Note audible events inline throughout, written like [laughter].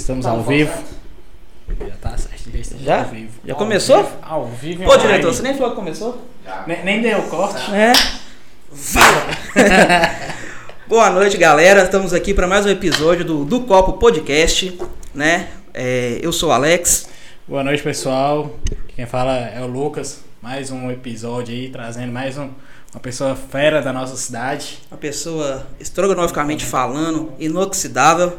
Estamos Tá ao vivo. Já tá certo, já estamos Já? ao vivo. Já Ao começou? vivo, Ao vivo. Pô, diretor, você nem falou que começou? Nem, nem deu corte. É. Fala! [laughs] Boa noite, galera. Estamos aqui para mais um episódio do Do Copo Podcast, né? É, eu sou o Alex. Boa noite, pessoal. Quem fala é o Lucas. Mais um episódio aí, trazendo mais um, uma pessoa fera da nossa cidade. Uma pessoa estrogonoficamente falando, inoxidável.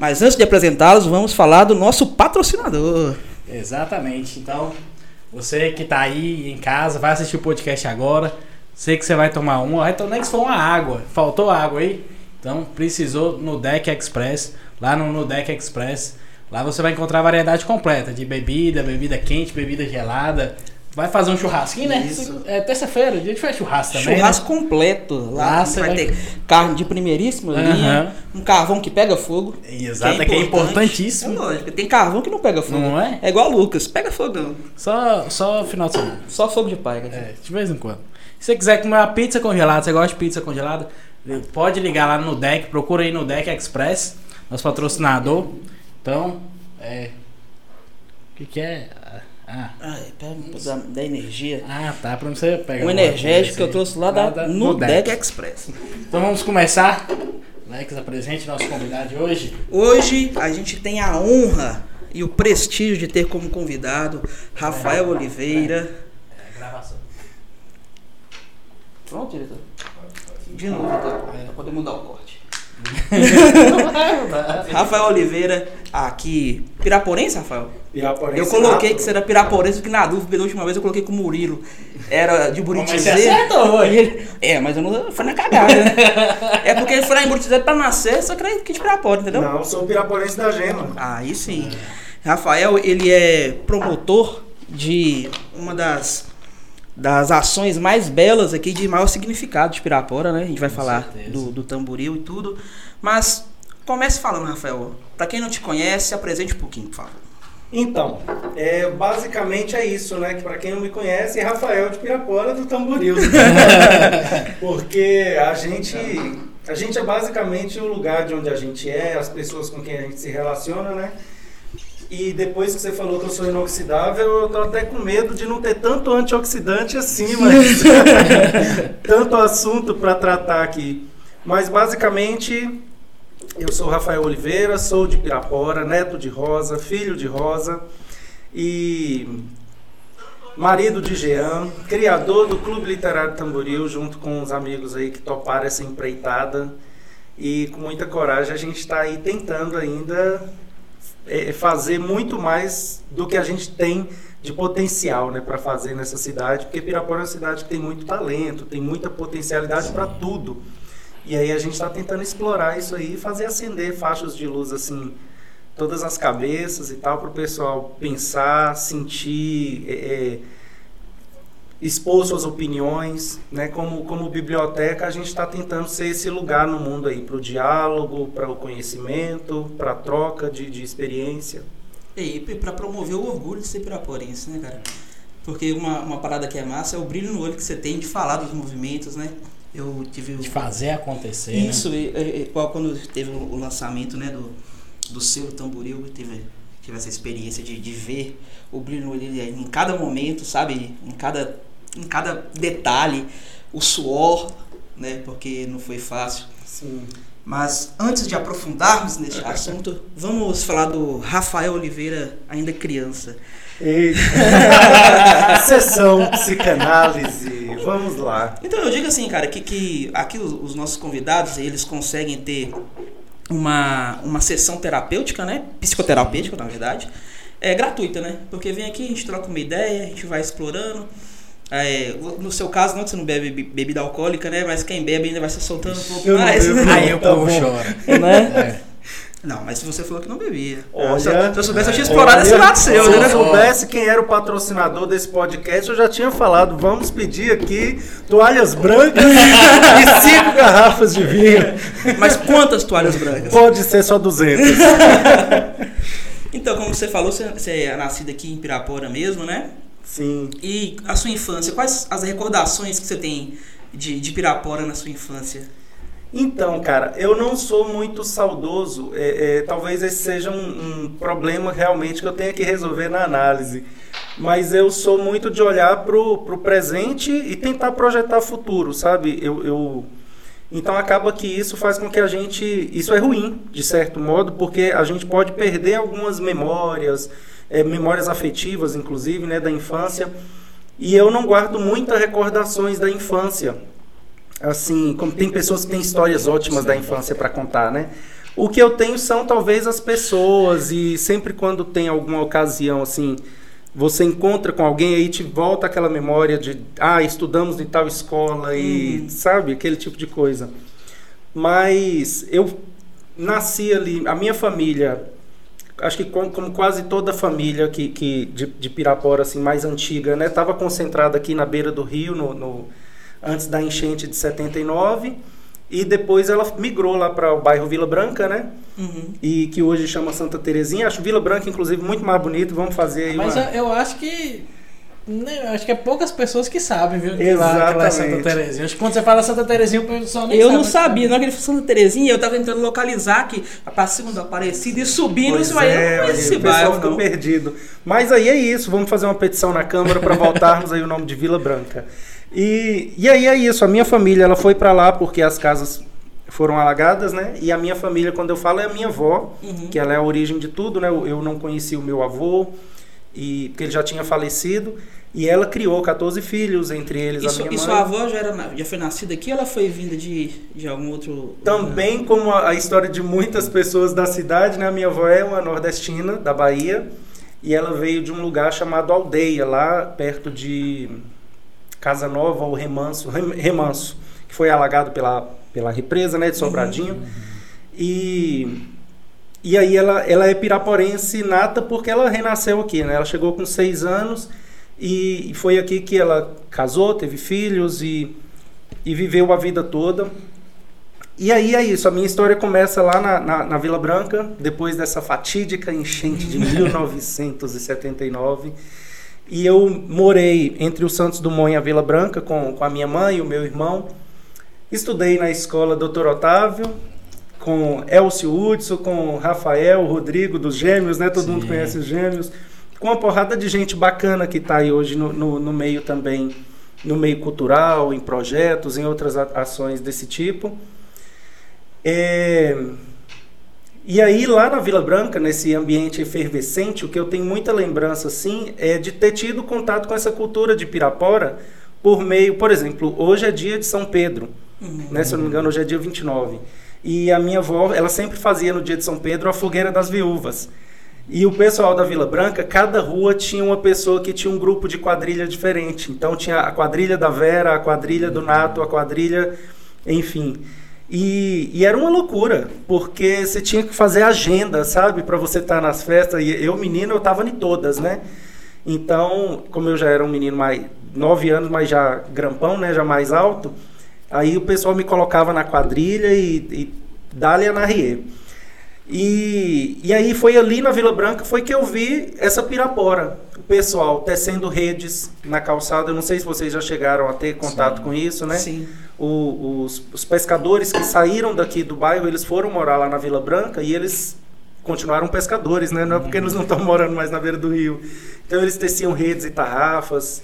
Mas antes de apresentá-los, vamos falar do nosso patrocinador. Exatamente. Então, você que tá aí em casa, vai assistir o podcast agora. Sei que você vai tomar uma, tomar nem que for uma água. Faltou água aí? Então, precisou no Deck Express. Lá no, no Deck Express. Lá você vai encontrar a variedade completa de bebida, bebida quente, bebida gelada. Vai fazer um churrasquinho, né? Isso. É terça-feira, a gente faz churrasco também. Churrasco completo. Lá Lá vai, vai- ter carne de primeiríssima Aham. linha, um carvão que pega fogo. Né? Exato, que é, importantíssimo. É lógico, tem carvão que não pega fogo. Não é? É igual o Lucas, pega fogo não. Só, só final de semana. Só fogo de pai. cara. É, de vez em quando. Se você quiser comer uma pizza congelada, você gosta de pizza congelada, pode ligar lá no Deck, procura aí no Deck Express, nosso patrocinador. Então, é. O que, que é? Ah, Ai, pega um pouco da, da energia. ah, tá, pra você pegar. Um energético que eu aí. trouxe lá da, no, Deck Express. Então vamos começar. Lex, apresente nosso convidado de hoje. Hoje a gente tem a honra e o prestígio de ter como convidado Rafael Oliveira. É, gravação. Pronto, diretor? De novo, então, pra poder mudar o corte. [laughs] Rafael Oliveira, aqui. Piraporense, Rafael? Piraporense Eu coloquei que você era piraporense, porque na dúvida, da última vez eu coloquei com o Murilo. Era de Mas você Buritizeiro. acertou hoje. Ele- É, mas eu não foi na cagada, né? [laughs] É porque ele foi lá em Buritizeiro pra nascer, só que era de Pirapora, entendeu? Não, sou piraporense da Gema. Aí sim. Rafael, ele é promotor de uma das, das ações mais belas aqui, de maior significado de Pirapora, né? A gente vai Com falar certeza. do, do tamboril e tudo. Mas comece falando, Rafael. Pra quem não te conhece, apresente um pouquinho, por favor. Então, é, basicamente é isso, né? Que pra quem não me conhece, é Rafael de Pirapora do Tamboril. [laughs] Porque a gente, a gente é basicamente o lugar de onde a gente é, as pessoas com quem a gente se relaciona, né? E depois que você falou que eu sou inoxidável, eu tô até com medo de não ter tanto antioxidante assim, mas [laughs] tanto assunto para tratar aqui. Mas basicamente, eu sou Rafael Oliveira, sou de Pirapora, neto de Rosa, filho de Rosa e marido de Jean, criador do Clube Literário Tamboril, junto com os amigos aí que toparam essa empreitada. E com muita coragem a gente está aí tentando ainda é, fazer muito mais do que a gente tem de potencial né, para fazer nessa cidade, porque Pirapora é uma cidade que tem muito talento, tem muita potencialidade para tudo. E aí a gente está tentando explorar isso aí e fazer acender faixas de luz assim, todas as cabeças e tal, para o pessoal pensar, sentir, é, é, expor suas opiniões. Né? Como, como biblioteca, a gente está tentando ser esse lugar no mundo aí, para o diálogo, para o conhecimento, para a troca de, de experiência. E pra promover o orgulho de ser piraporense, né, cara? Porque uma, uma parada que é massa é o brilho no olho que você tem de falar dos movimentos, né? Eu tive o- De fazer acontecer. Isso, Né? e, e- igual quando teve o lançamento né, do, do selo tamboril, eu tive, tive essa experiência de, de ver o brilho no olho dele em cada momento, sabe? Em cada, em cada detalhe, o suor, né? Porque não foi fácil. Sim. Mas antes de aprofundarmos neste assunto, vamos falar do Rafael Oliveira, ainda criança. Eita. [laughs] Sessão psicanálise. Vamos lá. Então eu digo assim, cara, que, que aqui os, os nossos convidados, eles conseguem ter uma, uma sessão terapêutica, né? Psicoterapêutica, na verdade. É gratuita, né? Porque vem aqui, a gente troca uma ideia, a gente vai explorando. É, no seu caso, não que você não bebe be- bebida alcoólica, né? Mas quem bebe ainda vai se soltando um pouco Eu mais. bebo. Aí o Tá povo bom. chora. né? É. Não, mas se você falou que não bebia. Olha, se, eu- se eu soubesse, eu tinha explorado Olha, esse lado seu, Se né? eu soubesse quem era o patrocinador desse podcast, eu já tinha falado. Vamos pedir aqui toalhas brancas [laughs] e cinco garrafas de vinho. Mas quantas toalhas brancas? Pode ser só 200. [laughs] Então, como você falou, você, você é nascido aqui em Pirapora mesmo, né? Sim. E a sua infância, quais as recordações que você tem de, de Pirapora na sua infância? Então, cara, eu não sou muito saudoso. É, é, talvez esse seja um, um, problema realmente que eu tenha que resolver na análise. Mas eu sou muito de olhar pro, pro presente e tentar projetar futuro, sabe? Eu, eu, então acaba que isso faz com que a gente. Isso é ruim, de certo modo, porque a gente pode perder algumas memórias, é, memórias afetivas, inclusive, né, da infância. E eu não guardo muitas recordações da infância assim, como tem pessoas que têm histórias ótimas da infância para contar, né? O que eu tenho são talvez as pessoas e sempre quando tem alguma ocasião assim, você encontra com alguém aí te volta aquela memória de ah, estudamos em tal escola e uhum. sabe, aquele tipo de coisa. Mas eu nasci ali, a minha família, acho que como, como quase toda família que, que de, de Pirapora assim mais antiga, né, estava concentrada aqui na beira do rio no, no antes da enchente de 79. E depois ela migrou lá para o bairro Vila Branca, né? Uhum. E que hoje chama Santa Terezinha. Acho Vila Branca, inclusive, muito mais bonito. Vamos fazer aí Mas uma... eu acho que né, acho que é poucas pessoas que sabem, viu? Que lá, que lá é Santa Terezinha. Acho que quando você fala Santa Terezinha, o pessoal nem Eu sabe não sabia, na hora que ele falou Santa Terezinha, eu tava tentando localizar aqui a segunda Aparecida e subindo, pois você é, vai, esse o bairro. ficou perdido. Mas aí é isso, vamos fazer uma petição na Câmara para voltarmos aí o nome de Vila Branca. E, e aí é isso, a minha família ela foi para lá porque as casas foram alagadas, né? E a minha família, quando eu falo, é a minha avó, uhum. que ela é a origem de tudo, né? Eu, eu não conheci o meu avô, e, porque ele já tinha falecido. E ela criou 14 filhos, entre eles e a minha mãe. E sua avó já, era, já foi nascida aqui ou ela foi vinda de, de algum outro... Também como a, a história de muitas pessoas da cidade, né? A minha avó é uma nordestina, da Bahia. E ela veio de um lugar chamado Aldeia, lá perto de Casa Nova ou Remanso, Remanso, que foi alagado pela, pela represa, né, de Sobradinho. Uhum. E e aí ela, ela é piraporense nata porque ela renasceu aqui, né? Ela chegou com seis anos e foi aqui que ela casou, teve filhos e, e viveu a vida toda. E aí é isso, a minha história começa lá na, na, na Vila Branca, depois dessa fatídica enchente de [laughs] 1979. E eu morei entre o Santos Dumont e a Vila Branca com, com a minha mãe e o meu irmão. Estudei na escola Dr. Otávio, com Elcio Hudson, com Rafael, Rodrigo dos Gêmeos, né? Todo Sim. mundo conhece os Gêmeos. Com uma porrada de gente bacana que está aí hoje no, no, no, meio também, no meio cultural, em projetos, em outras ações desse tipo. É, e aí, lá na Vila Branca, nesse ambiente efervescente, o que eu tenho muita lembrança, assim, é de ter tido contato com essa cultura de Pirapora por meio, por exemplo, hoje é dia de São Pedro, uhum. né? Se eu não me engano, hoje é dia 29. E a minha avó, ela sempre fazia no dia de São Pedro a fogueira das viúvas. E o pessoal da Vila Branca, cada rua tinha uma pessoa que tinha um grupo de quadrilha diferente. Então tinha a quadrilha da Vera, a quadrilha do Nato, a quadrilha, enfim. E, e, era uma loucura, porque você tinha que fazer agenda, sabe, para você estar tá nas festas. E eu, menino, eu estava em todas, né? Então, como eu já era um menino mais nove anos, mas já grampão, né, já mais alto, aí o pessoal me colocava na quadrilha e, e dali a Narrier. E, e aí foi ali na Vila Branca foi que eu vi essa pirapora, o pessoal tecendo redes na calçada. Eu não sei se vocês já chegaram a ter contato Sim. com isso, né? Sim o, os, os pescadores que saíram daqui do bairro, eles foram morar lá na Vila Branca e eles continuaram pescadores, né? Não é porque eles não estão morando mais na beira do rio. Então eles teciam redes e tarrafas.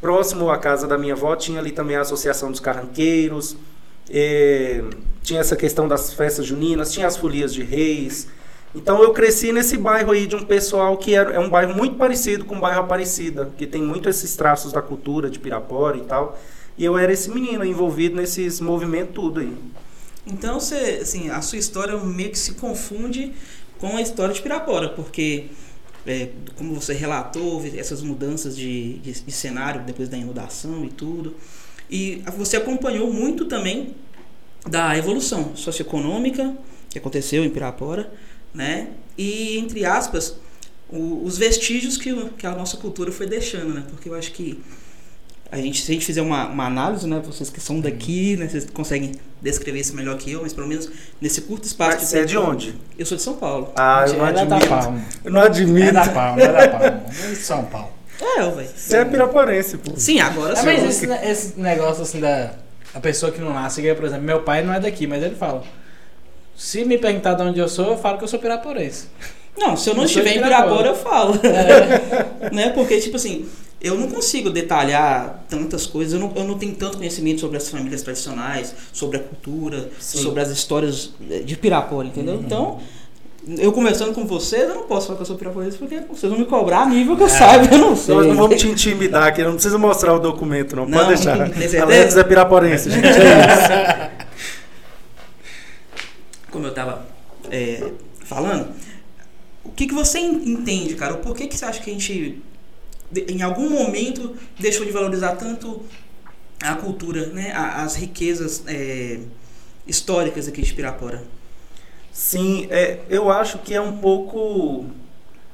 Próximo à casa da minha avó tinha ali também a Associação dos Carranqueiros. Tinha essa questão das festas juninas, tinha as folias de reis. Então eu cresci nesse bairro aí de um pessoal que é, é um bairro muito parecido com o bairro Aparecida, que tem muito esses traços da cultura de Pirapora e tal. E eu era esse menino envolvido nesses movimentos tudo aí. Então, você, assim, a sua história meio que se confunde com a história de Pirapora, porque, é, como você relatou, essas mudanças de, de, de, cenário depois da inundação e tudo, e você acompanhou muito também da evolução socioeconômica que aconteceu em Pirapora, né? E, entre aspas, o, os vestígios que, que a nossa cultura foi deixando, né? Porque eu acho que a gente, se a gente fizer uma, uma análise, né, vocês que são daqui, né, vocês conseguem descrever isso melhor que eu, mas pelo menos nesse curto espaço mas de Você é de onde? Eu sou de São Paulo. Ah, eu não é admito. Eu não admito. É da Palma, é da Palma. É de São Paulo. É, velho. Você é piraporense, pô. Sim, agora é, sim. Mas esse, esse negócio assim da a pessoa que não nasce, que, por exemplo, meu pai não é daqui, mas ele fala. Se me perguntar de onde eu sou, eu falo que eu sou piraporense. Não, se eu não Eu estiver em Pirapora. Pirapora, eu falo. É. [laughs] né? Porque, tipo assim, eu não consigo detalhar tantas coisas, eu não, eu não tenho tanto conhecimento sobre as famílias tradicionais, sobre a cultura, Sim. sobre as histórias de Pirapora, entendeu? Uhum. Então, eu conversando com vocês, eu não posso falar que eu sou piraporense porque vocês vão me cobrar a nível que eu É. saiba, eu não sei. Nós não vamos te intimidar aqui, não precisa mostrar o documento, não. Não, Pode deixar. Alex é piraporense, gente. É isso. [laughs] como eu tava é, falando, o que, que você en- entende, cara? O porquê que você acha que a gente, em algum momento, deixou de valorizar tanto a cultura, né? As riquezas é, históricas aqui de Pirapora? Sim, é, eu acho que é um pouco.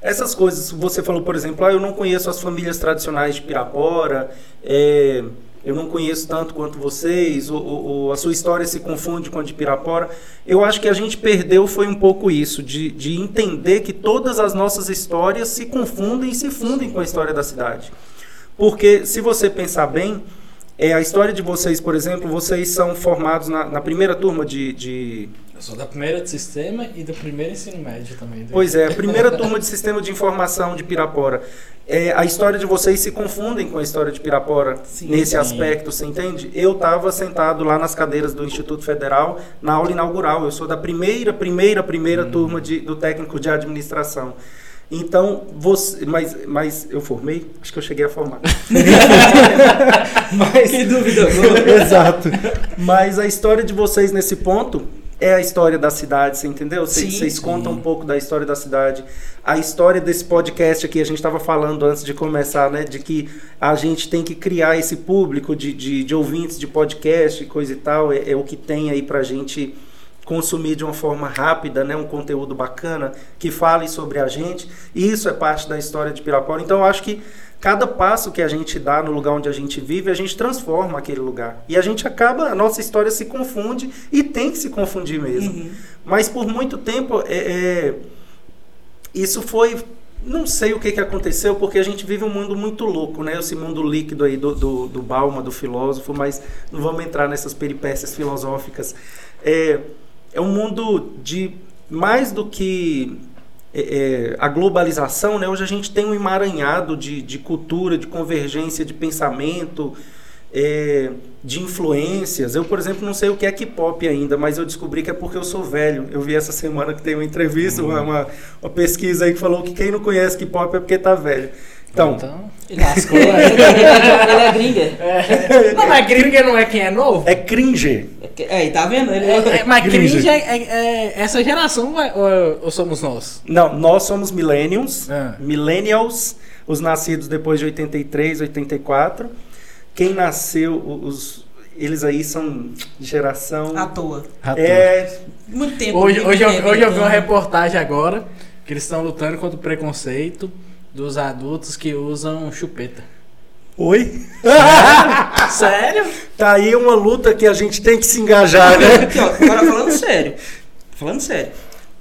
Essas coisas, você falou, por exemplo, ah, eu não conheço as famílias tradicionais de Pirapora, é, eu não conheço tanto quanto vocês, ou, ou- a sua história se confunde com a de Pirapora. Eu acho que a gente perdeu foi um pouco isso, de, de entender que todas as nossas histórias se confundem e se fundem com a história da cidade. Porque, se você pensar bem, é, a história de vocês, por exemplo, vocês são formados na, na primeira turma de- de, Eu sou da primeira de sistema e do primeiro ensino médio também. Pois é, a primeira turma de sistema de informação de Pirapora. É, a história de vocês se confundem com a história de Pirapora Sim. nesse Sim. aspecto, você entende? Eu estava sentado lá nas cadeiras do Instituto Federal na aula inaugural. Eu sou da primeira, primeira, primeira Hum. turma de- do técnico de administração. Então, você, mas, mas eu formei? Acho que eu cheguei a formar. [laughs] mas, Que dúvida. [laughs] Exato. Mas a história de vocês nesse ponto é a história da cidade, você entendeu? Vocês, Sim, vocês sim. contam um pouco da história da cidade. A história desse podcast aqui, a gente estava falando antes de começar, né? De que a gente tem que criar esse público de, de, de ouvintes de podcast e coisa e tal. É, é o que tem aí pra gente consumir de uma forma rápida, né, um conteúdo bacana que fale sobre a gente. E isso é parte da história de Pirapora. Então eu acho que cada passo que a gente dá no lugar onde a gente vive, a gente transforma aquele lugar. E a gente acaba, a nossa história se confunde e tem que se confundir mesmo. Uhum. Mas por muito tempo, é, é, isso foi. Não sei o que, que aconteceu, porque a gente vive um mundo muito louco, né? Esse mundo líquido aí do, do, do Balma, do filósofo, mas não vamos entrar nessas peripécias filosóficas. É, é um mundo de mais do que é, é, a globalização, né? Hoje a gente tem um emaranhado de, de cultura, de convergência de pensamento, é, de influências. Eu, por exemplo, não sei o que é K-pop ainda, mas eu descobri que é porque eu sou velho. Eu vi essa semana que tem uma entrevista, uma, uma, uma pesquisa aí que falou que quem não conhece K-pop é porque tá velho. Então, Então. Ele lascou, [laughs] né? ele, ele é gringa. É. Não, mas gringa não é quem é novo? é cringe. É, e tá vendo? Ele É, é, mas Cringe. cringe é, é- é essa geração ou, ou- somos nós? Não, nós somos millennials, Ah. millennials, os nascidos depois de 83, 84. Quem nasceu, os, eles aí são geração. à toa. É, Muito tempo. Hoje, muito hoje, eu, hoje eu vi uma então. reportagem agora que eles estão lutando contra o preconceito dos adultos que usam chupeta. Oi? [laughs] Sério? Tá aí uma luta que a gente tem que se engajar, né? Aqui, ó, agora falando sério. Falando sério.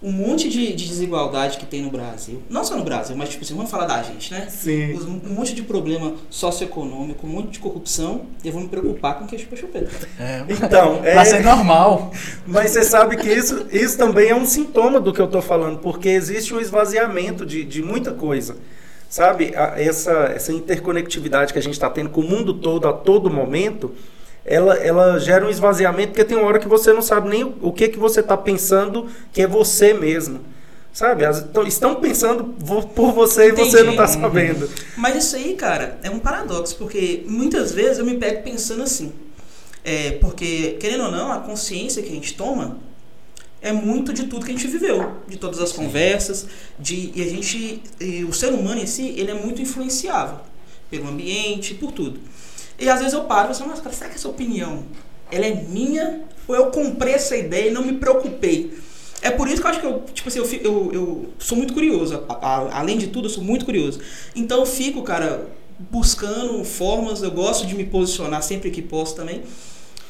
Um monte de, de desigualdade que tem no Brasil. Não só no Brasil, mas tipo assim, vamos falar da gente, né? Sim. Um monte de problema socioeconômico, um monte de corrupção. E eu vou me preocupar com quem chupa chupeta. É, Então, [laughs] Pra ser é, normal. mas você sabe que isso, isso também é um sintoma do que eu tô falando, porque existe um esvaziamento de, de muita coisa. Sabe, essa, essa interconectividade que a gente está tendo com o mundo todo a todo momento, ela, ela gera um esvaziamento, porque tem uma hora que você não sabe nem o, que, que você está pensando que é você mesmo. Sabe? As- estão pensando por você e você não está Entendi. sabendo. Mas isso aí, cara, é um paradoxo, porque muitas vezes eu me pego pensando assim. É, porque, querendo ou não, a consciência que a gente toma é muito de tudo que a gente viveu, de todas as conversas, de e a gente, e o ser humano em si, ele é muito influenciável pelo ambiente, por tudo. E às vezes eu paro e falo, mas cara, será que essa opinião ela é minha ou eu comprei essa ideia e não me preocupei? É por isso que eu acho que eu, tipo assim, eu, eu, eu sou muito curioso. A- a- além de tudo, eu sou muito curioso. Então eu fico, cara, buscando formas, eu gosto de me posicionar sempre que posso também.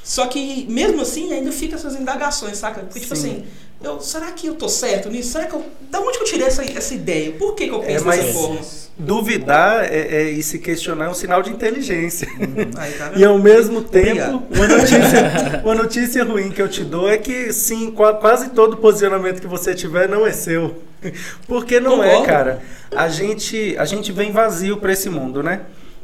Só que mesmo assim ainda fica essas indagações, saca? Porque, tipo Sim. assim, eu, será que eu tô certo nisso? Será que eu. Da onde que eu tirei essa, essa ideia? Por que, que eu É, penso mas- dessa forma? duvidar é, é, e se questionar é um sinal de inteligência. Aí, tá [laughs] E ao mesmo tempo, uma notícia, uma notícia ruim que eu te dou é que sim, qua- quase todo posicionamento que você tiver não é seu. [laughs] Porque não é, Concordo. cara. A gente, a gente vem vazio para esse mundo, né?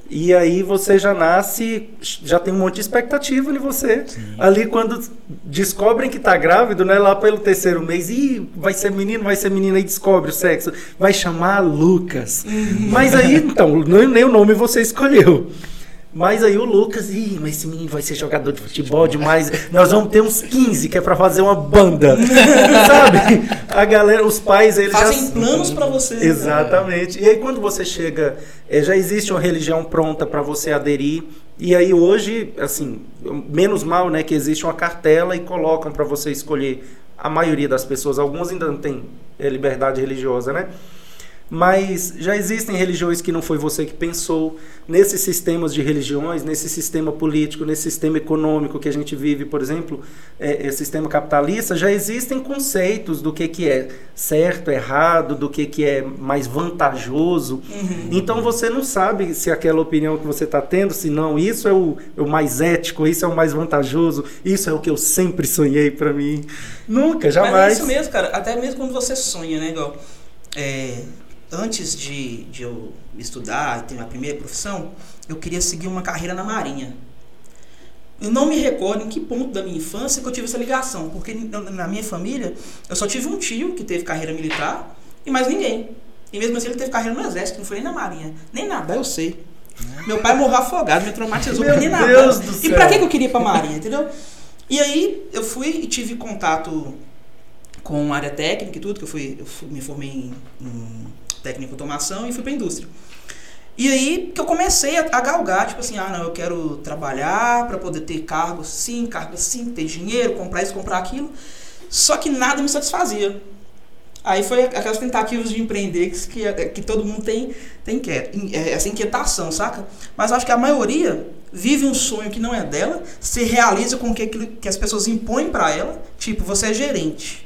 E aí você já nasce, já tem um monte de expectativa em você. Ali quando descobrem que tá grávido, né? Lá pelo terceiro mês, ih, vai ser menino, vai ser menina, aí descobre o sexo. Vai chamar Lucas. Mas aí, então, nem nem o nome você escolheu. Mas aí o Lucas, ih, mas esse menino vai ser jogador de futebol demais. Nós vamos ter uns 15 que é pra fazer uma banda. [laughs] Sabe? A galera, os pais, eles Fazem já planos pra você. né? Exatamente. E aí quando você chega, eh, já existe uma religião pronta para você aderir. E aí hoje, assim, menos mal, né, que existe uma cartela e colocam para você escolher. A maioria das pessoas, algumas ainda não têm eh, liberdade religiosa, né? Mas já existem religiões que não foi você que pensou. Nesses sistemas de religiões, nesse sistema político, nesse sistema econômico que a gente vive, por exemplo, é, é, sistema capitalista, já existem conceitos do que, que é certo, errado, do que, que é mais vantajoso. Então você não sabe se aquela opinião que você está tendo, se não, isso é o, é o mais ético, isso é o mais vantajoso, isso é o que eu sempre sonhei para mim. Nunca, Mas jamais. é isso mesmo, cara. Até mesmo quando você sonha, né? Igual, é, antes de, de eu estudar e ter minha primeira profissão, eu queria seguir uma carreira na Marinha. Eu não me recordo em que ponto da minha infância que eu tive essa ligação, porque na minha família eu só tive um tio que teve carreira militar e mais ninguém. E mesmo assim ele teve carreira no exército, não foi nem na marinha, nem nadar eu sei. Meu pai morreu afogado, me traumatizou, Meu nem nadar. Deus do E céu. pra que que eu queria ir pra marinha, entendeu? E aí eu fui e tive contato com área técnica e tudo, que eu fui, eu fui- me formei em, em técnica de automação e fui pra indústria. E aí que eu comecei a, a galgar, tipo assim, ah, não, eu quero trabalhar para poder ter cargo sim, cargo assim, ter dinheiro, comprar isso, comprar aquilo. Só que nada me satisfazia. Aí foi aquelas tentativas de empreender que, que, que todo mundo tem, tem quer, é, essa inquietação, saca? Mas acho que a maioria vive um sonho que não é dela, se realiza com o que, que as pessoas impõem para ela. Tipo, você é gerente.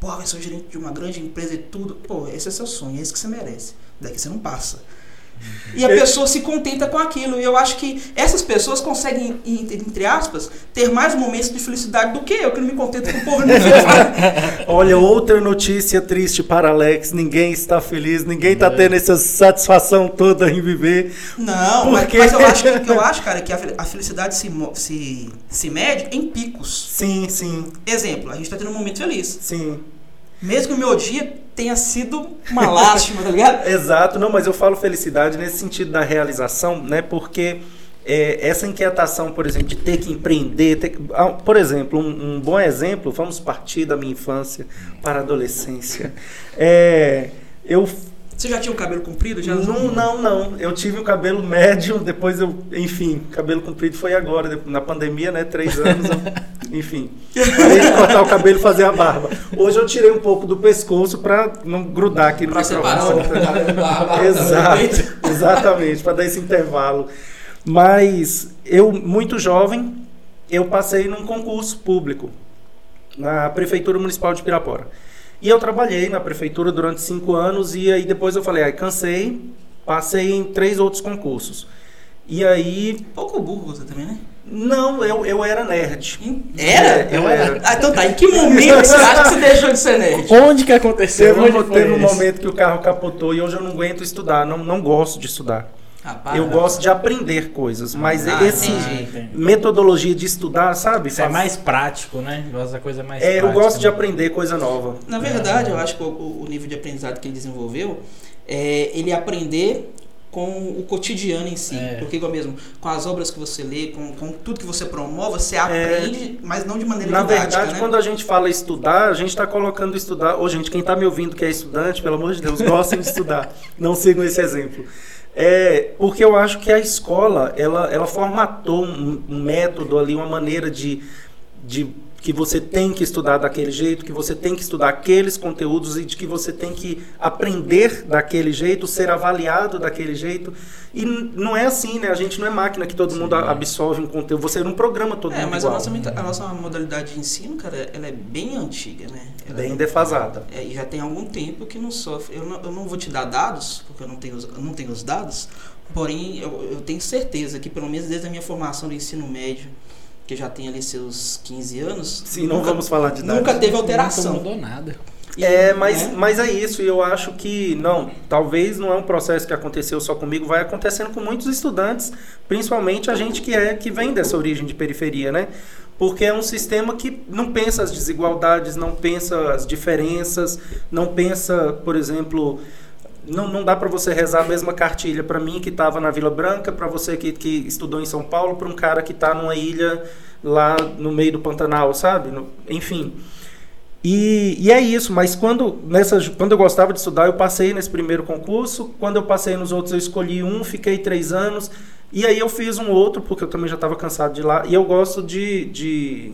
Pô, ser o gerente de uma grande empresa e tudo. Pô, esse é seu sonho, é esse que você merece. Daqui você não passa. E a pessoa se contenta com aquilo. E eu acho que essas pessoas conseguem, en- entre aspas, ter mais momentos de felicidade do que eu, que não me contento com porra nenhuma. [laughs] Olha, outra notícia triste para Alex. Ninguém está feliz, ninguém está tendo essa satisfação toda em viver. Não, Por mas, mas eu, acho, que- eu [laughs] acho, cara, que a fel- a felicidade se, se, se mede em picos. Sim, sim, Exemplo, a gente tá tendo um momento feliz. sim. Mesmo que o meu dia tenha sido uma lástima, tá ligado? [laughs] Exato, não, mas eu falo felicidade nesse sentido da realização, né? Porque é, essa inquietação, por exemplo, de ter que empreender, ter que- ah, por exemplo, um, um bom exemplo, vamos partir da minha infância para a adolescência. É, eu Você já tinha o cabelo comprido? Já Não, não, não. Eu tive o cabelo médio, depois eu, enfim, cabelo comprido foi agora, na pandemia, né? Três [laughs] anos, eu- enfim. Parei de cortar o cabelo e fazer a barba. Hoje eu tirei um pouco do pescoço pra não grudar aqui no Pra separar microfone. da barba. Exato, exatamente, para dar esse intervalo. Mas eu, muito jovem, eu passei num concurso público na Prefeitura Municipal de Pirapora. E eu trabalhei na prefeitura durante cinco anos e aí depois eu falei, ai, cansei, passei em três outros concursos. E aí, Pouco burro você também, né? não, eu, eu era nerd. Era? É, eu era. Ah, então tá. Em que momento você acha que você deixou de ser nerd? Onde que aconteceu? Teve, um, Onde teve um momento que o carro capotou e hoje eu não aguento estudar, não, não gosto de estudar. Ah. Eu gosto de aprender coisas, mas Ah, esse entendi. entendi. metodologia de estudar, sabe? Isso é mais prático, né? Gosta da coisa mais É, eu prática, gosto de né? aprender coisa nova. Na verdade, eu acho que o, o nível de aprendizado que ele desenvolveu é ele aprender com o cotidiano em si. É. Porque igual mesmo, com as obras que você lê, com, com tudo que você promove, você aprende, mas não de maneira É. Na didática, verdade, né? quando a gente fala estudar, a gente está colocando estudar. Ô, gente, quem está me ouvindo que é estudante, pelo amor de Deus, gostem de estudar. Não sigam esse exemplo. É, porque eu acho que a escola, ela, ela formatou um, um método ali, uma maneira de, de que você tem que estudar daquele jeito, que você tem que estudar aqueles conteúdos e de que você tem que aprender daquele jeito, ser avaliado daquele jeito. E não é assim, né? A gente não é máquina que todo Sim, mundo é. absorve um conteúdo. Você não programa todo é, mundo mas igual. A nossa, a nossa modalidade de ensino, cara, ela é bem antiga, né? Ela bem defasada. É, e já tem algum tempo que não sofre. Eu não, eu não vou te dar dados, porque eu não tenho, eu não tenho os dados, porém eu, eu tenho certeza que, pelo menos desde a minha formação do ensino médio, que já tem ali seus 15 anos. Sim, não vamos falar de nada. Nunca teve alteração. Não mudou nada. É, mas, é. mas é isso, e eu acho que, não, talvez não é um processo que aconteceu só comigo, vai acontecendo com muitos estudantes, principalmente a gente que é que vem dessa origem de periferia, né? Porque é um sistema que não pensa as desigualdades, não pensa as diferenças, não pensa, por exemplo, não, não dá para você rezar a mesma cartilha para mim que estava na Vila Branca, para você que, que estudou em São Paulo, para um cara que está numa ilha lá no meio do Pantanal, sabe? No, enfim. E, e, é isso, mas quando, nessa, quando eu gostava de estudar, eu passei nesse primeiro concurso. Quando eu passei nos outros, eu escolhi um, fiquei três anos. E aí eu fiz um outro, porque eu também já estava cansado de ir lá. E eu gosto de, de,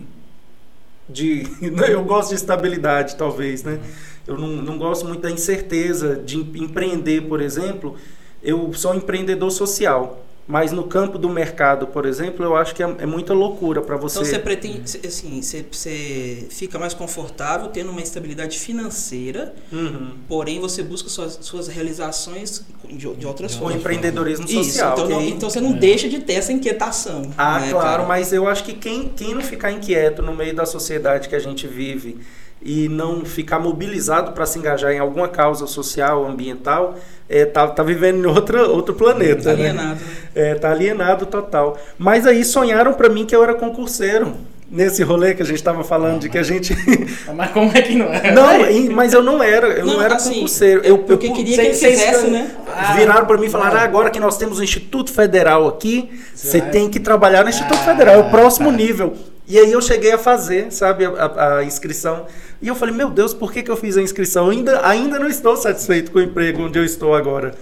de. [laughs] eu gosto de estabilidade, talvez, né? Eu não, não gosto muito da incerteza de empreender, por exemplo. Eu sou um empreendedor social. Mas no campo do mercado, por exemplo, eu acho que é, é muita loucura para você. Então você pretende, assim, você, você, fica mais confortável tendo uma estabilidade financeira, uhum. porém você busca suas, suas realizações de, de outras formas. O empreendedorismo social. Isso, então, não, então, você não é. deixa de ter essa inquietação. Ah, né, claro, cara? mas eu acho que quem, quem não ficar inquieto no meio da sociedade que a gente vive e não ficar mobilizado para se engajar em alguma causa social, ambiental, é, tá, tá vivendo em outra, outro planeta. Tá alienado. Né? É, tá alienado total. Mas aí sonharam para mim que eu era concurseiro. Nesse rolê que a gente estava falando, de que a gente. [laughs] Mas como é que não era? Não, mas eu não era, eu não, não era assim, concurseiro. Eu, porque eu, queria que ele fizesse, né? Viraram para mim e falaram: ah, agora que nós temos o Instituto Federal aqui, você tem que trabalhar no Instituto ah, Federal, é o próximo tá. nível. E aí eu cheguei a fazer, sabe, a, a inscrição. E eu falei, meu Deus, por que, que eu fiz a inscrição? Ainda, ainda não estou satisfeito com o emprego onde eu estou agora.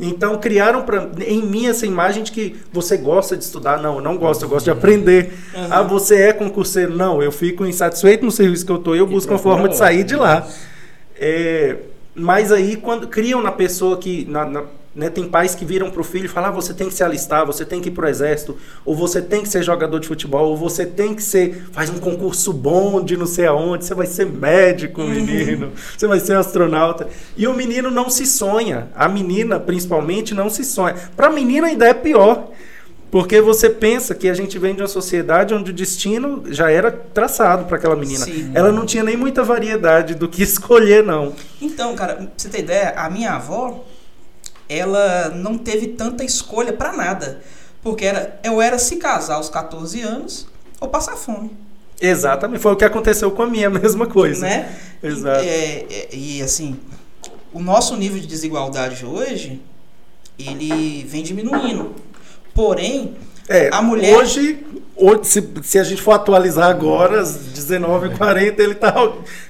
Então criaram pra, em mim essa imagem de que você gosta de estudar. Não, eu não gosto, eu gosto de aprender. Uhum. Ah, você é concurseiro. Não, eu fico insatisfeito no serviço que eu estou e eu busco uma forma de sair de lá. É, mas aí, quando criam na pessoa que. Na, na, né, tem pais que viram para o filho e falam: ah, você tem que se alistar, você tem que ir para o exército, ou você tem que ser jogador de futebol, ou você tem que ser. faz um concurso bom de não sei aonde, você vai ser médico, uhum. menino, você vai ser astronauta. E o menino não se sonha, a menina principalmente não se sonha. Para a menina ainda é pior. Porque você pensa que a gente vem de uma sociedade onde o destino já era traçado para aquela menina. Sim. Ela não tinha nem muita variedade do que [laughs] escolher, não. Então, cara, pra você ter ideia, a minha avó, ela não teve tanta escolha para nada. Porque era, eu era se casar aos 14 anos ou passar fome. Exatamente, foi o que aconteceu com a minha, [laughs] a mesma coisa. Né? Exato. E, é, é, e assim, o nosso nível de desigualdade hoje, ele vem diminuindo. Porém, é, a mulher. Hoje, hoje se, se, a gente for atualizar agora, às 19h40, ele está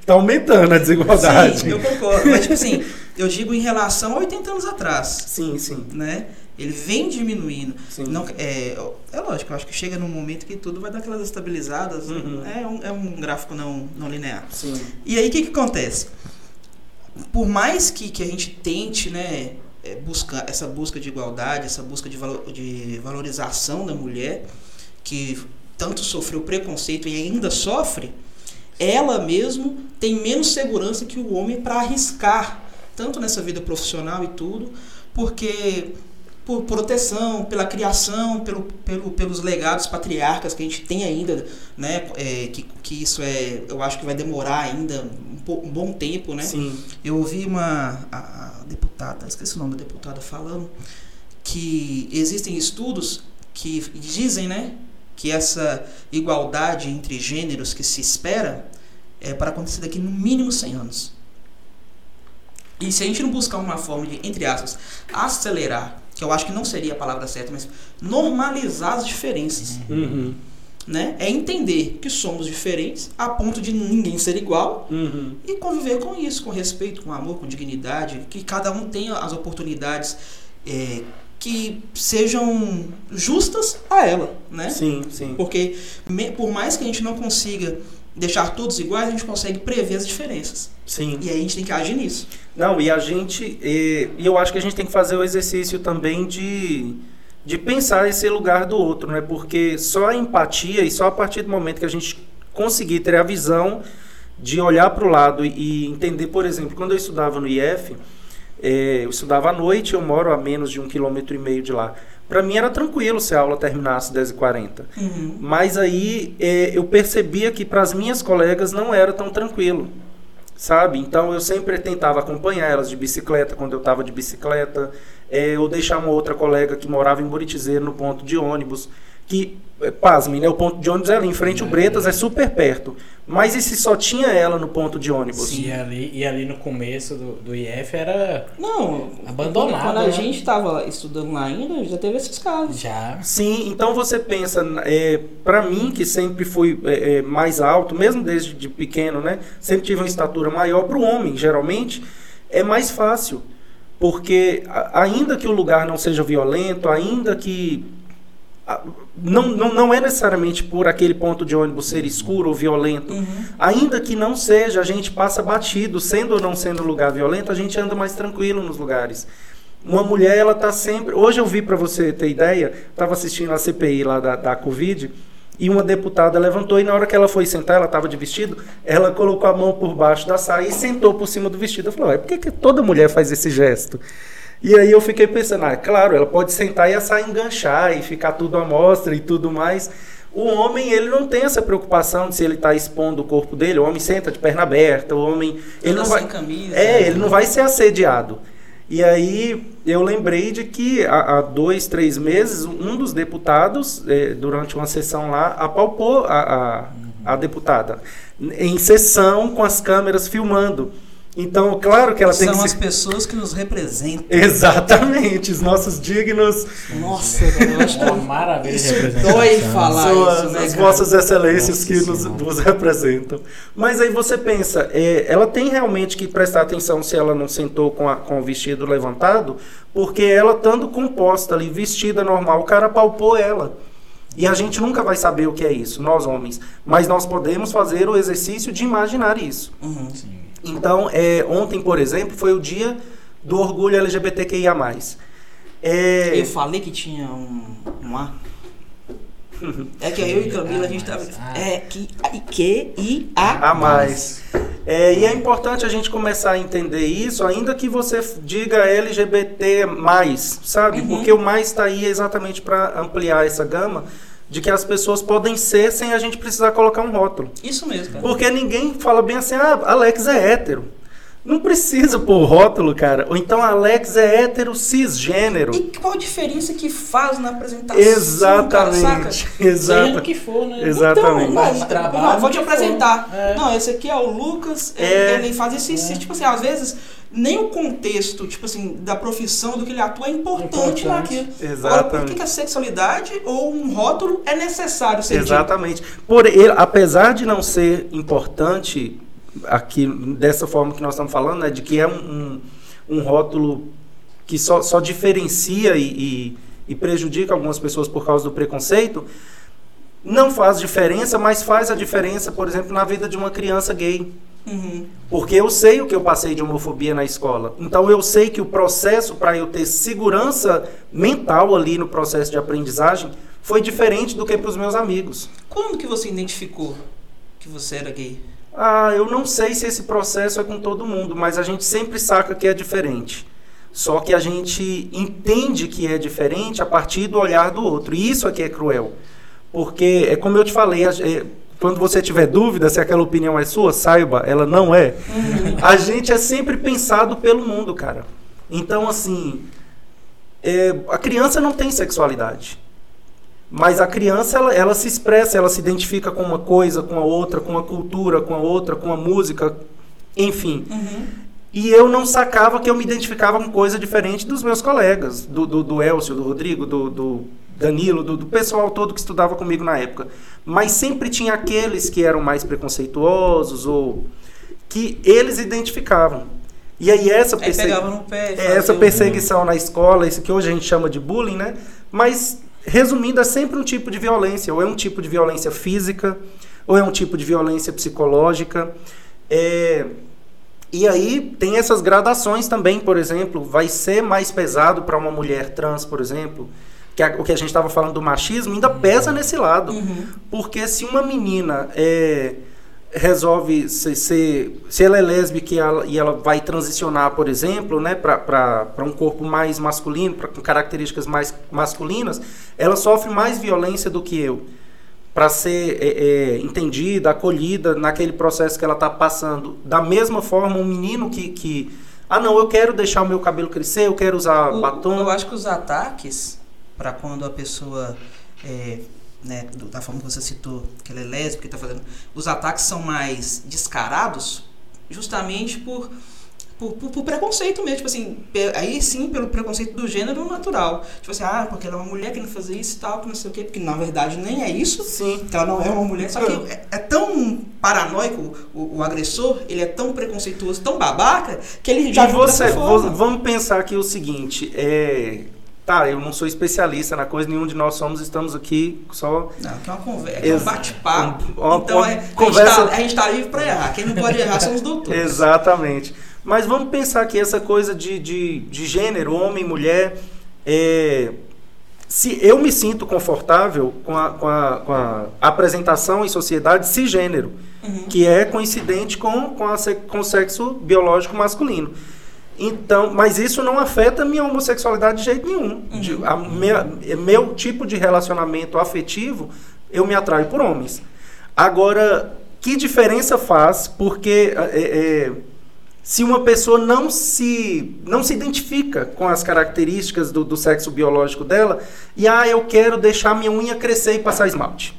tá aumentando a desigualdade. Sim, eu concordo. Mas, tipo assim, eu digo em relação a 80 anos atrás. Sim, sim. Né? Ele vem diminuindo. Sim. Não, é, é lógico, eu acho que chega num momento que tudo vai dar aquelas estabilizadas. Uhum. É, um, é um gráfico não, não linear. Sim. E aí o que, que acontece? Por mais que, que a gente tente, né, é, buscar essa busca de igualdade, essa busca de, valor, de valorização da mulher, que tanto sofreu preconceito e ainda sofre, ela mesmo tem menos segurança que o homem para arriscar tanto nessa vida profissional e tudo, porque por proteção, pela criação, pelo, pelo, pelos legados patriarcas que a gente tem ainda, né? É, que, que isso é, eu acho que vai demorar ainda um, um bom tempo, né? Sim. Eu ouvi uma a, a deputada, esqueci o nome da deputada falando que existem estudos que dizem, né, que essa igualdade entre gêneros que se espera é para acontecer daqui no mínimo 100 anos. E se a gente não buscar uma forma de, entre aspas, acelerar, que eu acho que não seria a palavra certa, mas normalizar as diferenças. Uhum. Né? É entender que somos diferentes a ponto de ninguém ser igual uhum. e conviver com isso, com respeito, com amor, com dignidade, que cada um tenha as oportunidades é, que sejam justas a ela, né? Sim, sim. Porque me, por mais que a gente não consiga deixar todos iguais, a gente consegue prever as diferenças. Sim. E aí a gente tem que agir nisso. Não, e a gente. E, e eu acho que a gente tem que fazer o exercício também de, de pensar esse lugar do outro, né? Porque só a empatia e só a partir do momento que a gente conseguir ter a visão de olhar para o lado e, entender, por exemplo, quando eu estudava no IF, eh, eu estudava à noite, eu moro a menos de um quilômetro e meio de lá. Para mim era tranquilo se a aula terminasse às 10h40. Uhum. Mas aí eh, eu percebia que para as minhas colegas não era tão tranquilo, sabe? Então eu sempre tentava acompanhar elas de bicicleta quando eu estava de bicicleta, eh, ou deixar uma outra colega que morava em Buritizeiro no ponto de ônibus, que, eh, pasmem, né? O ponto de ônibus é ali em frente ao Bretas, é super perto. Mas e se só tinha ela no ponto de ônibus? E ali, e ali no começo do, do IF era. Não, Abandonado, Quando a né? gente estava estudando lá ainda, já teve esses casos. Já. Sim, então você pensa, é, para mim que sempre fui é, é, mais alto, mesmo desde de pequeno, né? Sempre tive uma estatura maior para o homem, geralmente é mais fácil, porque ainda que o lugar não seja violento, ainda que a- não, não, não é necessariamente por aquele ponto de ônibus ser escuro ou violento. Uhum. Ainda que não seja, a gente passa batido, sendo ou não sendo um lugar violento, a gente anda mais tranquilo nos lugares. Uma mulher, ela tá sempre. Hoje eu vi, para você ter ideia, estava assistindo a CPI lá da, da Covid, e uma deputada levantou, e na hora que ela foi sentar, ela estava de vestido, ela colocou a mão por baixo da saia e sentou por cima do vestido. Eu falei, "Ué, por que, que toda mulher faz esse gesto? E aí eu fiquei pensando, ah, claro, ela pode sentar e a saia enganchar e ficar tudo à mostra e tudo mais. O homem, ele não tem essa preocupação de se ele está expondo o corpo dele. O homem senta de perna aberta, o homem... Ele não vai, camisa. é, ele não vai ser assediado. E aí eu lembrei de que há, há dois, três meses, um dos deputados, eh, durante uma sessão lá, apalpou a, a, a deputada. Em sessão, com as câmeras filmando. Então, claro que ela tem São que as se... pessoas que nos representam. Exatamente, os nossos dignos Nossa, eu acho que Uma maravilha de isso representação. dói falar são isso, as, né, as vossas excelências Nossa que nos, nos representam. Mas aí você pensa, é, ela tem realmente que prestar atenção se ela não sentou com, a- com o vestido levantado, porque ela estando composta ali, vestida normal, o cara palpou ela. E a gente nunca vai saber o que é isso, nós homens. Mas nós podemos fazer o exercício de imaginar isso. Uhum. Sim. Então, é, ontem, por exemplo, foi o dia do orgulho LGBTQIA+. É, Eu falei que tinha um, um A. [laughs] É que eu e Camila a gente tava. Ah. É que, que I A a mais. É, e é importante a gente começar a entender isso, ainda que você diga LGBT, sabe? Uhum. Porque o mais está aí exatamente para ampliar essa gama de que as pessoas podem ser sem a gente precisar colocar um rótulo. Isso mesmo, cara. Porque ninguém fala bem assim, ah, Alex é hétero. Não precisa pôr rótulo, cara. Ou então Alex é hétero cisgênero. E qual a diferença que faz na apresentação? Exatamente. Cara, Exato. que for, né? Exatamente. Então, Mas não, trabalho não, vou te for. apresentar. É. Não, esse aqui é o Lucas, ele, É. ele faz isso, isso, É. tipo assim, às vezes nem o contexto, tipo assim, da profissão do que ele atua é importante, Importante. naquilo. Agora, por que, Exatamente. a sexualidade ou um rótulo é necessário ser dito? Exatamente. Por ele, apesar de não ser importante aqui dessa forma que nós estamos falando, né, de que é um, um, um rótulo que só, só diferencia e, e, e prejudica algumas pessoas por causa do preconceito, não faz diferença, mas faz a diferença, por exemplo, na vida de uma criança gay. Uhum. Porque eu sei o que eu passei de homofobia na escola. Então eu sei que o processo para eu ter segurança mental ali no processo de aprendizagem foi diferente do que para os meus amigos. Quando que você identificou que você era gay? Ah, eu não sei se esse processo é com todo mundo, mas a gente sempre saca que é diferente. Só que a gente entende que é diferente a partir do olhar do outro. E isso aqui é cruel. Porque, é como eu te falei, quando você tiver dúvida se aquela opinião é sua, saiba, ela não é. A gente é sempre pensado pelo mundo, cara. Então, assim, é, a criança não tem sexualidade. Mas a criança, ela, ela se expressa, ela se identifica com uma coisa, com a outra, com a cultura, com a outra, com a música, enfim. Uhum. E eu não sacava que eu me identificava com coisa diferente dos meus colegas, do, do, do Elcio, do Rodrigo, do, do Danilo, do, do pessoal todo que estudava comigo na época. Mas sempre tinha aqueles que eram mais preconceituosos ou que eles identificavam. E aí essa Aí perse- no pé. essa perseguição na escola, isso que hoje a gente chama de bullying, né? Mas, resumindo, é sempre um tipo de violência. Ou é um tipo de violência física, ou é um tipo de violência psicológica. É, e aí tem essas gradações também, por exemplo, vai ser mais pesado para uma mulher trans, por exemplo, que a, o que a gente estava falando do machismo ainda pesa nesse lado. Uhum. Porque se uma menina é, resolve ser, ser, se ela é lésbica e ela, e ela vai transicionar, por exemplo, né, para um corpo mais masculino, pra, com características mais masculinas, ela sofre mais violência do que eu para ser é, é, entendida, acolhida naquele processo que ela está passando. Da mesma forma, um menino que, que. Ah, não, eu quero deixar o meu cabelo crescer, eu quero usar O- batom. Eu acho que os ataques, para quando a pessoa, é, né, da forma que você citou, que ela é lésbica e tá fazendo, os ataques são mais descarados justamente por, por, por- por preconceito mesmo. Tipo assim, aí sim pelo preconceito do gênero natural. Tipo assim, ah, porque ela é uma mulher que não fazer isso e tal, que não sei o quê, porque na verdade nem é isso. Sim. que ela não é uma mulher, só que é, é tão paranoico o, o agressor, ele é tão preconceituoso, tão babaca, que ele já e você, vamos pensar aqui o seguinte, é, tá, eu não sou especialista na coisa, nenhum de nós somos, estamos aqui só Não, é uma conversa, é um bate-papo. então é, conversa- a, gente tá, gente tá livre pra errar. Quem não pode errar são os doutores. Exatamente. Mas vamos pensar que essa coisa de, de, de gênero, homem, mulher, é, se eu me sinto confortável com a, com a, com a apresentação em sociedade cisgênero, Uhum. que é coincidente com, com, a, com o sexo biológico masculino. Então, mas isso não afeta a minha homossexualidade de jeito nenhum. De- a minha- meu tipo de relacionamento afetivo, eu me atraio por homens. Agora, que diferença faz? Porque é, é, se uma pessoa não se, não se identifica com as características do, do sexo biológico dela, e ah, eu quero deixar minha unha crescer e passar esmalte.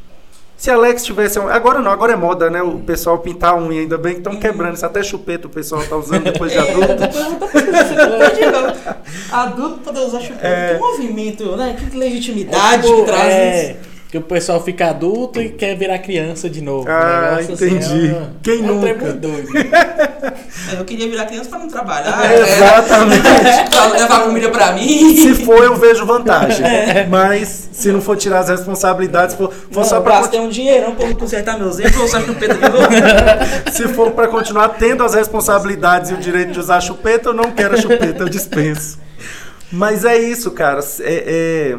Se Alex tivesse. um- Agora não, agora é moda, né? O pessoal pintar a unha, ainda bem que estão quebrando. Isso até chupeta o pessoal tá usando depois de É, adulto. [laughs] Adulto poder usar chupeta. É. Que movimento, né? Que legitimidade que traz é, isso. Que o pessoal fica adulto e quer virar criança de novo. Ah, Um assim, entendi. é uma- Quem é nunca? doido. É, [laughs] Eu queria virar criança pra não trabalhar. [laughs] Exatamente. É, pra levar comida pra mim. Se for, eu vejo vantagem. Mas se não for tirar as responsabilidades, for, for Não, só eu para gastei um dinheirão pra consertar meus erros, vou usar chupeta de novo. se for para continuar tendo as responsabilidades e o direito de usar chupeta, eu não quero a chupeta, eu dispenso. Mas é isso, cara. É, é,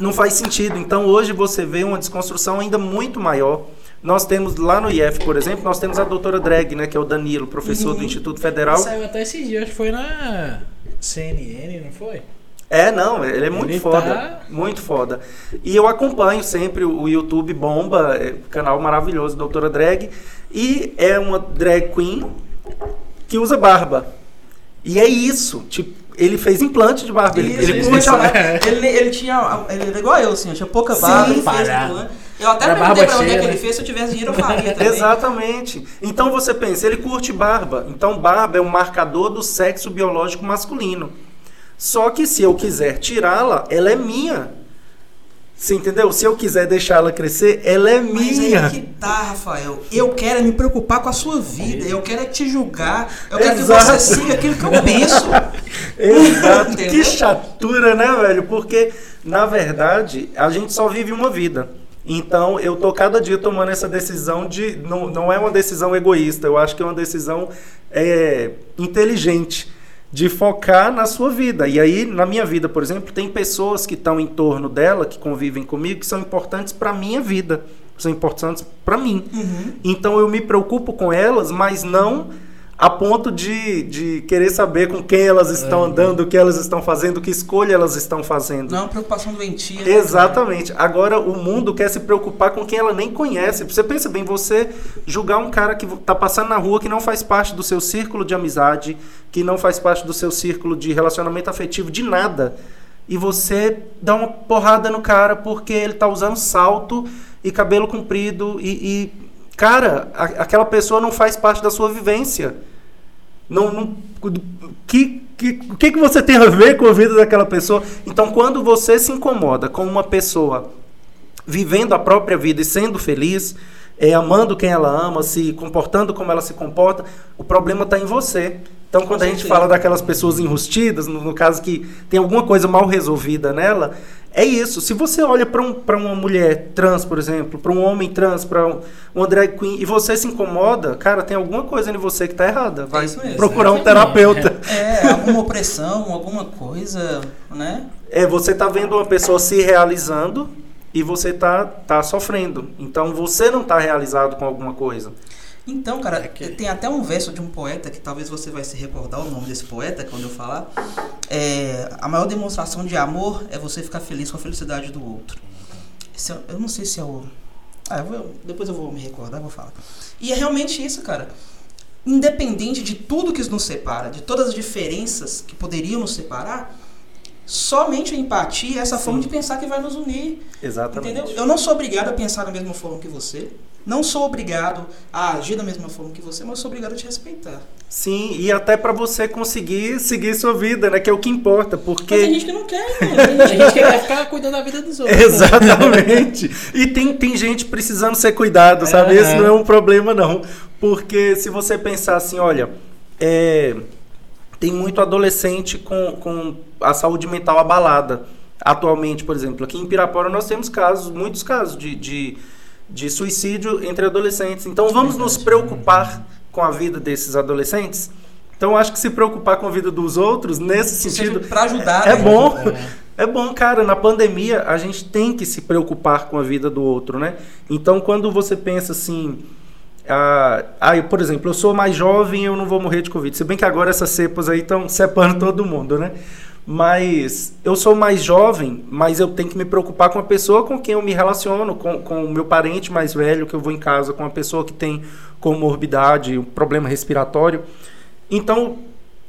não faz sentido. Então hoje você vê uma desconstrução ainda muito maior. Nós temos lá no IF, por exemplo, nós temos a doutora Drag, né, que é o Danilo, professor do Instituto Federal. Saiu até esse dia, acho que foi na CNN, não foi? É, não, ele é muito Ele foda. tá- Muito foda. E eu acompanho sempre o o YouTube Bomba, é, canal maravilhoso, Doutora Drag. E é uma drag queen que usa barba. E é isso. Tipo, ele fez implante de barba. Ele, ele né? [laughs] ele, ele tinha. Ele era igual eu, assim, eu tinha pouca Sim, barba, aquilo, né? Eu até perguntei pra onde é que ele né? fez, se eu tivesse dinheiro eu faria também. Exatamente. Então você pensa, ele curte barba. Então barba é um marcador do sexo biológico masculino. Só que se eu quiser tirá-la, ela é minha. Você entendeu? Se eu quiser deixá-la crescer, ela é Mas minha. aí que tá, Rafael. Eu quero é me preocupar com a sua vida. Eu quero é te julgar. Eu quero Exato. que você siga aquilo que eu penso. [laughs] Exato. Que chatura, né, velho? Porque, na verdade, a gente só vive uma vida. Então, eu tô cada dia tomando essa decisão de. Não, não é uma decisão egoísta, eu acho que é uma decisão é, inteligente de focar na sua vida. E aí, na minha vida, por exemplo, tem pessoas que estão em torno dela, que convivem comigo, que são importantes para minha vida, são importantes para mim. Uhum. Então eu me preocupo com elas, mas não a ponto de, de querer saber com quem elas estão andando, o que elas estão fazendo, que escolha elas estão fazendo. Não é uma preocupação doentia. né? Exatamente. Agora o mundo quer se preocupar com quem ela nem conhece. Você pensa bem, você julgar um cara que tá passando na rua que não faz parte do seu círculo de amizade, que não faz parte do seu círculo de relacionamento afetivo, de nada. E você dá uma porrada no cara porque ele tá usando salto e cabelo comprido e, e, cara, a- aquela pessoa não faz parte da sua vivência. Não, não, que, que, o que, que você tem a ver com a vida daquela pessoa? Então, quando você se incomoda com uma pessoa vivendo a própria vida e sendo feliz, é, amando quem ela ama, se comportando como ela se comporta, o problema está em você. Então, quando a gente fala daquelas pessoas enrustidas, no, no caso que tem alguma coisa mal resolvida nela, é isso. Se você olha para um, pra uma mulher trans, por exemplo, para um homem trans, para um, uma drag queen, e você se incomoda, cara, tem alguma coisa em você que tá errada. Vai mesmo. procurar um É. terapeuta. É, alguma opressão, alguma coisa, né? É, você tá vendo uma pessoa se realizando e você tá, tá sofrendo. Então, você não tá realizado com alguma coisa. Então, cara, É que- tem até um verso de um poeta que talvez você vai se recordar o nome desse poeta quando eu falar. É, a maior demonstração de amor é você ficar feliz com a felicidade do outro. Esse é- eu não sei se é o. Ah, eu vou- depois eu vou me recordar, vou falar. E é realmente isso, cara. Independente de tudo que nos separa, de todas as diferenças que poderiam nos separar, somente a empatia é essa forma de pensar que vai nos unir. Exatamente. Entendeu? Eu não sou obrigado a pensar da mesma forma que você. Não sou obrigado a agir da mesma forma que você, mas eu sou obrigado a te respeitar. Sim, e até para você conseguir seguir sua vida, né? Que é o que importa, porque... Mas tem gente que não quer, mano. Tem gente gente quer [laughs] ficar cuidando da vida dos outros. Exatamente. E tem, tem gente precisando ser cuidado, sabe? É. Esse não é um problema, não. Porque se você pensar assim, olha, é, tem muito adolescente com, com a saúde mental abalada. Atualmente, por exemplo, aqui em Pirapora nós temos casos, muitos casos de, de, de suicídio entre adolescentes. Então vamos nos preocupar com a vida desses adolescentes? Então acho que se preocupar com a vida dos outros, nesse Que sentido, pra ajudar, é né? bom. É. É bom, cara, na pandemia a gente tem que se preocupar com a vida do outro, né? Então, quando você pensa assim, ah, ah, eu, por exemplo, eu sou mais jovem, eu não vou morrer de Covid. Se bem que agora essas cepas aí estão separando [laughs] todo mundo, né? Mas eu sou mais jovem, mas eu tenho que me preocupar com a pessoa com quem eu me relaciono, com, com o meu parente mais velho que eu vou em casa, com a pessoa que tem comorbidade, um problema respiratório. Então,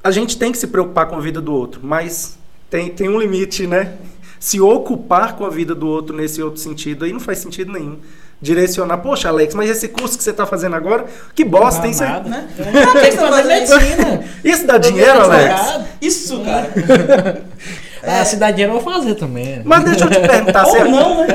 a gente tem que se preocupar com a vida do outro, mas tem, tem um limite, né? Se ocupar com a vida do outro nesse outro sentido aí não faz sentido nenhum. Direcionar, poxa, Alex, mas esse curso que você está fazendo agora, que bosta, hein? Você- Nada. Né? É. [laughs] Isso dá dinheiro, Alex? Isso, cara. [laughs] Ah, se dá dinheiro, eu vou fazer também. né? Mas deixa eu te perguntar, [laughs] Ou você... não, né?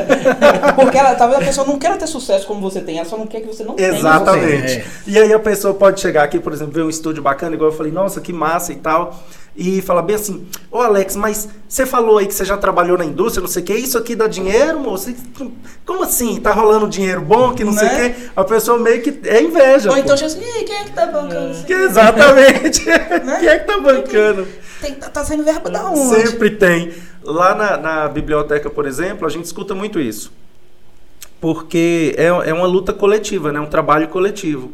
Porque ela, talvez a pessoa não queira ter sucesso como você tem, ela só não quer que você não tenha Exatamente. É. E aí a pessoa pode chegar aqui, por exemplo, ver um estúdio bacana, igual eu falei, nossa, que massa e tal. E falar bem assim, ô Alex, mas você falou aí que você já trabalhou na indústria, não sei o que, isso aqui dá dinheiro, moço? Como assim? Tá rolando dinheiro bom, que não sei o Né? que? A pessoa meio que é inveja. Ou pô. então chega assim, "Ih, quem é que tá bancando? Que exatamente. [laughs] [laughs] Quem é que tá bancando? Tem, tá, tá saindo verba da onde? Sempre tem. Lá na, na biblioteca, por exemplo, a gente escuta muito isso. Porque é, é uma luta coletiva, né? um trabalho coletivo.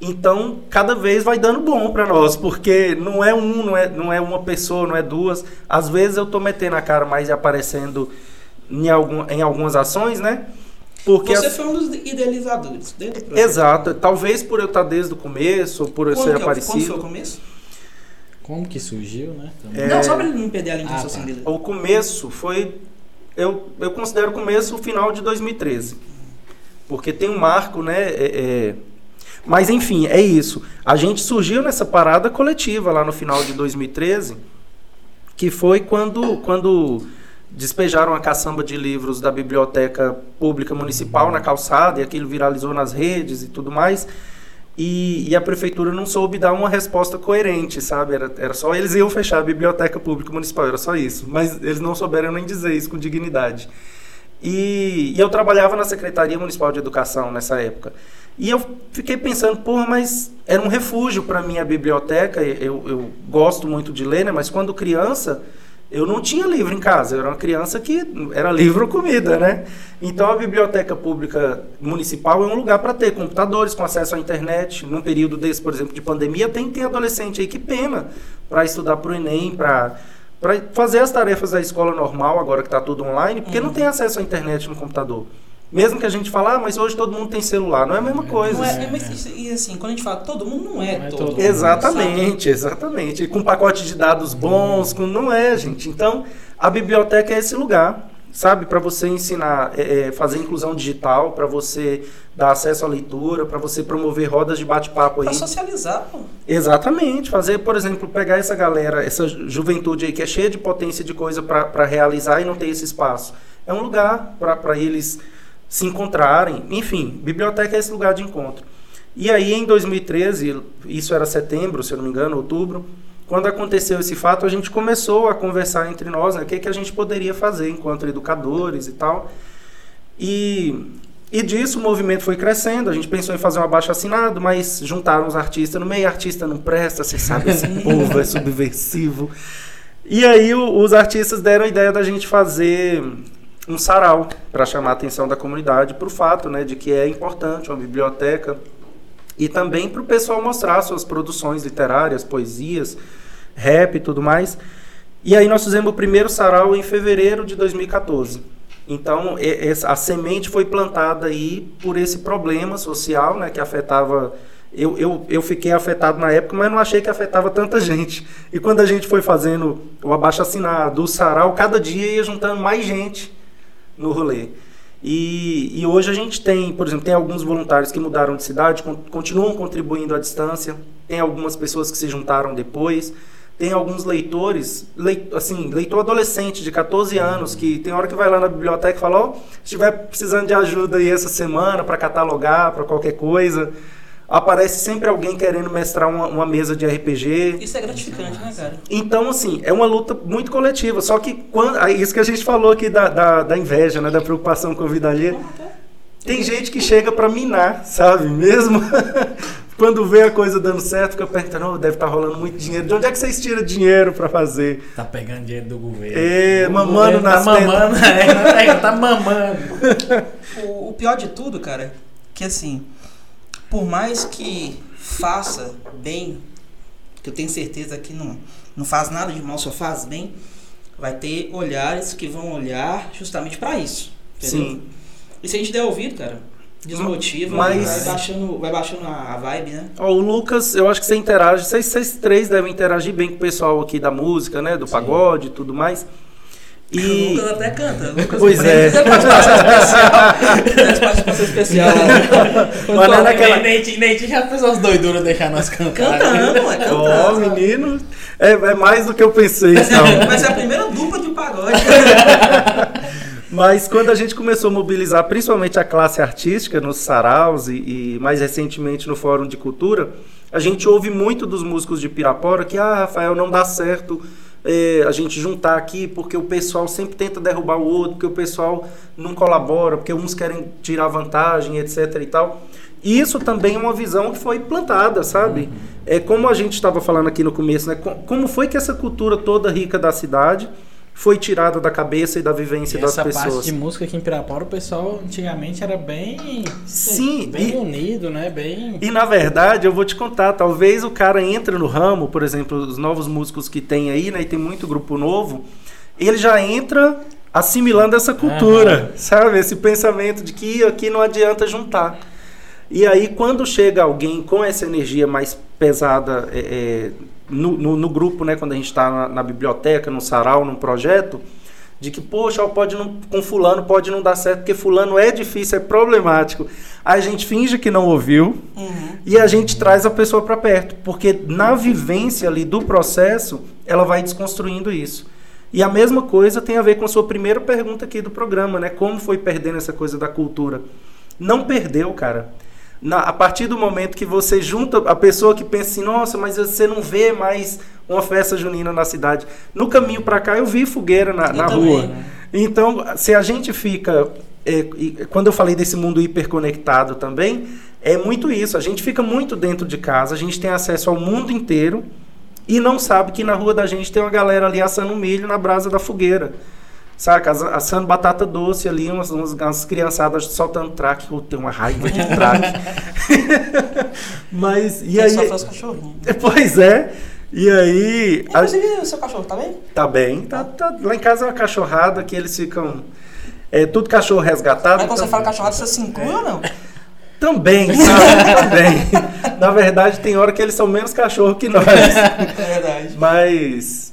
Então, cada vez vai dando bom para nós, porque não é um, não é, não é uma pessoa, não é duas. Às vezes eu tô metendo a cara mais e aparecendo em, algum, em algumas ações, né? Porque Você as- foi um dos idealizadores dentro do projeto. Exato. Talvez por eu estar desde o começo, ou por eu Quando, ser é o- quando foi o aparecido. começo? Como que surgiu, né? É. Não, só pra ele não perder a linha de Ah, raciocínio tá. dele. O começo foi. Eu, eu considero o começo o final de 2013. Porque tem um marco, né? é- é- Mas enfim, é isso. A gente surgiu nessa parada coletiva lá no final de 2013, que foi quando, quando despejaram a caçamba de livros da biblioteca pública municipal na calçada, e aquilo viralizou nas redes e tudo mais. E, e a prefeitura não soube dar uma resposta coerente, sabe? Era, era só eles iam fechar a biblioteca pública municipal, era só isso. Mas eles não souberam nem dizer isso com dignidade. E, e eu trabalhava na Secretaria Municipal de Educação nessa época. E eu fiquei pensando, porra, mas era um refúgio para mim a biblioteca. Eu, eu gosto muito de ler, né? Mas quando criança, eu não tinha livro em casa. Eu era uma criança que era livro ou comida, né? Então a biblioteca pública municipal é um lugar para ter computadores com acesso à internet. Num período desse, por exemplo, de pandemia, tem, tem adolescente aí que pena para estudar para o Enem, para para fazer as tarefas da escola normal, agora que está tudo online, porque não tem acesso à internet no computador. Mesmo que a gente fale, ah, mas hoje todo mundo tem celular, não é a mesma coisa. Não é, é, mas e assim, quando a gente fala todo mundo, não é, Não é todo, todo mundo. mundo. Exatamente, exatamente. E com pacote de dados bons, com... não é, gente. Então, a biblioteca é esse lugar, sabe, para você ensinar, é, é, fazer inclusão digital, para você dar acesso à leitura, para você promover rodas de bate-papo aí. Pra socializar, pô. Exatamente, fazer, por exemplo, pegar essa galera, essa juventude aí que é cheia de potência de coisa para realizar e não ter esse espaço. É um lugar para eles se encontrarem. Enfim, biblioteca é esse lugar de encontro. E aí em 2013, isso era setembro, se eu não me engano, outubro, quando aconteceu esse fato, a gente começou a conversar entre nós, né, o que, que a gente poderia fazer enquanto educadores e tal. E, e disso o movimento foi crescendo, a gente pensou em fazer um abaixo assinado, mas juntaram os artistas no meio, artista não presta, você sabe, esse [laughs] povo é subversivo. E aí o, os artistas deram a ideia da gente fazer um sarau para chamar a atenção da comunidade para o fato né, de que é importante uma biblioteca e também para o pessoal mostrar suas produções literárias, poesias, rap e tudo mais. E aí nós fizemos o primeiro sarau em fevereiro de 2014. Então a semente foi plantada aí por esse problema social, né, que afetava eu, eu, eu fiquei afetado na época, mas não achei que afetava tanta gente. E quando a gente foi fazendo o abaixo assinado, o sarau, cada dia ia juntando mais gente no rolê. E, e hoje a gente tem, por exemplo, tem alguns voluntários que mudaram de cidade, continuam contribuindo à distância, tem algumas pessoas que se juntaram depois, tem alguns leitores, leit, assim, leitor adolescente de 14 anos, que tem hora que vai lá na biblioteca e fala, ó, oh, se estiver precisando de ajuda aí essa semana para catalogar, para qualquer coisa, aparece sempre alguém querendo mestrar uma, uma, mesa de RPG. Isso é gratificante, né, cara? Então, assim, é uma luta muito coletiva. Só que quando. Isso que a gente falou aqui da, da, da inveja, né? Da preocupação com a vida alheia. Tem gente que chega para minar, sabe? Mesmo [laughs] quando vê a coisa dando certo, fica perguntando, oh, deve estar tá rolando muito dinheiro. De onde é que vocês tiram dinheiro para fazer? Tá pegando dinheiro do governo. É, o mamando nas tá mamando, é, tá mamando. [laughs] o, o pior de tudo, cara, que assim, por mais que faça bem, que eu tenho certeza que não, não faz nada de mal, só faz bem, vai ter olhares que vão olhar justamente para isso. Entendeu? Sim. E se a gente der ouvido, cara, desmotiva, Mas... vai, baixando, vai baixando a vibe, né? Ó, o Lucas, eu acho que você interage, vocês, vocês três devem interagir bem com o pessoal aqui da música, né? Do Sim. pagode e tudo mais. E... O Lucas até canta. Lucas pois é. Faz participação especial. Mas não é naquela... Neide já fez umas doiduras deixar nós cantar. Cantando, é cantando. Ó, oh, menino. É, é mais do que eu pensei. Mas, é, mas é a primeira dupla de um pagode. [laughs] Mas quando a gente começou a mobilizar principalmente a classe artística nos saraus e, e, mais recentemente no Fórum de Cultura, a gente ouve muito dos músicos de Pirapora que, ah, Rafael, não dá certo é, a gente juntar aqui, porque o pessoal sempre tenta derrubar o outro, porque o pessoal não colabora, porque uns querem tirar vantagem, etc e tal. E isso também é uma visão que foi plantada, sabe? Uhum. É como a gente estava falando aqui no começo, né? Como foi que essa cultura toda rica da cidade foi tirada da cabeça e da vivência e das pessoas. Essa parte de música aqui em Pirapora, o pessoal antigamente era bem sim, bem e, unido, né? Bem E na verdade, eu vou te contar, talvez o cara entre no ramo, por exemplo, os novos músicos que tem aí, né, e tem muito grupo novo, ele já entra assimilando essa cultura, uhum. sabe? Esse pensamento de que aqui não adianta juntar. E aí, quando chega alguém com essa energia mais pesada, é, é, no, no, no, grupo, né, quando a gente está na, na, biblioteca, no sarau, num projeto, de que, poxa, pode não, com fulano pode não dar certo, porque fulano é difícil, é problemático. A gente finge que não ouviu uhum. e a gente traz a pessoa para perto, porque na vivência ali do processo, ela vai desconstruindo isso. E a mesma coisa tem a ver com a sua primeira pergunta aqui do programa, né? Como foi perdendo essa coisa da cultura? Não perdeu, cara na, a partir do momento que você junta a pessoa que pensa assim, nossa, mas você não vê mais uma festa junina na cidade. No caminho para cá eu vi fogueira na, na rua. Né? Então, se a gente fica. É, quando eu falei desse mundo hiperconectado também, é muito isso. A gente fica muito dentro de casa, a gente tem acesso ao mundo inteiro e não sabe que na rua da gente tem uma galera ali assando milho na brasa da fogueira. Saca? Assando batata doce ali, umas, umas, umas criançadas soltando traque. Eu tenho uma raiva de traque. [laughs] Mas, e aí... Só faz cachorrinho. Pois é. E aí... Inclusive, a... o seu cachorro tá bem? Tá bem. Tá, tá, lá em casa é uma cachorrada que eles ficam... É tudo cachorro resgatado. Mas quando você fala cachorrada, você se inclui ou não? Também, sabe? [laughs] Também. Na verdade, tem hora que eles são menos cachorro que nós. É verdade. Mas...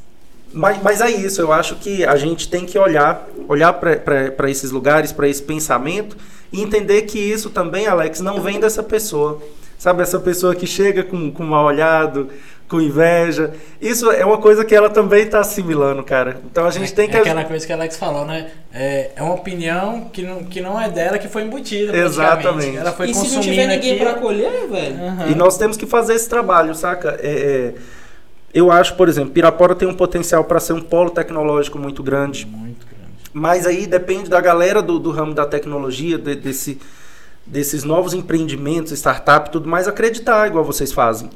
Mas, mas é isso, eu acho que a gente tem que olhar, olhar para esses lugares, para esse pensamento e entender que isso também, Alex, não vem dessa pessoa. Sabe, essa pessoa que chega com, com mal olhado, com inveja. Isso é uma coisa que ela também está assimilando, cara. Então a gente é, tem que. É aquela coisa que a Alex falou, né? É, é uma opinião que não, que não é dela, que foi embutida. Exatamente. Ela foi e se não tiver ninguém para acolher, velho? Uhum. E nós temos que fazer esse trabalho, saca? É, é, eu acho, por exemplo, Pirapora tem um potencial para ser um polo tecnológico muito grande. Muito grande. Mas aí depende da galera do, do ramo da tecnologia, de, desse, desses novos empreendimentos, startup tudo mais, acreditar igual vocês fazem.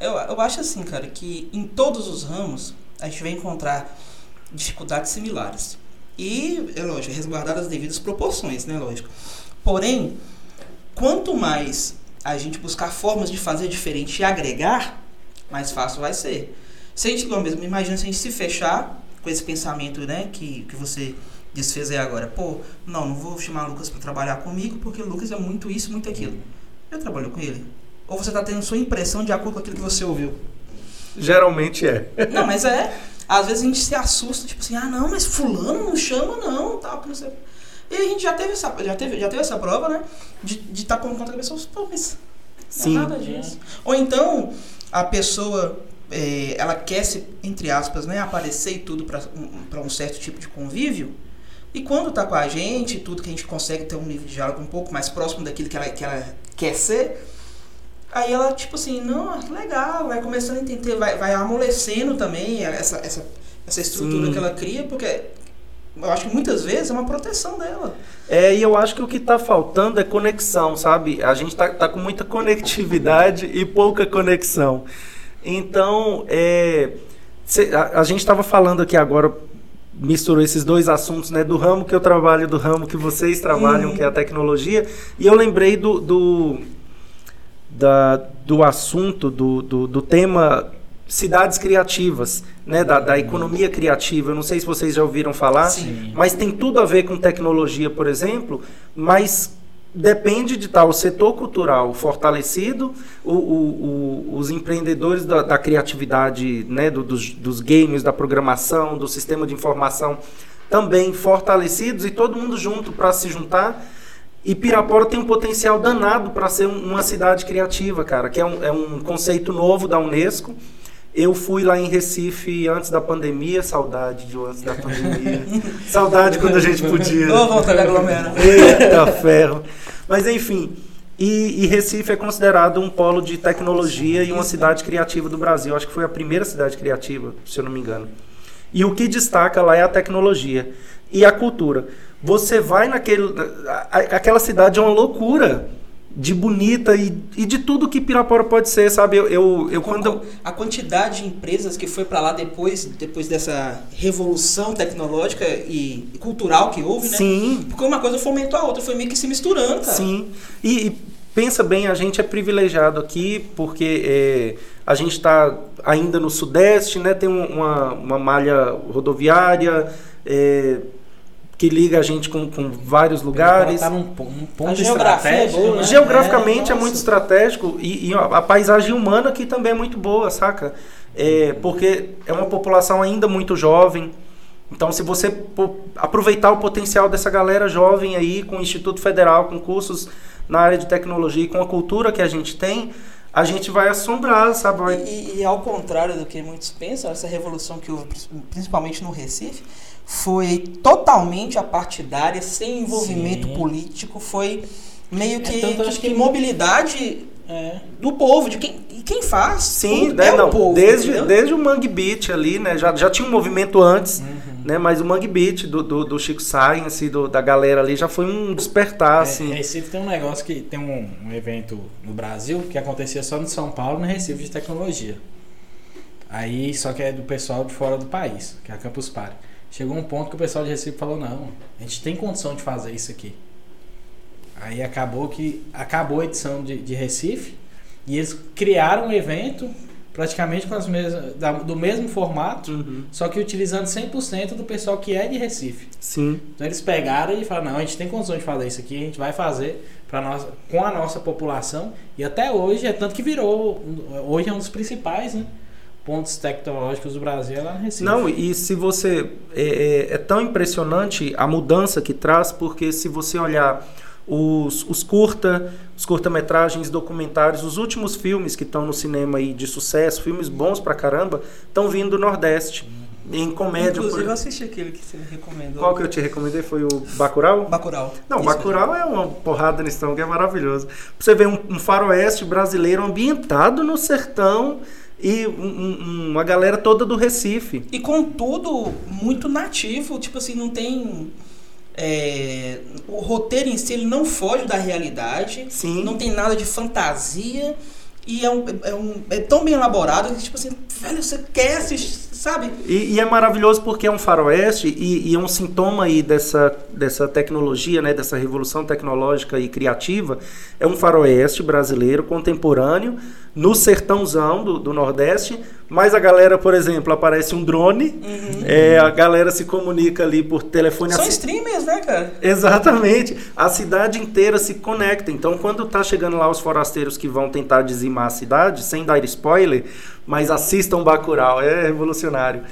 Eu, eu acho assim, cara, que em todos os ramos a gente vai encontrar dificuldades similares. E, é lógico, resguardar as devidas proporções, né? Lógico. Porém, quanto mais a gente buscar formas de fazer diferente e agregar, mais fácil vai ser. Se a gente, igual mesmo, imagina se a gente se fechar com esse pensamento, né, que, que você desfez aí agora. Pô, não, não vou chamar o Lucas para trabalhar comigo porque o Lucas é muito isso, muito aquilo. Eu trabalho com ele. Ou você está tendo sua impressão de acordo com aquilo que você ouviu? Geralmente é. Não, mas é. Às vezes a gente se assusta, tipo assim, ah não, mas fulano não chama não, tal, que não sei. E a gente já teve essa, já teve, já teve essa prova, né? De estar de tá com conta da pessoa, pô, mas Sim. não é nada disso. Ou então, a pessoa, é, ela quer se, entre aspas, né, aparecer e tudo para um, um certo tipo de convívio, e quando tá com a gente, tudo que a gente consegue ter um nível de diálogo um pouco mais próximo daquilo que ela, que ela quer ser, Aí ela, tipo assim, não, legal, vai começando a entender, vai, vai amolecendo também essa, essa, essa estrutura Sim. que ela cria, porque eu acho que muitas vezes é uma proteção dela. É, e eu acho que o que está faltando é conexão, sabe? A gente está tá com muita conectividade e pouca conexão. Então, é, a, a gente estava falando aqui agora, misturou esses dois assuntos, né? Do ramo que eu trabalho, do ramo que vocês trabalham, que é a tecnologia, e eu lembrei do, do da, do assunto, do, do, do tema cidades criativas, né, da, da, economia criativa. Eu não sei se vocês já ouviram falar, Sim. mas tem tudo a ver com tecnologia, por exemplo, mas depende de estar o setor cultural fortalecido, o, o, o, os empreendedores da, da criatividade, né, do, dos, dos games, da programação, do sistema de informação também fortalecidos e todo mundo junto para se juntar e Pirapora tem um potencial danado para ser uma cidade criativa, cara, que é um, é um conceito novo da Unesco. Eu fui lá em Recife antes da pandemia, saudade de antes da pandemia. [laughs] saudade quando a gente podia. Ô, volta a aglomera. Eita ferro. Mas enfim, e, e, Recife é considerado um polo de tecnologia e uma cidade criativa do Brasil. Acho que foi a primeira cidade criativa, se eu não me engano. E o que destaca lá é a tecnologia e a cultura. Você vai naquele. Aquela cidade é uma loucura de bonita e, e de tudo que Pirapora pode ser, sabe? Eu, eu, eu quando a quantidade de empresas que foi para lá depois depois dessa revolução tecnológica e cultural que houve, né? Sim. Porque uma coisa fomentou a outra, foi meio que se misturando, cara. Sim. E, e pensa bem, a gente é privilegiado aqui porque é, a gente está ainda no sudeste, né? Tem uma, uma malha rodoviária. É, que liga a gente com, com vários lugares. Tá num, um ponto estratégico. É boa, né? Geograficamente é, é muito estratégico e, e, a paisagem humana aqui também é muito boa, saca? É, porque é uma população ainda muito jovem. Então, se você aproveitar o potencial dessa galera jovem aí, com o Instituto Federal, com cursos na área de tecnologia e com a cultura que a gente tem, a gente vai assombrar, sabe? E, e, e ao contrário do que muitos pensam, essa revolução que houve, principalmente no Recife, foi totalmente apartidária, sem envolvimento Sim. político, foi meio é, que, é, que, que mobilidade é. do povo, de quem, quem faz. Sim, né, é não, o povo, desde, desde o Mangue Beat ali, né? Já, já tinha um movimento antes, uhum. né? Mas o Mangue Beat do, do, do Chico Science, do, da galera ali, já foi um despertar, assim. É, Recife tem um negócio que tem um, um evento no Brasil que acontecia só no São Paulo, no Recife de tecnologia. Aí, só que é do pessoal de fora do país, que é a Campus Party. Chegou um ponto que o pessoal de Recife falou: não, a gente tem condição de fazer isso aqui. Aí acabou que acabou a edição de, de Recife e eles criaram um evento praticamente com as mesmas, da, do mesmo formato, uhum. só que utilizando 100% do pessoal que é de Recife. Sim. Então eles pegaram e falaram: não, a gente tem condição de fazer isso aqui, a gente vai fazer nós com a nossa população e até hoje é tanto que virou hoje é um dos principais, né? Pontos tecnológicos do Brasil é lá no Recife. Não, e se você. É, é, é, tão impressionante a mudança que traz, porque se você olhar os, os curta, os curta-metragens, documentários, os últimos filmes que estão no cinema aí de sucesso, filmes bons pra caramba, estão vindo do Nordeste. Em comédia. Inclusive, eu por... assisti aquele que você me recomendou. Qual que eu te recomendei? Foi o Bacurau? Bacurau. Não, Isso Bacurau é uma porrada nesse que é maravilhoso. Você vê um, um faroeste brasileiro ambientado no sertão e um- um- uma galera toda do Recife. E contudo, muito nativo, tipo assim, não tem. é, o roteiro em si ele não foge da realidade, Sim. não tem nada de fantasia, e é, um, é, um, é tão bem elaborado que, tipo assim, velho, você quer assistir, sabe? E, e é maravilhoso porque é um faroeste e, e é um sintoma aí dessa, dessa tecnologia, né, dessa revolução tecnológica e criativa. É um faroeste brasileiro contemporâneo no sertãozão do, do Nordeste, mas a galera, por exemplo, aparece um drone, é, a galera se comunica ali por telefone. São streamers, né, cara? Exatamente. A cidade inteira se conecta. Então, quando tá chegando lá os forasteiros que vão tentar dizimar a cidade, sem dar spoiler, mas assistam Bacurau, é revolucionário.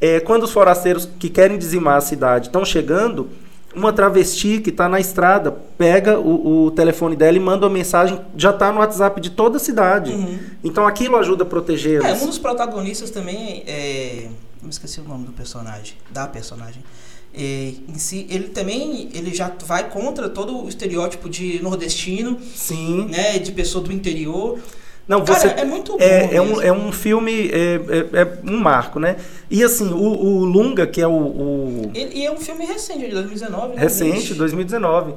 É, quando os forasteiros que querem dizimar a cidade estão chegando, uma travesti que está na estrada pega o, o telefone dela e manda uma mensagem, já está no WhatsApp de toda a cidade. Uhum. Então aquilo ajuda a protegê-los. É, um dos protagonistas também é. Me esqueci o nome do personagem. Da personagem. É, em si, ele também ele já vai contra todo o estereótipo de nordestino, Sim. né? De pessoa do interior. Não, Cara, você é muito bom. É, é, um, é um filme, é, é- é um marco, né? E assim, o, o Lunga, que é o, o Ele- e é um filme recente, de 2019. né? recente, Ixi. 2019,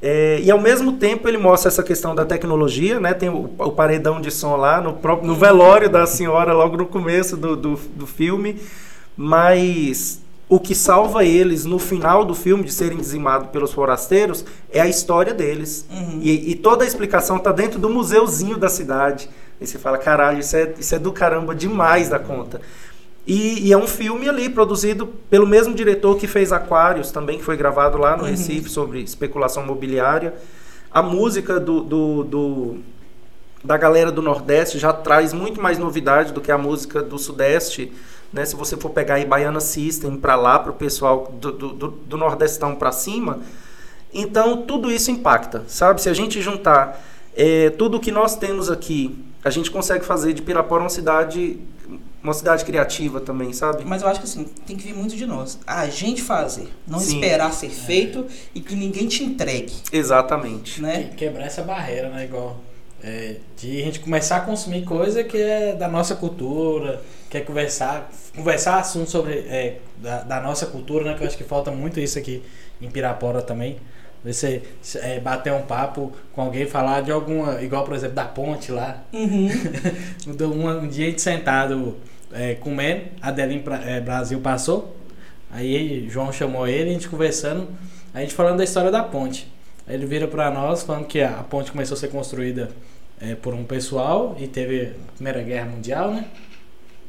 é, e ao mesmo tempo ele mostra essa questão da tecnologia, né? Tem o, o paredão de som lá no, próprio, no velório da senhora, logo no começo do, do, do filme, mas o que salva eles no final do filme de serem dizimados pelos forasteiros é a história deles. Uhum. E, e toda a explicação tá dentro do museuzinho da cidade. E você fala, caralho, isso é, isso é do caramba demais da conta. E, e é um filme ali produzido pelo mesmo diretor que fez Aquários, também que foi gravado lá no Uhum. Recife sobre especulação mobiliária. A música do, do, do- da galera do Nordeste já traz muito mais novidade do que a música do Sudeste. Né? Se você for pegar aí Baiana System para lá, para o pessoal do, do, do, Nordestão para cima, então tudo isso impacta, sabe? Se a gente juntar eh, tudo que nós temos aqui, a gente consegue fazer de Pirapora uma cidade, uma cidade criativa também, sabe? Mas eu acho que assim, tem que vir muito de nós. A gente fazer. Não Sim. esperar ser feito e que ninguém te entregue. Exatamente. Né? Que- Quebrar essa barreira, né? Igual. é, de a gente começar a consumir coisa que é da nossa cultura, quer conversar, conversar assuntos sobre é, da, da nossa cultura, né? Que eu acho que falta muito isso aqui em Pirapora também. Você é, bater um papo com alguém, falar de alguma, igual por exemplo da ponte lá. Uhum. [laughs] Um, um dia a gente sentado é, comendo, a Adeline é, Brasil passou, aí João chamou ele, a gente conversando, a gente falando da história da ponte. Aí ele vira pra nós falando que a ponte começou a ser construída é, por um pessoal e teve a Primeira Guerra Mundial, né?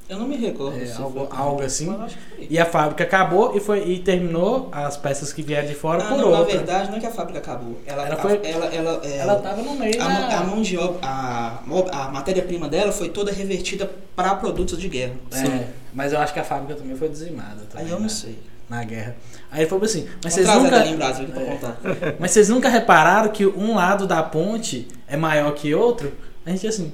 Eu não me recordo. É, algo- algo assim. E a fábrica acabou e, foi, e terminou as peças que vieram de fora Ah, por não, na outra. verdade, não é que a fábrica acabou. Ela, Ela a- foi- ela, ela, é, Ela tava no meio a, da... a mão de obra, a, a matéria-prima dela foi toda revertida para produtos de guerra. É, mas eu acho que a fábrica também foi dizimada. também, Aí eu não né? sei. Na guerra. Aí ele falou assim, mas vocês nunca... Brasil É. [laughs] Mas vocês nunca repararam que um lado da ponte é maior que outro? A gente assim.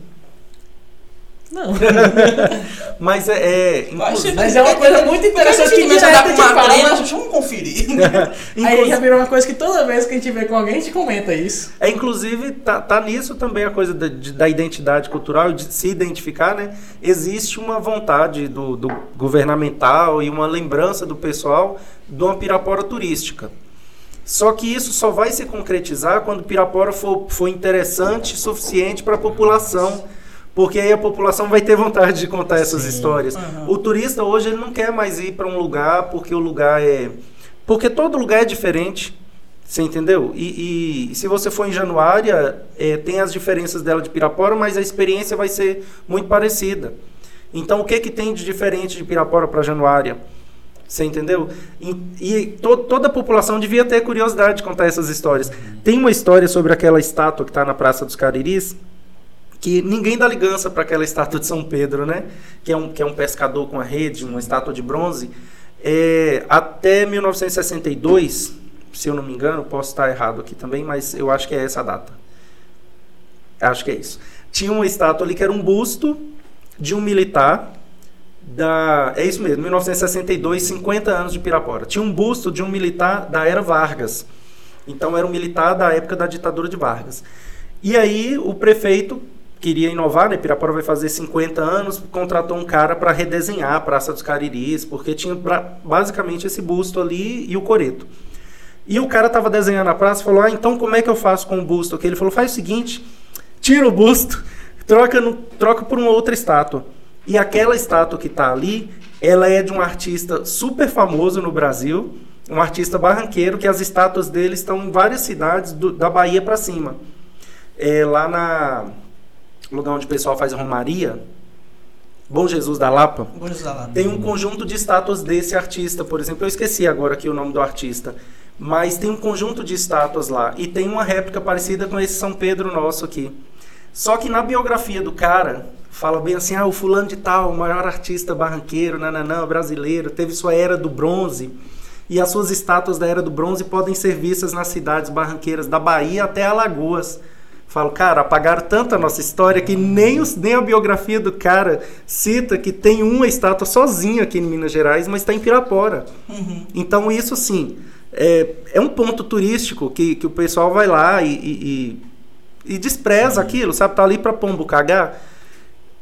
Não. [laughs] Mas é. é inclusive- Mas é uma coisa muito interessante que começa a direto dar a pra gente uma trema, vamos conferir. [laughs] Aí já virou uma coisa que toda vez que a gente vê com alguém, a gente comenta isso. É, inclusive, tá, tá nisso também a coisa da, de- da identidade cultural, de se identificar, né? Existe uma vontade do, do governamental e uma lembrança do pessoal de uma Pirapora turística. Só que isso só vai se concretizar quando Pirapora for, for interessante o suficiente para a população. Porque aí a população vai ter vontade de contar essas Sim. histórias. Aham. O turista hoje ele não quer mais ir para um lugar porque o lugar é. Porque todo lugar é diferente. Você entendeu? E, e se você for em Januária, é, tem as diferenças dela de Pirapora, mas a experiência vai ser muito parecida. Então, o que, que tem de diferente de Pirapora para Januária? Você entendeu? E, e to- toda a população devia ter curiosidade de contar essas histórias. Tem uma história sobre aquela estátua que está na Praça dos Cariris, que ninguém dá ligança para aquela estátua de São Pedro, né? Que é um, que é um pescador com a rede, uma estátua de bronze. É, até 1962, se eu não me engano, posso estar errado aqui também, mas eu acho que é essa a data. Acho que é isso. Tinha uma estátua ali que era um busto de um militar da. É isso mesmo, 1962, 50 anos de Pirapora. Tinha um busto de um militar da era Vargas. Então era um militar da época da ditadura de Vargas. E aí o prefeito queria inovar, né? Pirapora vai fazer 50 anos, contratou um cara para redesenhar a Praça dos Cariris, porque tinha pra, basicamente esse busto ali e o coreto. E o cara estava desenhando a praça falou: Ah, então como é que eu faço com o busto aqui? Ele falou: Faz o seguinte, tira o busto, [laughs] troca, no, troca por uma outra estátua. E aquela estátua que está ali, ela é de um artista super famoso no Brasil, um artista barranqueiro, que as estátuas dele estão em várias cidades do, da Bahia para cima. É, lá na lugar onde o pessoal faz a romaria, Bom Jesus da Lapa, Bom Jesus da Lapa. tem um conjunto de estátuas desse artista, por exemplo. Eu esqueci agora aqui o nome do artista, mas tem um conjunto de estátuas lá e tem uma réplica parecida com esse São Pedro nosso aqui. Só que na biografia do cara fala bem assim, ah, o fulano de tal, o maior artista barranqueiro, nananã, brasileiro, teve sua era do bronze. E as suas estátuas da era do bronze podem ser vistas nas cidades barranqueiras da Bahia até Alagoas. Falo, cara, apagaram tanto a nossa história que nem, os, nem a biografia do cara cita que tem uma estátua sozinha aqui em Minas Gerais, mas está em Pirapora. Uhum. Então, isso, assim, é, é um ponto turístico que, que o pessoal vai lá e, e, e, e despreza aquilo, sabe? Tá ali para pombo cagar.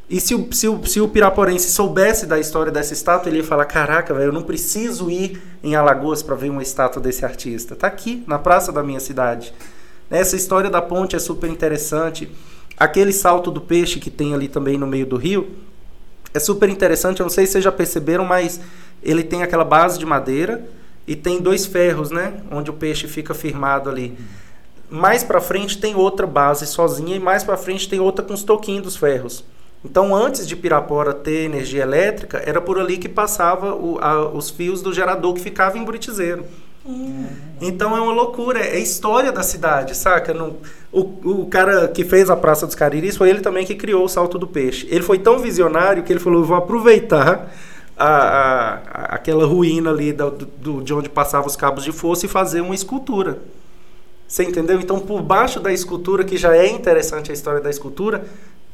E se o, se, o, se o piraporense soubesse da história dessa estátua, ele ia falar: Caraca, velho, eu não preciso ir em Alagoas para ver uma estátua desse artista. Tá aqui, na praça da minha cidade. Essa história da ponte é super interessante. Aquele salto do peixe que tem ali também no meio do rio é super interessante. Eu não sei se vocês já perceberam, mas ele tem aquela base de madeira e tem dois ferros, né? Onde o peixe fica firmado ali. Mais para frente tem outra base sozinha e mais para frente tem outra com os toquinhos dos ferros. Então, antes de Pirapora ter energia elétrica, era por ali que passava o, a, os fios do gerador que ficava em Buritizeiro. Hum. Então é uma loucura, é história da cidade, saca? O, o cara que fez a Praça dos Cariris foi ele também que criou o Salto do Peixe. Ele foi tão visionário que ele falou: vou aproveitar a, a, a, aquela ruína ali do, de onde passavam os cabos de força e fazer uma escultura. Você entendeu? Então, por baixo da escultura, que já é interessante a história da escultura,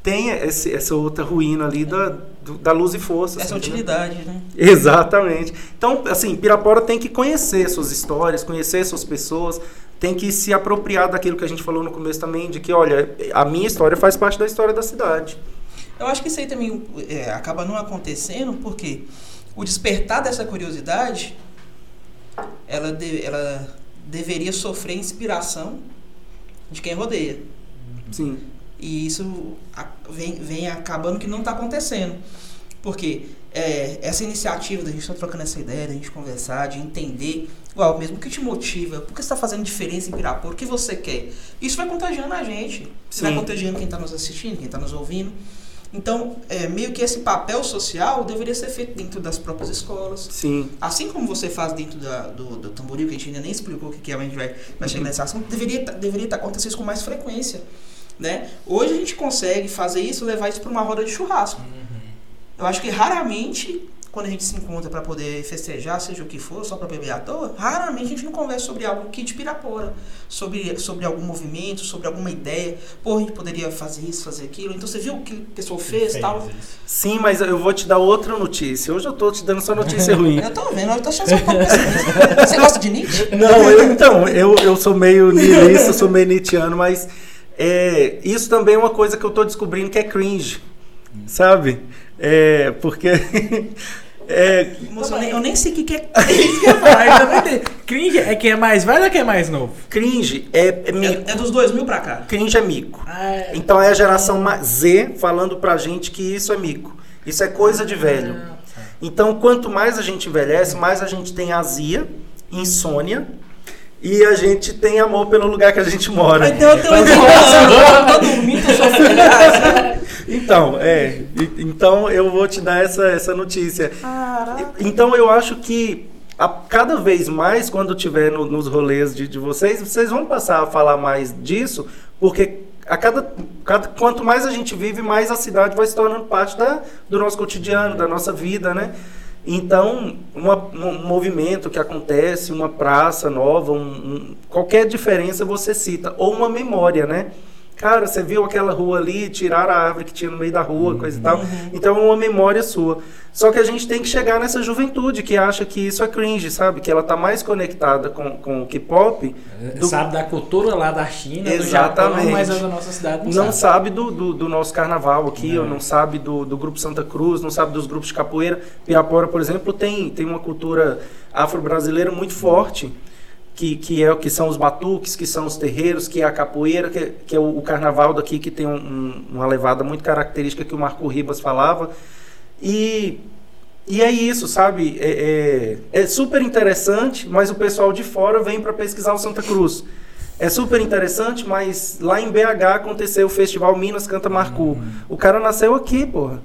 tem esse, essa outra ruína ali da, da luz e força. Essa assim, utilidade, né? Exatamente. Então, assim, Pirapora tem que conhecer suas histórias, conhecer suas pessoas, tem que se apropriar daquilo que a gente falou no começo também, de que, olha, a minha história faz parte da história da cidade. Eu acho que isso aí também é, acaba não acontecendo porque o despertar dessa curiosidade, ela, de, ela deveria sofrer inspiração de quem rodeia. Sim. E isso vem, vem acabando que não está acontecendo. Porque é, essa iniciativa da gente estar tá trocando essa ideia, da gente conversar, de entender igual mesmo o que te motiva, por que você está fazendo diferença em Pirapora, o que você quer. Isso vai contagiando a gente. Isso vai contagiando quem está nos assistindo, quem está nos ouvindo. Então, é, meio que esse papel social deveria ser feito dentro das próprias escolas. Sim. Assim como você faz dentro da, do, do tamboril, que a gente ainda nem explicou o que é, mas a gente vai, vai chegar nessa ação, deveria, deveria estar acontecendo isso com mais frequência. Né? Hoje a gente consegue fazer isso, levar isso para uma roda de churrasco. Uhum. Eu acho que raramente, quando a gente se encontra para poder festejar, seja o que for, só para beber à toa, raramente a gente não conversa sobre algo que de pirapora, sobre, sobre algum movimento, sobre alguma ideia. Pô, a gente poderia fazer isso, fazer aquilo. Então você viu o que a pessoa fez e tal. Isso. Sim, mas eu vou te dar outra notícia. Hoje eu tô te dando só notícia [laughs] ruim. eu tô vendo, eu tô achando pouco Você gosta de Nietzsche? Não, eu, então, eu, eu sou meio niilista, sou meio nietzscheano, mas é, isso também é uma coisa que eu estou descobrindo que é cringe, sabe? É, porque. [laughs] é, Moça, eu, nem, sei o que, é [laughs] cringe. é quem é mais velho ou quem é mais novo? Cringe é, é mico. É, é dos dois mil pra cá. Cringe é mico. Ah, é. Então é a geração Z falando pra gente que isso é mico. Isso é coisa de velho. Ah, tá. Então, quanto mais a gente envelhece, mais a gente tem azia, insônia e a gente tem amor pelo lugar que a gente mora. Então eu tô dormindo, [laughs] Então, é. Então eu vou te dar essa, essa notícia. Caraca. Então eu acho que a, cada vez mais, quando tiver no, nos rolês de, de vocês, vocês vão passar a falar mais disso, porque a cada, cada, quanto mais a gente vive, mais a cidade vai se tornando parte da, do nosso cotidiano, da nossa vida, né? Então, uma, um movimento que acontece, uma praça nova, um, um, qualquer diferença você cita, ou uma memória, né? Cara, você viu aquela rua ali, tiraram a árvore que tinha no meio da rua, Uhum. coisa e tal. Então é uma memória sua. Só que a gente tem que chegar nessa juventude que acha que isso é cringe, sabe? Que ela tá mais conectada com, com o K-pop. do- Sabe da cultura lá da China, do Japão, Exatamente. mas a da nossa cidade não, Não sabe. sabe do, do, do nosso carnaval aqui, Não. ou não sabe do, do grupo Santa Cruz, não sabe dos grupos de capoeira. Pirapora, por exemplo, tem, tem uma cultura afro-brasileira muito forte, que, que, é, que são os batuques, que são os terreiros, que é a capoeira, que, é- que é o, o carnaval daqui, que tem um- um- uma levada muito característica que o Marco Ribas falava. E, e é isso, sabe? É, é, é super interessante, mas o pessoal de fora vem para pesquisar o Santa Cruz. É super interessante, mas lá em BH aconteceu o festival Minas Canta Marcu. O cara nasceu aqui, porra.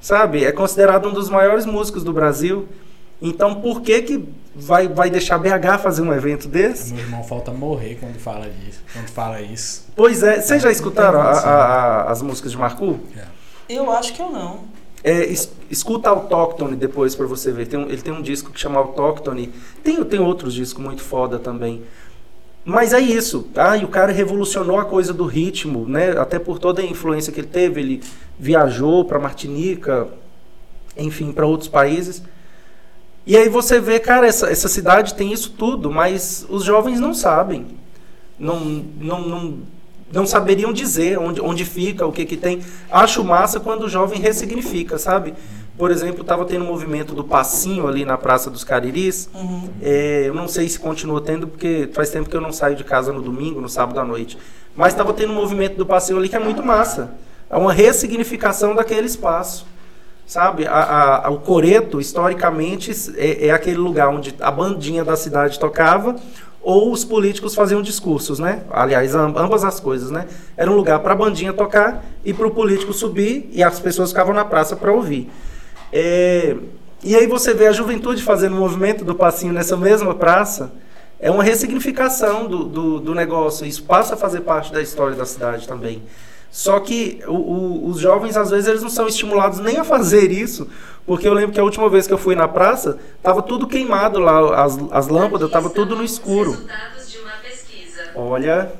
Sabe? É considerado um dos maiores músicos do Brasil. Então, por que que vai, vai deixar BH fazer um evento desse? Meu irmão falta morrer quando fala disso. Quando fala isso. Pois é, vocês já escutaram a- a- a- as músicas de Marcu? Eu acho que eu não. É, es- escuta Autóctone depois pra você ver. Tem um- ele tem um disco que chama Autóctone. Tem, tem outros discos muito foda também. Mas é isso. Ah, e o cara revolucionou a coisa do ritmo, né? Até por toda a influência que ele teve. Ele viajou pra Martinica, enfim, para outros países. E aí você vê, cara, essa, essa cidade tem isso tudo, mas os jovens não sabem. Não, não, não, não saberiam dizer onde, onde fica, o que que tem. Acho massa quando o jovem ressignifica, sabe? Por exemplo, estava tendo um movimento do passinho ali na Praça dos Cariris. Uhum. É, eu não sei se continua tendo, porque faz tempo que eu não saio de casa no domingo, no sábado à noite. Mas estava tendo um movimento do passeio ali que é muito massa. É uma ressignificação daquele espaço. Sabe? A, a- o Coreto, historicamente, é, é aquele lugar onde a bandinha da cidade tocava ou os políticos faziam discursos, né? Aliás, am- ambas as coisas, né? Era um lugar para a bandinha tocar e para o político subir e as pessoas ficavam na praça para ouvir. É, e aí você vê a juventude fazendo o movimento do passinho nessa mesma praça. É uma ressignificação do, do, do negócio. Isso passa a fazer parte da história da cidade também. Só que o- o- os jovens, às vezes, eles não são estimulados nem a fazer isso. Porque eu lembro que a última vez que eu fui na praça, tava tudo queimado lá, as, as lâmpadas, tava tudo no escuro. Resultados de uma pesquisa. Olha,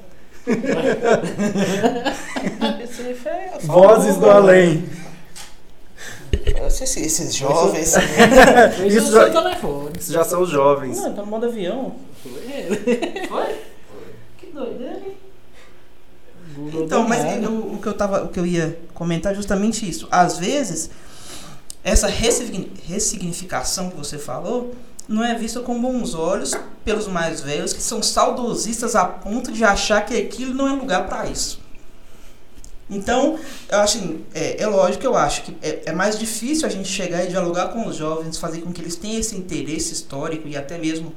é- vozes do além. Esses, esses jovens. Isso [laughs] é seu já- telefone. Esses já são os jovens. Não, tá no modo avião. Foi? Que doideira, hein? Google Então, mas eu- o, que eu tava, o que eu ia comentar é justamente isso. Às vezes, essa ressigni- ressignificação que você falou não é vista com bons olhos pelos mais velhos que são saudosistas a ponto de achar que aquilo não é lugar para isso. Então, eu acho, assim, é, é lógico que eu acho que é, é mais difícil a gente chegar e dialogar com os jovens, fazer com que eles tenham esse interesse histórico e até mesmo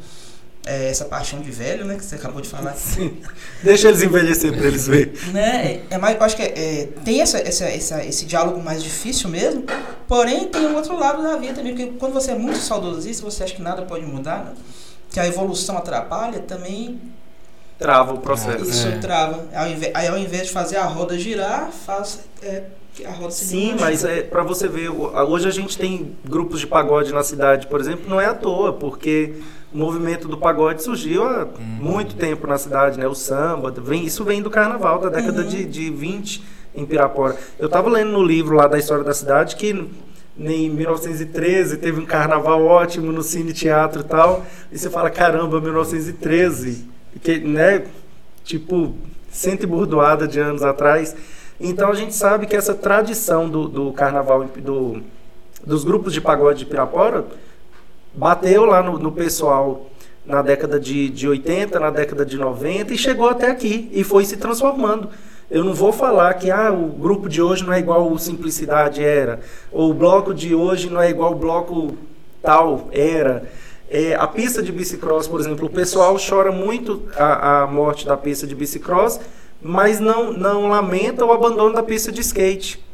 é, essa paixão de velho, né, que você acabou de falar. Sim. Deixa eles envelhecer para eles verem. né? É, é mais, eu acho que é, é, tem essa, essa, essa, esse diálogo mais difícil mesmo, porém tem um outro lado da vida também, porque quando você é muito saudosista, você acha que nada pode mudar, né? que a evolução atrapalha, também Trava o processo. isso É. trava. Ao invés, aí ao invés de fazer a roda girar, faz é, que a roda se Sim, mas é para você ver, hoje a gente tem grupos de pagode na cidade, por exemplo, não é à toa, porque o movimento do pagode surgiu há muito tempo na cidade, né? O samba, vem, isso vem do carnaval da década Uhum. de, de 20 em Pirapora. Eu estava lendo no livro lá da história da cidade que em 1913 teve um carnaval ótimo no cine teatro e tal, e você fala, caramba, 1913, que, né? Tipo, cento e burdoada de anos atrás. Então a gente sabe que essa tradição do, do carnaval, do, dos grupos de pagode de Pirapora, bateu lá no, no pessoal na década de, de 80, na década de 90 e chegou até aqui e foi se transformando. Eu não vou falar que ah, o grupo de hoje não é igual o Simplicidade era, ou o bloco de hoje não é igual o bloco tal era. É, a pista de bicicross, por exemplo, o pessoal chora muito a, a morte da pista de bicicross, mas não, não lamenta o abandono da pista de skate.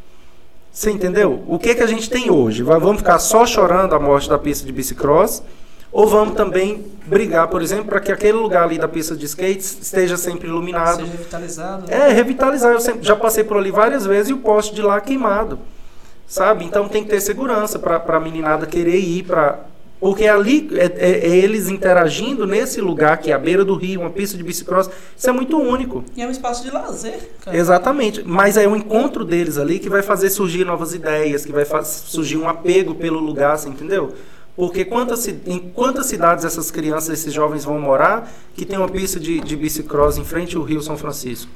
Você entendeu? O que, que a gente tem hoje? Vamos ficar só chorando a morte da pista de bicicross? Ou vamos também brigar, por exemplo, para que aquele lugar ali da pista de skate esteja sempre iluminado? seja revitalizado. É, revitalizar. Eu sempre, já passei por ali várias vezes e o poste de lá queimado. sabe? Então tem que ter segurança para a meninada querer ir para porque ali é, é- é eles interagindo nesse lugar que é a beira do rio, uma pista de bicicross, isso é muito único. E é um espaço de lazer, cara. Exatamente. Mas é o encontro deles ali que vai fazer surgir novas ideias, que vai surgir um apego pelo lugar, você entendeu? Porque quantas, em quantas cidades essas crianças, esses jovens vão morar que tem uma pista de, de bicicross em frente ao Rio São Francisco?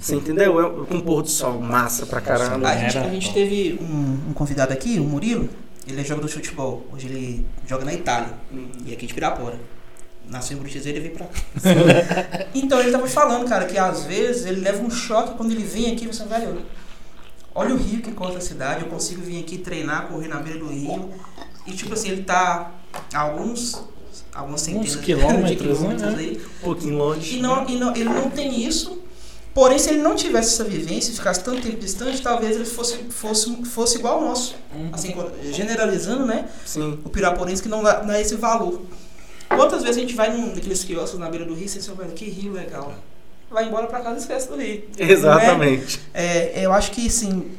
Você entendeu? É, com um pôr do sol, massa pra caramba. A gente, a gente teve um, um convidado aqui, o Murilo. Ele é jogador de futebol. Hoje ele joga na Itália. E aqui de Pirapora. Nasceu em Brutizeira e veio pra cá. [laughs] então ele tava falando, cara, que às vezes ele leva um choque quando ele vem aqui e você, velho, olha o rio que corta a cidade, eu consigo vir aqui treinar, correr na beira do rio. E tipo assim, ele tá a alguns, algumas centenas de quilômetros, [laughs] quilômetros né? aí. Um pouquinho longe. E, não, e não, ele não tem isso. Porém, se ele não tivesse essa vivência, ficasse tanto tempo distante, talvez ele fosse, fosse, fosse igual ao nosso. Assim, quando- generalizando, né? Sim. O piraporense que não, dá- não é esse valor. Quantas vezes a gente vai num daqueles quiosques na beira do rio e você velho, que rio legal. Vai embora pra casa e esquece do rio. [laughs] Exatamente. É, eu acho que, assim,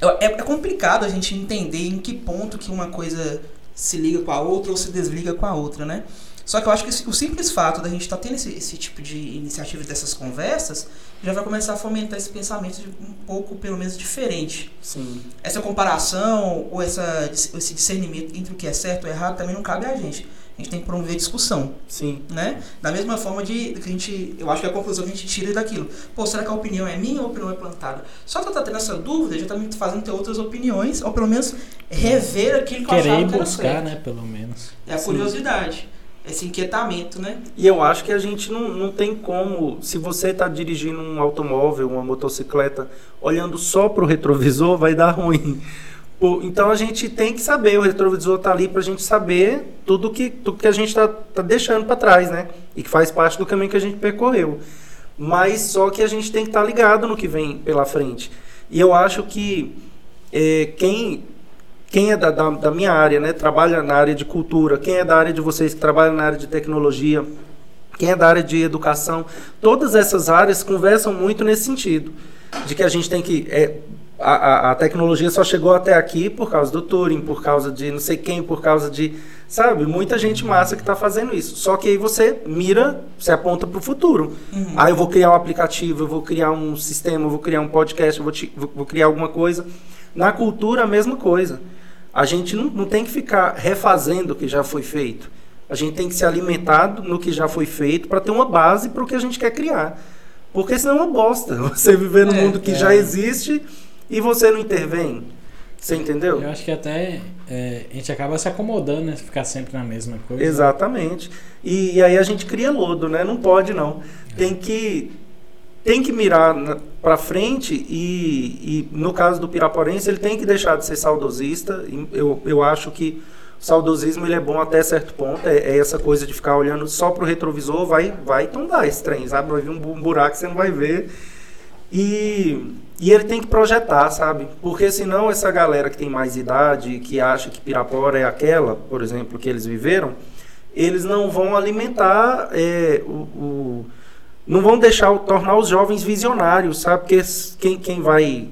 é, é complicado a gente entender em que ponto que uma coisa se liga com a outra ou se desliga com a outra, né? Só que eu acho que o simples fato da gente estar tendo esse, esse tipo de iniciativa dessas conversas já vai começar a fomentar esse pensamento um pouco, pelo menos, diferente. Sim. Essa comparação ou essa, esse discernimento entre o que é certo ou errado também não cabe a gente. A gente tem que promover discussão Sim. né? Da mesma forma de que a gente, eu acho que a conclusão que a gente tira é daquilo. Pô, será que a opinião é minha ou a opinião é plantada? Só que eu tá tendo essa dúvida, já tá me fazendo ter outras opiniões, ou pelo menos rever aquilo que eu Querer achava que era buscar, certo. né? Pelo menos. É a Sim. curiosidade, esse inquietamento, né? E eu acho que a gente não, não tem como, se você está dirigindo um automóvel, uma motocicleta, olhando só para o retrovisor, vai dar ruim. Então a gente tem que saber, o retrovisor está ali para a gente saber tudo que, tudo que a gente está tá deixando para trás, né? E que faz parte do caminho que a gente percorreu. Mas só que a gente tem que estar ligado no que vem pela frente. E eu acho que eh, quem quem é da, da, da minha área, né, trabalha na área de cultura, quem é da área de vocês que trabalham na área de tecnologia, quem é da área de educação, todas essas áreas conversam muito nesse sentido, de que a gente tem que é, a, a, tecnologia só chegou até aqui por causa do Turing, por causa de não sei quem, por causa de, sabe, muita gente massa que está fazendo isso. Só que aí você mira, você aponta para o futuro. Uhum. Ah, eu vou criar um aplicativo, eu vou criar um sistema, eu vou criar um podcast, eu vou, te- vou- vou criar alguma coisa. Na cultura, a mesma coisa. A gente não, não tem que ficar refazendo o que já foi feito. A gente tem que se alimentar no que já foi feito para ter uma base para o que a gente quer criar. Porque senão é uma bosta. [laughs] Você viver no É, mundo que é. já existe e você não intervém. Você entendeu? Eu acho que até é, a gente acaba se acomodando, né? Ficar sempre na mesma coisa. Exatamente. E, e aí a gente cria lodo, né? Não pode não. Tem que tem que mirar para frente e, e no caso do Piraporense ele tem que deixar de ser saudosista. Eu, eu acho que o saudosismo ele é bom até certo ponto. É, é essa coisa de ficar olhando só pro retrovisor vai vai tombar esse trem, sabe? Vai vir um buraco que você não vai ver. E, e ele tem que projetar, sabe? Porque senão essa galera que tem mais idade, que acha que Pirapora é aquela, por exemplo, que eles viveram, eles não vão alimentar é, o, o- não vão deixar tornar os jovens visionários, sabe? Porque quem, quem vai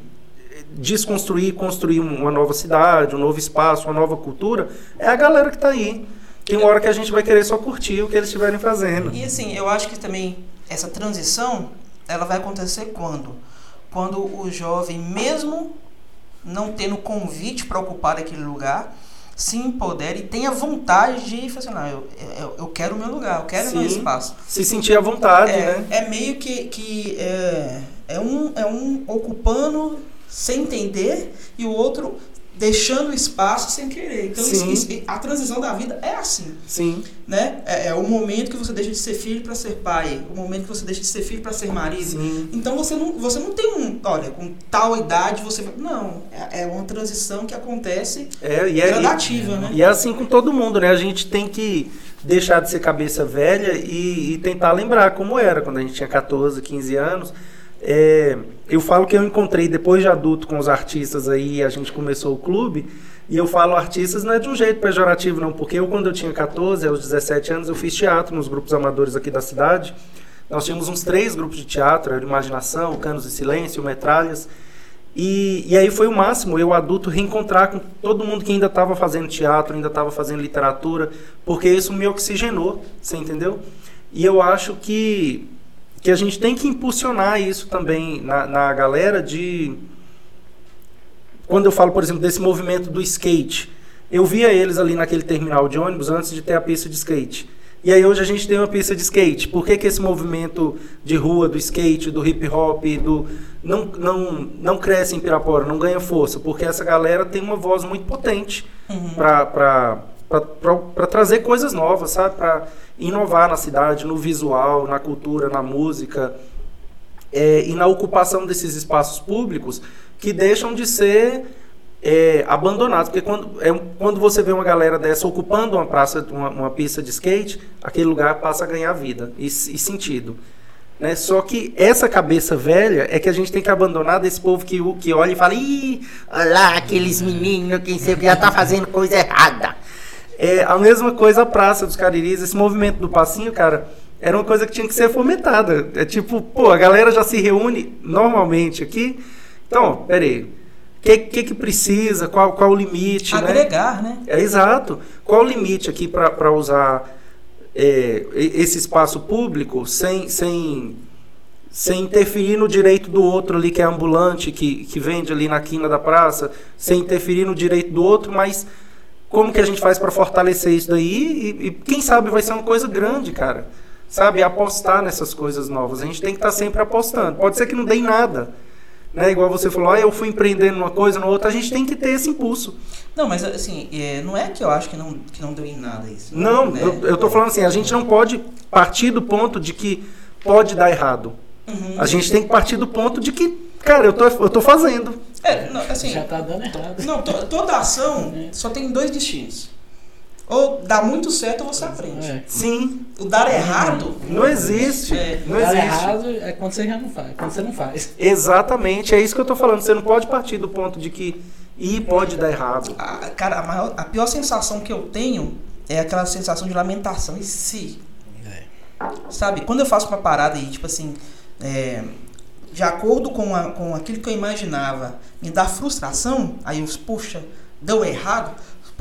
desconstruir, construir uma nova cidade, um novo espaço, uma nova cultura, é a galera que está aí. Tem uma hora que a gente vai querer só curtir o que eles estiverem fazendo. E assim, eu acho que também essa transição, ela vai acontecer quando? Quando o jovem, mesmo não tendo convite para ocupar aquele lugar, se empodere e tenha vontade de falar assim, não, eu, eu, eu quero o meu lugar, eu quero o meu Sim. espaço. Se sentir à vontade, É, né? é meio que, que é, é, um, é um ocupando sem entender e o outro deixando espaço sem querer. Então isso- isso- a transição da vida é assim Sim, né? É, é o momento que você deixa de ser filho para ser pai, o momento que você deixa de ser filho para ser marido. sim. Então você não, você não tem um, olha, com tal idade você. Não, é, é uma transição que acontece É, e é, gradativa, né? E é assim com todo mundo, né? A gente tem que deixar de ser cabeça velha e, e tentar lembrar como era quando a gente tinha 14, 15 anos. É, eu falo que eu encontrei depois de adulto com os artistas aí, a gente começou o clube, e eu falo artistas não é de um jeito pejorativo não, porque eu quando eu tinha 14, aos 17 anos, eu fiz teatro nos grupos amadores aqui da cidade. Nós tínhamos uns três grupos de teatro, era Imaginação, Canos e Silêncio, Metralhas. E, e aí foi o máximo, eu adulto reencontrar com todo mundo que ainda estava fazendo teatro, ainda estava fazendo literatura, porque isso me oxigenou, você entendeu? E eu acho que, que a gente tem que impulsionar isso também na, na galera de... Quando eu falo, por exemplo, desse movimento do skate, eu via eles ali naquele terminal de ônibus antes de ter a pista de skate. E aí hoje a gente tem uma pista de skate. Por que, que esse movimento de rua, do skate, do hip hop, do não, não, não cresce em Pirapora, não ganha força? Porque essa galera tem uma voz muito potente Uhum. para trazer coisas novas, sabe? Para inovar na cidade, no visual, na cultura, na música é, e na ocupação desses espaços públicos que deixam de ser é, abandonados. Porque quando, é, quando você vê uma galera dessa ocupando uma praça, uma, uma pista de skate, aquele lugar passa a ganhar vida e, e sentido. Né? Só que essa cabeça velha é que a gente tem que abandonar desse povo que, que olha e fala: Ih, olha lá, aqueles meninos que já tá fazendo coisa errada. É a mesma coisa a Praça dos Cariris, esse movimento do passinho, cara, era uma coisa que tinha que ser fomentada. É tipo, pô, a galera já se reúne normalmente aqui. Então, peraí. O que, que que precisa? Qual, qual o limite? né? Agregar, né? É exato. Qual o limite aqui para usar é, esse espaço público sem, sem, sem interferir no direito do outro ali que é ambulante, que, que vende ali na quina da praça, sem interferir no direito do outro, mas como que a gente faz para fortalecer isso daí? E, e quem sabe vai ser uma coisa grande, cara. Sabe, apostar nessas coisas novas. A gente tem que estar sempre apostando. Pode ser que não dê em nada. Né? Igual você falou, ah, eu fui empreendendo numa coisa, na outra, a gente tem que ter esse impulso. Não, mas assim, é, não é que eu acho que não, que não deu em nada isso. Não, né? eu, eu tô falando assim, a gente não pode partir do ponto de que pode dar errado. Uhum. A gente tem que partir do ponto de que, cara, eu tô, eu tô fazendo. É, não, assim, Já tá dando errado. não, to- toda ação [laughs] só tem dois destinos. Ou dá muito certo ou você aprende. É. Sim, O dar errado não existe. É, não Dar existe. errado é quando você já não faz. Quando você não faz. Exatamente, é isso que eu tô falando. Você não pode partir do ponto de que e pode dar errado. A, cara, a, maior- a pior sensação que eu tenho é aquela sensação de lamentação. E se? É. Sabe? Quando eu faço uma parada e, tipo assim, é, de acordo com, a- com aquilo que eu imaginava, me dá frustração, aí eu, puxa, deu errado.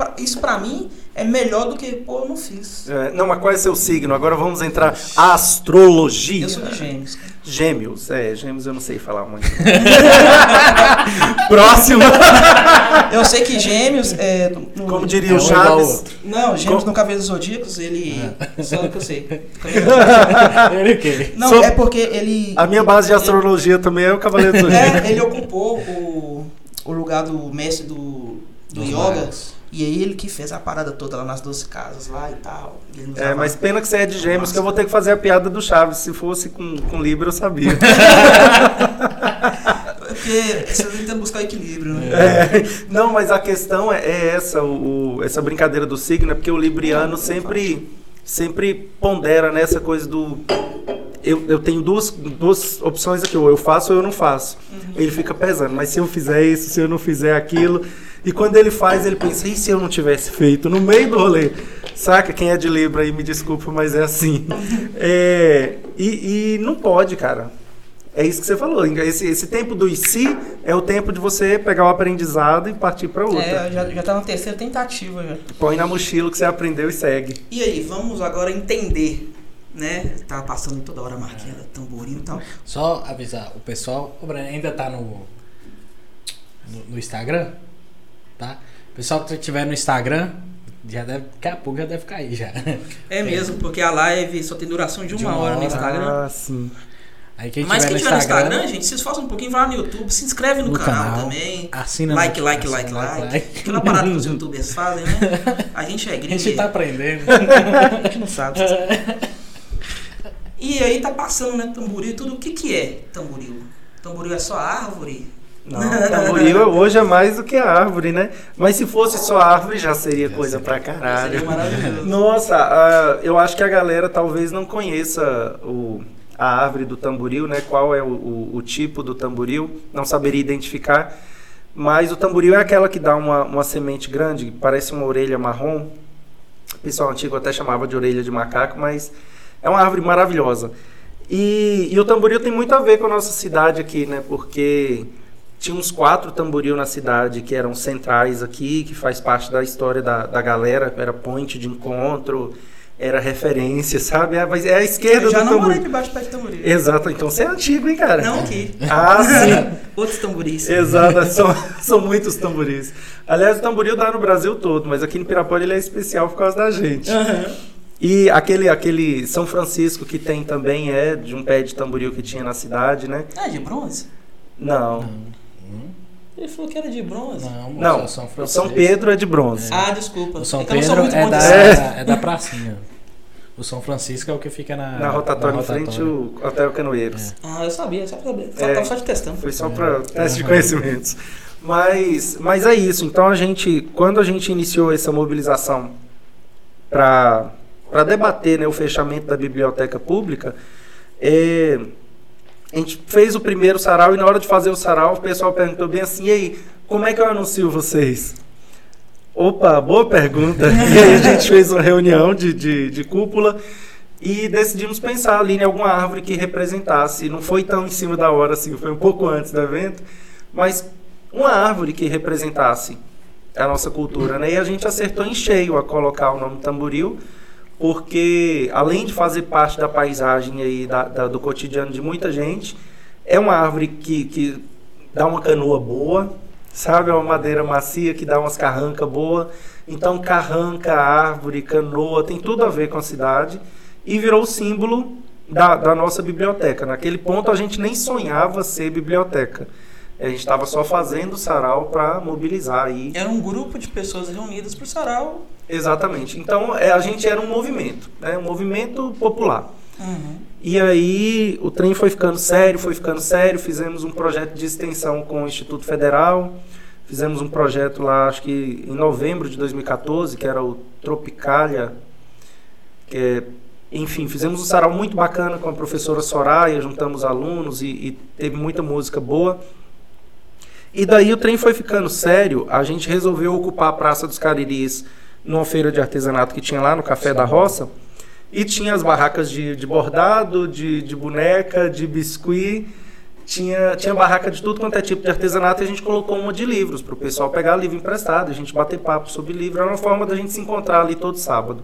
Pra- Isso pra mim é melhor do que, pô, eu não fiz. É, não, mas qual é seu signo? Agora vamos entrar. Astrologia. Eu sou de gêmeos. Gêmeos, é, gêmeos eu não sei falar muito. [laughs] Próximo. [laughs] Eu sei que gêmeos é. no- Como É diria um o Chaves. Não, gêmeos Com- no Cavaleiro dos Zodíacos, ele. Só o que eu sei. [laughs] Ele o quê? Não, Sou- é porque ele. A minha base de astrologia também é o Cavaleiro do Zodíaco. É, ele ocupou o, o lugar do mestre do, do Dos yoga. magos. E aí ele que fez a parada toda lá nas 12 casas lá e tal. É, mas pena que você é de gêmeos, que eu vou ter que fazer a piada do Chaves. Se fosse com, com Libra, eu sabia. [laughs] Porque você tentando buscar equilíbrio, né? É, não, mas a questão é, é essa, o, essa brincadeira do signo, é porque o libriano sempre, sempre pondera nessa coisa do. Eu, eu tenho duas, duas opções aqui, ou eu faço ou eu não faço. Ele fica pesando, mas se eu fizer isso, se eu não fizer aquilo. E quando ele faz, ele pensa, e se eu não tivesse feito no meio do rolê? Saca? Quem é de Libra aí me desculpa, mas é assim. [laughs] É, e, e não pode, cara. É isso que você falou. Esse, esse tempo do e se é o tempo de você pegar o aprendizado e partir para outra. É, já, já tá na terceira tentativa já. Põe na mochila o que você aprendeu e segue. E aí, vamos agora entender, né? Tava passando toda hora a marquinha da tamborim e tal. Só avisar o pessoal. O Breno ainda tá no, no. no Instagram? Tá? O pessoal que estiver no Instagram, já deve. Daqui a pouco já deve cair já. É mesmo, porque a live só tem duração de uma, De uma hora no. Instagram. Ah, sim. Aí quem Mas quem tiver tiver no Instagram, gente, se esforça um pouinho, vai lá no YouTube, se inscreve no, No canal, canal, também. assina like, no- like, assina, like, like, like. Aquela parada que os [laughs] youtubers fazem, né? A gente é A gringo. gente tá aprendendo. [laughs] a gente não sabe. E aí tá passando, né, tamboril, tudo. O que que é tamboril? Tamboril é só árvore? Não, tamboril hoje é mais do que a árvore, né? Mas se fosse só árvore, já seria coisa pra Seria caralho. maravilhoso. Nossa, ah, eu acho que a galera talvez não conheça o, a árvore do tamboril, né? Qual é o, o- o tipo do tamboril, não saberia identificar. Mas o tamboril é aquela que dá uma, uma semente grande, que parece uma orelha marrom. O pessoal antigo até chamava de orelha de macaco, mas é uma árvore maravilhosa. E, e o tamboril tem muito a ver com a nossa cidade aqui, né? Porque tinha uns quatro tamboril na cidade que eram centrais aqui, que faz parte da história da, da galera, era ponte de encontro, era referência, [laughs] sabe? É, mas é a esquerda Eu já do não morei tamboril. debaixo do pé de tamboril. Exato, então você é antigo, hein, cara? Não aqui. Ah, sim. [laughs] Outros tamboris. Exato, [laughs] são, são muitos tamboris. Aliás, o tamboril dá no Brasil todo, mas aqui em Pirapora ele é especial por causa da gente. Aham. E aquele, aquele São Francisco que tem também é de um pé de tamboril que tinha na cidade, né? Ah, de bronze? Não. Ele falou que era de bronze. Não, Não, o São. São Pedro é de bronze. Ah, desculpa. O São é não sou Pedro é da, É. é da pracinha. O São Francisco é o que fica na, Na rotatória em frente rotatória. o Hotel Canoeiros. Ah, eu sabia, só pra saber. É. Só de testando. Foi só para teste de conhecimentos. Mas, mas é isso. Então a gente, quando a gente iniciou essa mobilização para debater né, o fechamento da biblioteca pública, é, a gente fez o primeiro sarau e na hora de fazer o sarau o pessoal perguntou bem assim, e aí, como é que eu anuncio vocês? Opa, boa pergunta. [laughs] E aí a gente fez uma reunião de, de, de cúpula e decidimos pensar ali em alguma árvore que representasse. Não foi tão em cima da hora assim, foi um pouco antes do evento, mas uma árvore que representasse a nossa cultura, né? E a gente acertou em cheio a colocar o nome tamboril, porque além de fazer parte da paisagem aí da, da- do cotidiano de muita gente, é uma árvore que, que dá uma canoa boa, sabe? É uma madeira macia que dá umas carrancas boa. Então, carranca, árvore, canoa, tem tudo a ver com a cidade e virou símbolo da, da nossa biblioteca. Naquele ponto, a gente nem sonhava ser biblioteca. A gente estava só fazendo o sarau para mobilizar aí. Era um grupo de pessoas reunidas pro sarau. Exatamente. Então, é, a gente era um movimento, né? um movimento popular. Uhum. E aí o trem foi ficando sério, foi ficando sério. Fizemos um projeto de extensão com o Instituto Federal. Fizemos um projeto lá, acho que em novembro de 2014, que era o Tropicália. Que é, enfim, fizemos um sarau muito bacana com a professora Soraya, juntamos alunos e, e teve muita música boa. E daí o trem foi ficando sério, a gente resolveu ocupar a Praça dos Cariris numa feira de artesanato que tinha lá no Café da Roça. E tinha as barracas de, de bordado, de, de boneca, de biscuit. Tinha, tinha barraca de tudo quanto é tipo de artesanato e a gente colocou uma de livros para o pessoal pegar livro emprestado, a gente bater papo sobre livro. Era uma forma da gente se encontrar ali todo sábado.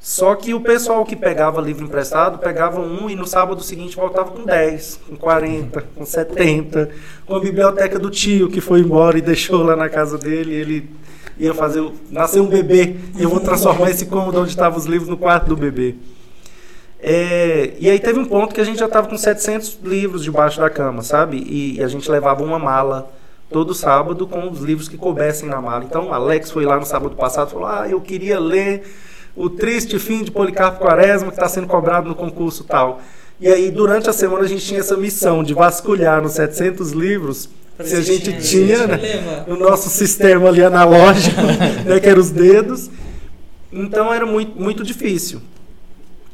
Só que o pessoal que pegava livro emprestado pegava um e no sábado seguinte voltava com 10, com 40, com 70, com a biblioteca do tio que foi embora e deixou lá na casa dele. Ele ia fazer. Nasceu um bebê e eu vou transformar esse cômodo onde estavam os livros no quarto do bebê. É, e aí teve um ponto que a gente já estava com 700 livros debaixo da cama, sabe? E, e a gente levava uma mala todo sábado com os livros que coubessem na mala. Então, Alex foi lá no sábado passado e falou: Ah, eu queria ler o triste fim de Policarpo Quaresma que está sendo cobrado no concurso tal. E aí, durante a semana, a gente tinha essa missão de vasculhar nos 700 livros se a gente tinha, né, no nosso sistema ali analógico, [laughs] né, que eram os dedos. Então era muito, muito difícil.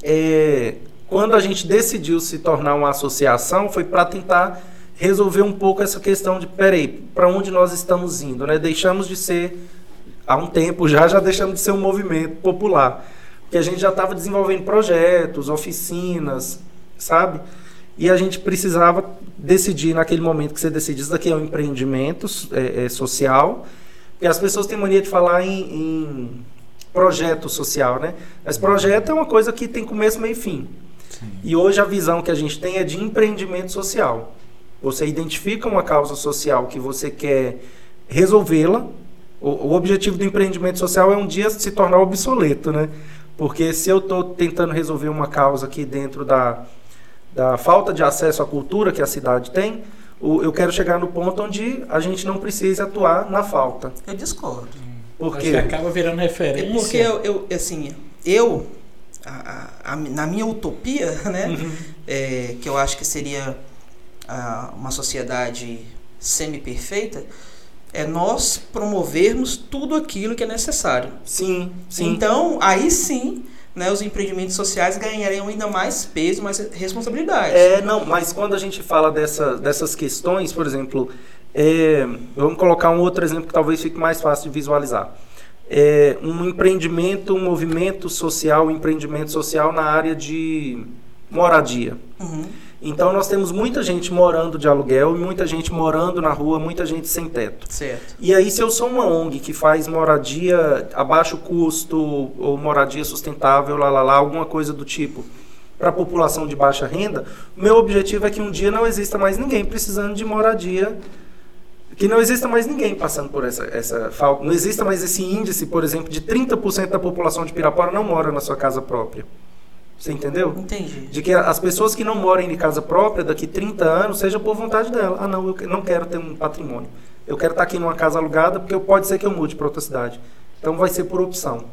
É, quando a gente decidiu se tornar uma associação, foi para tentar resolver um pouco essa questão de, peraí, para onde nós estamos indo? Né? Deixamos de ser, há um tempo já, já deixamos de ser um movimento popular. Porque a gente já estava desenvolvendo projetos, oficinas, sabe? E a gente precisava decidir naquele momento que você decide, isso daqui é um empreendimento é, é, social, porque as pessoas têm mania de falar em, em projeto social, né? Mas projeto é uma coisa que tem começo, meio e fim. E hoje a visão que a gente tem é de empreendimento social. Você identifica uma causa social que você quer resolvê-la. O, o objetivo do empreendimento social é um dia se tornar obsoleto, né? Porque se eu estou tentando resolver uma causa aqui dentro da, da falta de acesso à cultura que a cidade tem, o- eu quero chegar no ponto onde a gente não precise atuar na falta. Eu discordo. Por Acho quê? que acaba virando referência. porque eu, eu, assim, eu, a- a- a- na minha utopia, [laughs] né, Uhum. é, que eu acho que seria ah, uma sociedade semi-perfeita, é nós promovermos tudo aquilo que é necessário. Sim, sim. Então, aí sim, né, os empreendimentos sociais ganhariam ainda mais peso, mais responsabilidade. É, não, mas quando a gente fala dessa, dessas questões, por exemplo, é, vamos colocar um outro exemplo que talvez fique mais fácil de visualizar. É, um empreendimento, um movimento social, um empreendimento social na área de moradia. Uhum. Então nós temos muita gente morando de aluguel, muita gente morando na rua, muita gente sem teto. Certo. E aí, se eu sou uma ONG que faz moradia a baixo custo ou moradia sustentável, lá, lá, lá, alguma coisa do tipo, para a população de baixa renda, o meu objetivo é que um dia não exista mais ninguém precisando de moradia, que não exista mais ninguém passando por essa, essa falta. Não exista mais esse índice, por exemplo, de 30% da população de Pirapora não mora na sua casa própria. Você entendeu? Entendi. De que as pessoas que não moram em casa própria daqui 30 anos, seja por vontade dela. Ah, não, eu não quero ter um patrimônio. Eu quero estar aqui numa casa alugada porque pode ser que eu mude para outra cidade. Então vai ser por opção.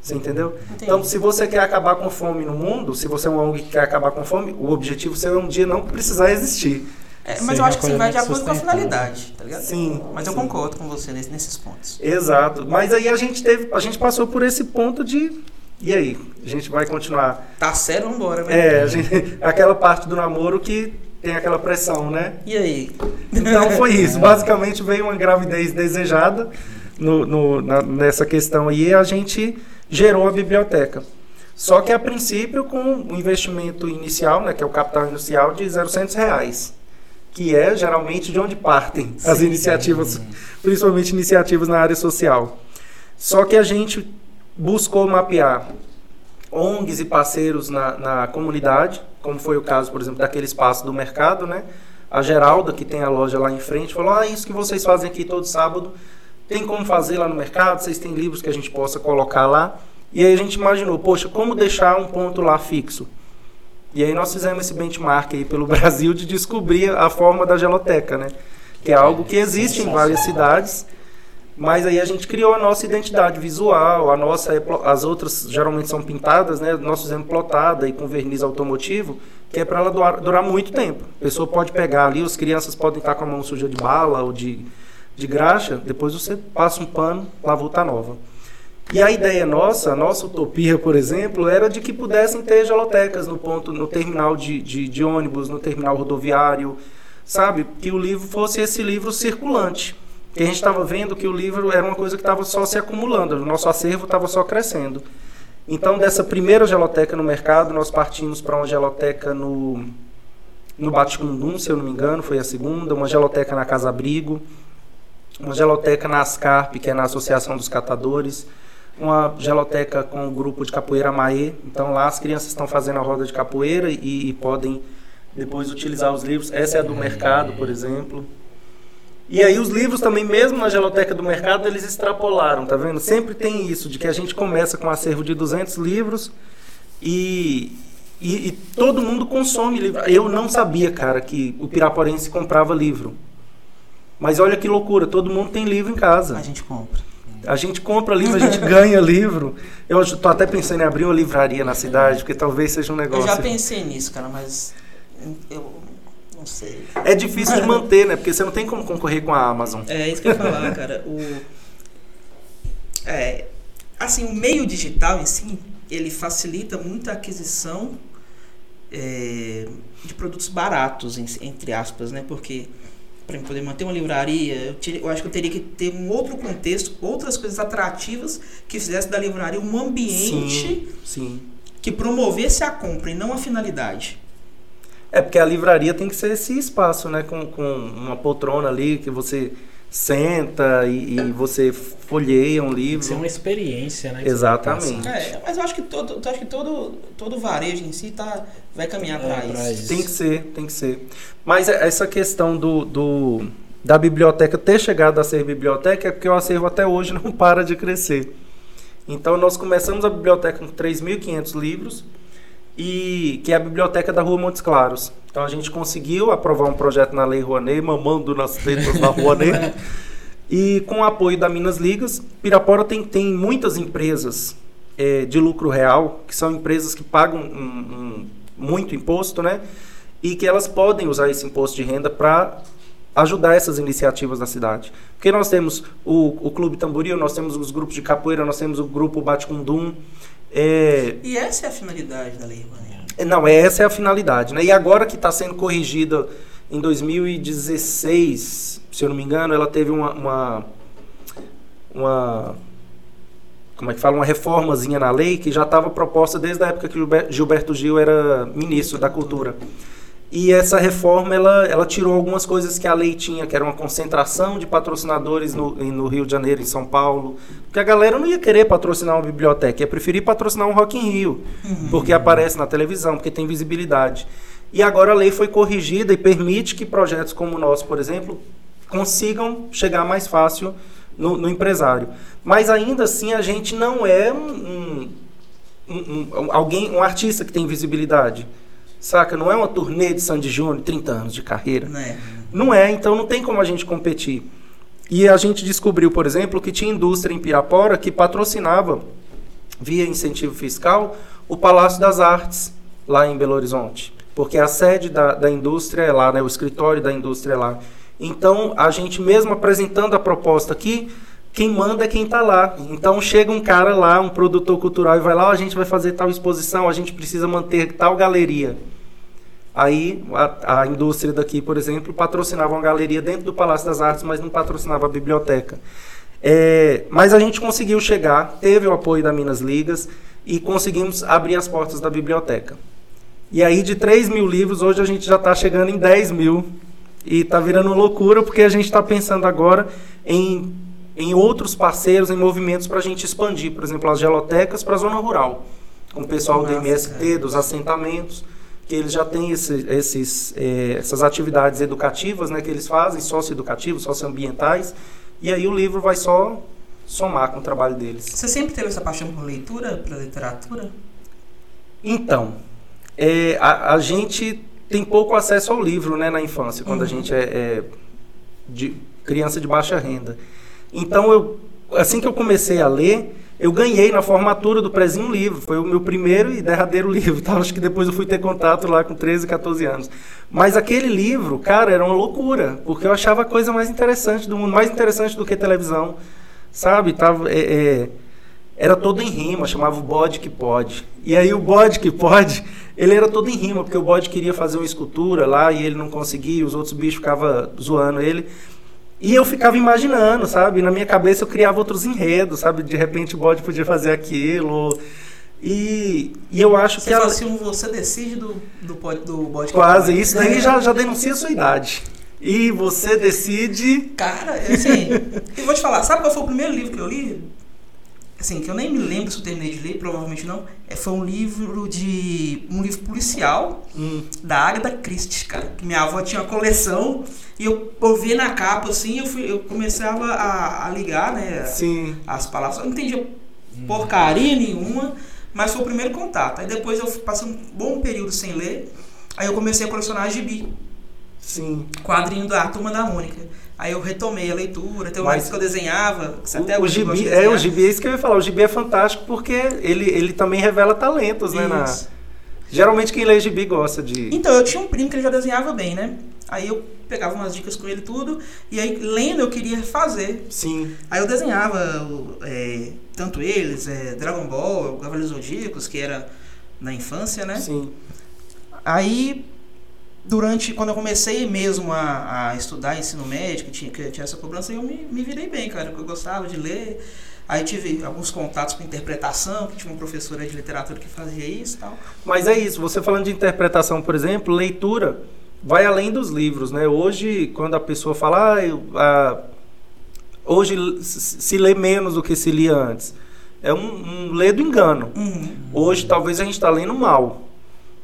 Você entendeu? Entendi. Então, se você quer acabar com fome no mundo, se você é um ONG que quer acabar com fome, o objetivo seu é um dia não precisar existir. É, mas eu acho que assim, vai de acordo com a finalidade, tá ligado? Sim. Mas eu sim. concordo com você nesse- nesses pontos. Exato. Mas aí a gente teve, a gente passou por esse ponto de e aí, a gente vai continuar. Tá sério, vambora, né? É, gente, aquela parte do namoro que tem aquela pressão, né? E aí? Então foi [laughs] isso. Basicamente veio uma gravidez desejada no, no- na- nessa questão aí e a gente gerou a biblioteca. Só que a princípio com um investimento inicial, né, que é o capital inicial de 0,00 reais, que é geralmente de onde partem as Sim. iniciativas, principalmente iniciativas na área social. Só que a gente buscou mapear ONGs e parceiros na, na comunidade, como foi o caso, por exemplo, daquele espaço do mercado, né? A Geralda, que tem a loja lá em frente, falou: Ah, isso que vocês fazem aqui todo sábado, tem como fazer lá no mercado? Vocês têm livros que a gente possa colocar lá? E aí a gente imaginou: Poxa, como deixar um ponto lá fixo? E aí nós fizemos esse benchmark aí pelo [laughs] Brasil de descobrir a forma da geloteca, né? Que é algo que existe em várias cidades, mas aí a gente criou a nossa identidade visual, a nossa, as outras geralmente são pintadas, né? Nós fizemos plotada e com verniz automotivo, que é para ela durar, durar muito tempo. A pessoa pode pegar ali, as crianças podem estar com a mão suja de bala ou de, de graxa, depois você passa um pano, lava tá nova. E a ideia nossa, a nossa utopia, por exemplo, era de que pudessem ter gelotecas no ponto, no terminal de, de, de ônibus, no terminal rodoviário, sabe? Que o livro fosse esse livro circulante. Que a gente estava vendo que o livro era uma coisa que estava só se acumulando, o nosso acervo estava só crescendo. Então, dessa primeira geloteca no mercado, nós partimos para uma geloteca no, no Baticundum, se eu não me engano, foi a segunda, uma geloteca na Casa Abrigo, uma geloteca na Ascarp, que é na Associação dos Catadores, uma geloteca com o grupo de capoeira Maê. Então lá as crianças estão fazendo a roda de capoeira e, e podem depois utilizar os livros. Essa é a do mercado, por exemplo. E aí os livros também, mesmo na geloteca do mercado, eles extrapolaram, tá vendo? Sempre tem isso, de que a gente começa com um acervo de 200 livros e, e, e todo mundo consome livro. Eu não sabia, cara, que o piraporense comprava livro. Mas olha que loucura, todo mundo tem livro em casa. A gente compra. A gente compra livro, a gente ganha livro. Eu estou até pensando em abrir uma livraria na cidade, porque talvez seja um Eu negócio. já pensei nisso, cara, mas eu sei. É difícil de manter, né? Porque você não tem como concorrer com a Amazon. É isso que eu ia falar, [laughs] cara. O, é, assim, o meio digital em si, ele facilita muito a aquisição é, de produtos baratos, entre aspas, né? Porque para poder manter uma livraria, eu, eu acho que eu teria que ter um outro contexto, outras coisas atrativas que fizesse da livraria um ambiente Sim, sim. que promovesse a compra e não a finalidade. É porque a livraria tem que ser esse espaço, né? Com, com uma poltrona ali que você senta e, e você folheia um livro. ser uma experiência, né? Exatamente. É, mas eu acho que todo, eu acho que todo, todo varejo em si tá, vai caminhar É, para isso. isso. Tem que ser, tem que ser. Mas é- essa questão do, do- da biblioteca ter chegado a ser biblioteca é porque o acervo até hoje não [laughs] para de crescer. Então nós começamos a biblioteca com 3.500 livros e que é a biblioteca da Rua Montes Claros. Então a gente conseguiu aprovar um projeto na Lei Rouanet, mamando nas tetas da Rouanet. [laughs] E com o apoio da Minas Ligas, Pirapora tem, tem muitas empresas eh, de lucro real, que são empresas que pagam um- um- muito imposto, né? E que elas podem usar esse imposto de renda para ajudar essas iniciativas na cidade. Porque nós temos o, o Clube Tamboril, nós temos os grupos de capoeira, nós temos o grupo Baticundum. É, E essa é a finalidade da lei Rouanet. é, Não, essa é a finalidade. Né? E agora que está sendo corrigida em 2016, se eu não me engano, ela teve uma, uma, uma- como é que fala, uma reformazinha na lei que já estava proposta desde a época que Gilber- Gilberto Gil era ministro da Cultura. E essa reforma ela, ela tirou algumas coisas que a lei tinha, que era uma concentração de patrocinadores no, no Rio de Janeiro, em São Paulo. Porque a galera não ia querer patrocinar uma biblioteca, ia preferir patrocinar um Rock in Rio, porque aparece na televisão, porque tem visibilidade. E agora a lei foi corrigida e permite que projetos como o nosso, por exemplo, consigam chegar mais fácil no, no empresário. Mas ainda assim a gente não é um- um- um- alguém, um artista que tem visibilidade. Saca? Não é uma turnê de Sandy Júnior, 30 anos de carreira. Né? Não é, então não tem como a gente competir. E a gente descobriu, por exemplo, que tinha indústria em Pirapora que patrocinava, via incentivo fiscal, o Palácio das Artes, lá em Belo Horizonte. Porque a sede da, da indústria é lá, né? o escritório da indústria é lá. Então, a gente mesmo apresentando a proposta aqui, quem manda é quem está lá. Então, chega um cara lá, um produtor cultural, e vai lá, "Ó, a gente vai fazer tal exposição, a gente precisa manter tal galeria. Aí a, a indústria daqui, por exemplo, patrocinava uma galeria dentro do Palácio das Artes, mas não patrocinava a biblioteca. É, mas a gente conseguiu chegar, teve o apoio da Minas Ligas e conseguimos abrir as portas da biblioteca. E aí de 3 mil livros, hoje a gente já está chegando em 10 mil. E está virando loucura porque a gente está pensando agora em, em outros parceiros, em movimentos para a gente expandir. Por exemplo, as gelotecas para a zona rural. Com o pessoal do MST, dos assentamentos, que eles já têm esse- esses, eh, essas atividades educativas né, que eles fazem, socioeducativos, socioambientais. E aí o livro vai só somar com o trabalho deles. Você sempre teve essa paixão por leitura, pela literatura? Então, é, a, a gente tem pouco acesso ao livro né, na infância, quando a Uhum. gente é, é de criança de baixa renda. Então, eu, assim que eu comecei a ler, eu ganhei na formatura do Prezinho um livro. Foi o meu primeiro e derradeiro [laughs] livro. Então, acho que depois eu fui ter contato lá com 13, 14 anos. Mas aquele livro, cara, era uma loucura, porque eu achava a coisa mais interessante do mundo, mais interessante do que televisão, sabe? Tava, é, é, era todo em rima, chamava o bode que pode. E aí o bode que pode, [laughs] ele era todo em rima, porque o bode queria fazer uma escultura lá e ele não conseguia, os outros bichos ficavam zoando ele. E eu ficava imaginando, sabe? Na minha cabeça eu criava outros enredos, sabe? De repente o bode podia fazer aquilo. E, e eu acho Você que... a- fala assim, um você decide do, do, do bode Quase, isso daí já, já denuncia a sua idade. E você decide... Cara, assim, e vou te falar, sabe qual foi o primeiro livro que eu li? Assim, que eu nem me lembro se eu terminei de ler, provavelmente não. É, foi um livro de. um livro policial Hum, da Agatha Christie, cara. Que minha avó tinha uma coleção e eu, eu vi na capa assim, eu, fui, eu começava a, a ligar, né? sim, As palavras. Eu não entendia porcaria nenhuma, mas foi o primeiro contato. Aí depois eu passei um bom período sem ler. Aí eu comecei a colecionar gibi, sim. quadrinho da Turma da Mônica. Aí eu retomei a leitura, tem uma Mas- que eu desenhava, que você até O, o gibi, de é, o gibi é isso que eu ia falar. O gibi é fantástico porque ele, ele também revela talentos, né? na- Isso. geralmente quem lê gibi gosta de. Então, eu tinha um primo que ele já desenhava bem, né? Aí eu pegava umas dicas com ele e tudo, e aí lendo eu queria fazer. Sim, Aí eu desenhava o- é, tanto eles, é, Dragon Ball, Cavaleiros Zodíacos, que era na infância, né? sim. Aí, durante, quando eu comecei mesmo a, a estudar ensino médio, que tinha, que tinha essa cobrança, eu me, me virei bem, cara, porque eu gostava de ler. Aí tive alguns contatos com interpretação, que tinha uma professora de literatura que fazia isso e tal. Mas é isso, você falando de interpretação, por exemplo, leitura vai além dos livros, né? Hoje, quando a pessoa fala, ah, eu- ah, hoje se lê menos do que se lia antes, é um, um lê do engano. Uhum. Hoje talvez a gente está lendo mal,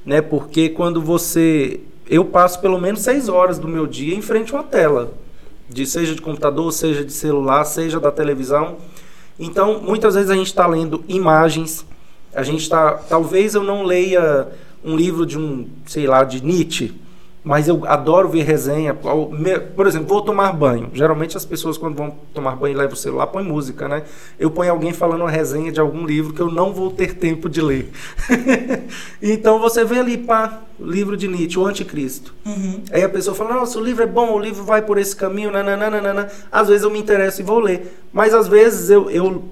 né? Porque quando você, eu passo pelo menos seis horas do meu dia em frente a uma tela, de seja de computador, seja de celular, seja da televisão. Então, muitas vezes a gente está lendo imagens. A gente está, talvez eu não leia um livro de um, sei lá, de Nietzsche, mas eu adoro ver resenha. Por exemplo, vou tomar banho. Geralmente as pessoas quando vão tomar banho e levam o celular põem música, né? Eu ponho alguém falando uma resenha de algum livro que eu não vou ter tempo de ler. [laughs] então você vê ali, pá, livro de Nietzsche, o Anticristo. Uhum. Aí a pessoa fala, nossa, o livro é bom, o livro vai por esse caminho, nananana. Às vezes eu me interesso e vou ler. Mas às vezes eu, eu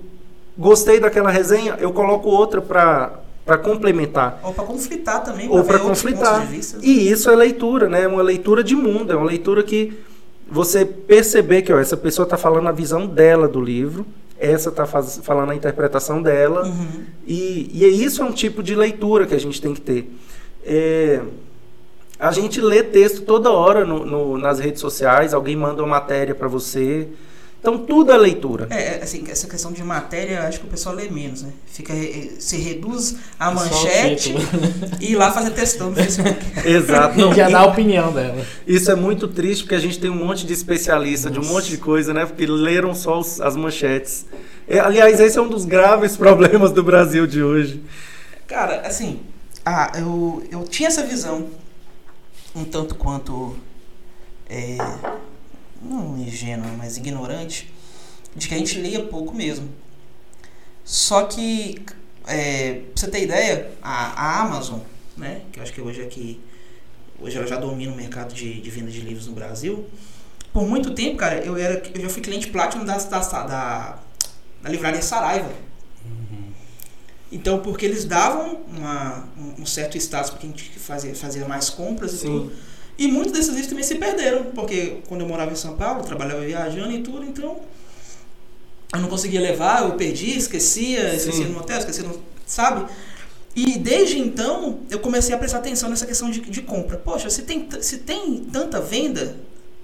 gostei daquela resenha, eu coloco outra para para complementar. Ou para conflitar também, Ou para conflitar. E isso é leitura, né? É uma leitura de mundo, é uma leitura que você perceber que ó, essa pessoa está falando a visão dela do livro, essa está falando a interpretação dela. Uhum. E, e isso é um tipo de leitura que a gente tem que ter. É, A gente lê texto toda hora no, no- nas redes sociais, alguém manda uma matéria para você. Então tudo é leitura. É, é, assim, essa questão de matéria, acho que o pessoal lê menos, né? Fica, eh, se reduz a É manchete e ir lá fazer textão no Facebook. [laughs] Exato. Não, [laughs] Já e- dá a opinião dela. Isso é muito triste porque a gente tem um monte de especialista de um Nossa. monte de coisa, né? Porque leram só os- as manchetes. É, aliás, esse é um dos graves [laughs] problemas do Brasil de hoje. Cara, assim, ah, eu, eu tinha essa visão um tanto quanto é, não ingênua, mas ignorante, de que a gente lia pouco mesmo. Só que, é, pra você ter ideia, a, a Amazon, né, que eu acho que hoje é que hoje ela já domina o mercado de, de venda de livros no Brasil. Por muito tempo, cara, eu, era, eu já fui cliente Platinum da, da, da, da livraria Saraiva. Então, porque eles davam uma- um, certo status para quem fazia, fazia mais compras e Sim. tudo. E muitos desses livros também se perderam, porque quando eu morava em São Paulo, trabalhava viajando e tudo, então eu não conseguia levar, eu perdi, esquecia, esquecia no hotel, esquecia no. Sabe? E desde então eu comecei a prestar atenção nessa questão de, de compra. Poxa, se tem, se tem tanta venda,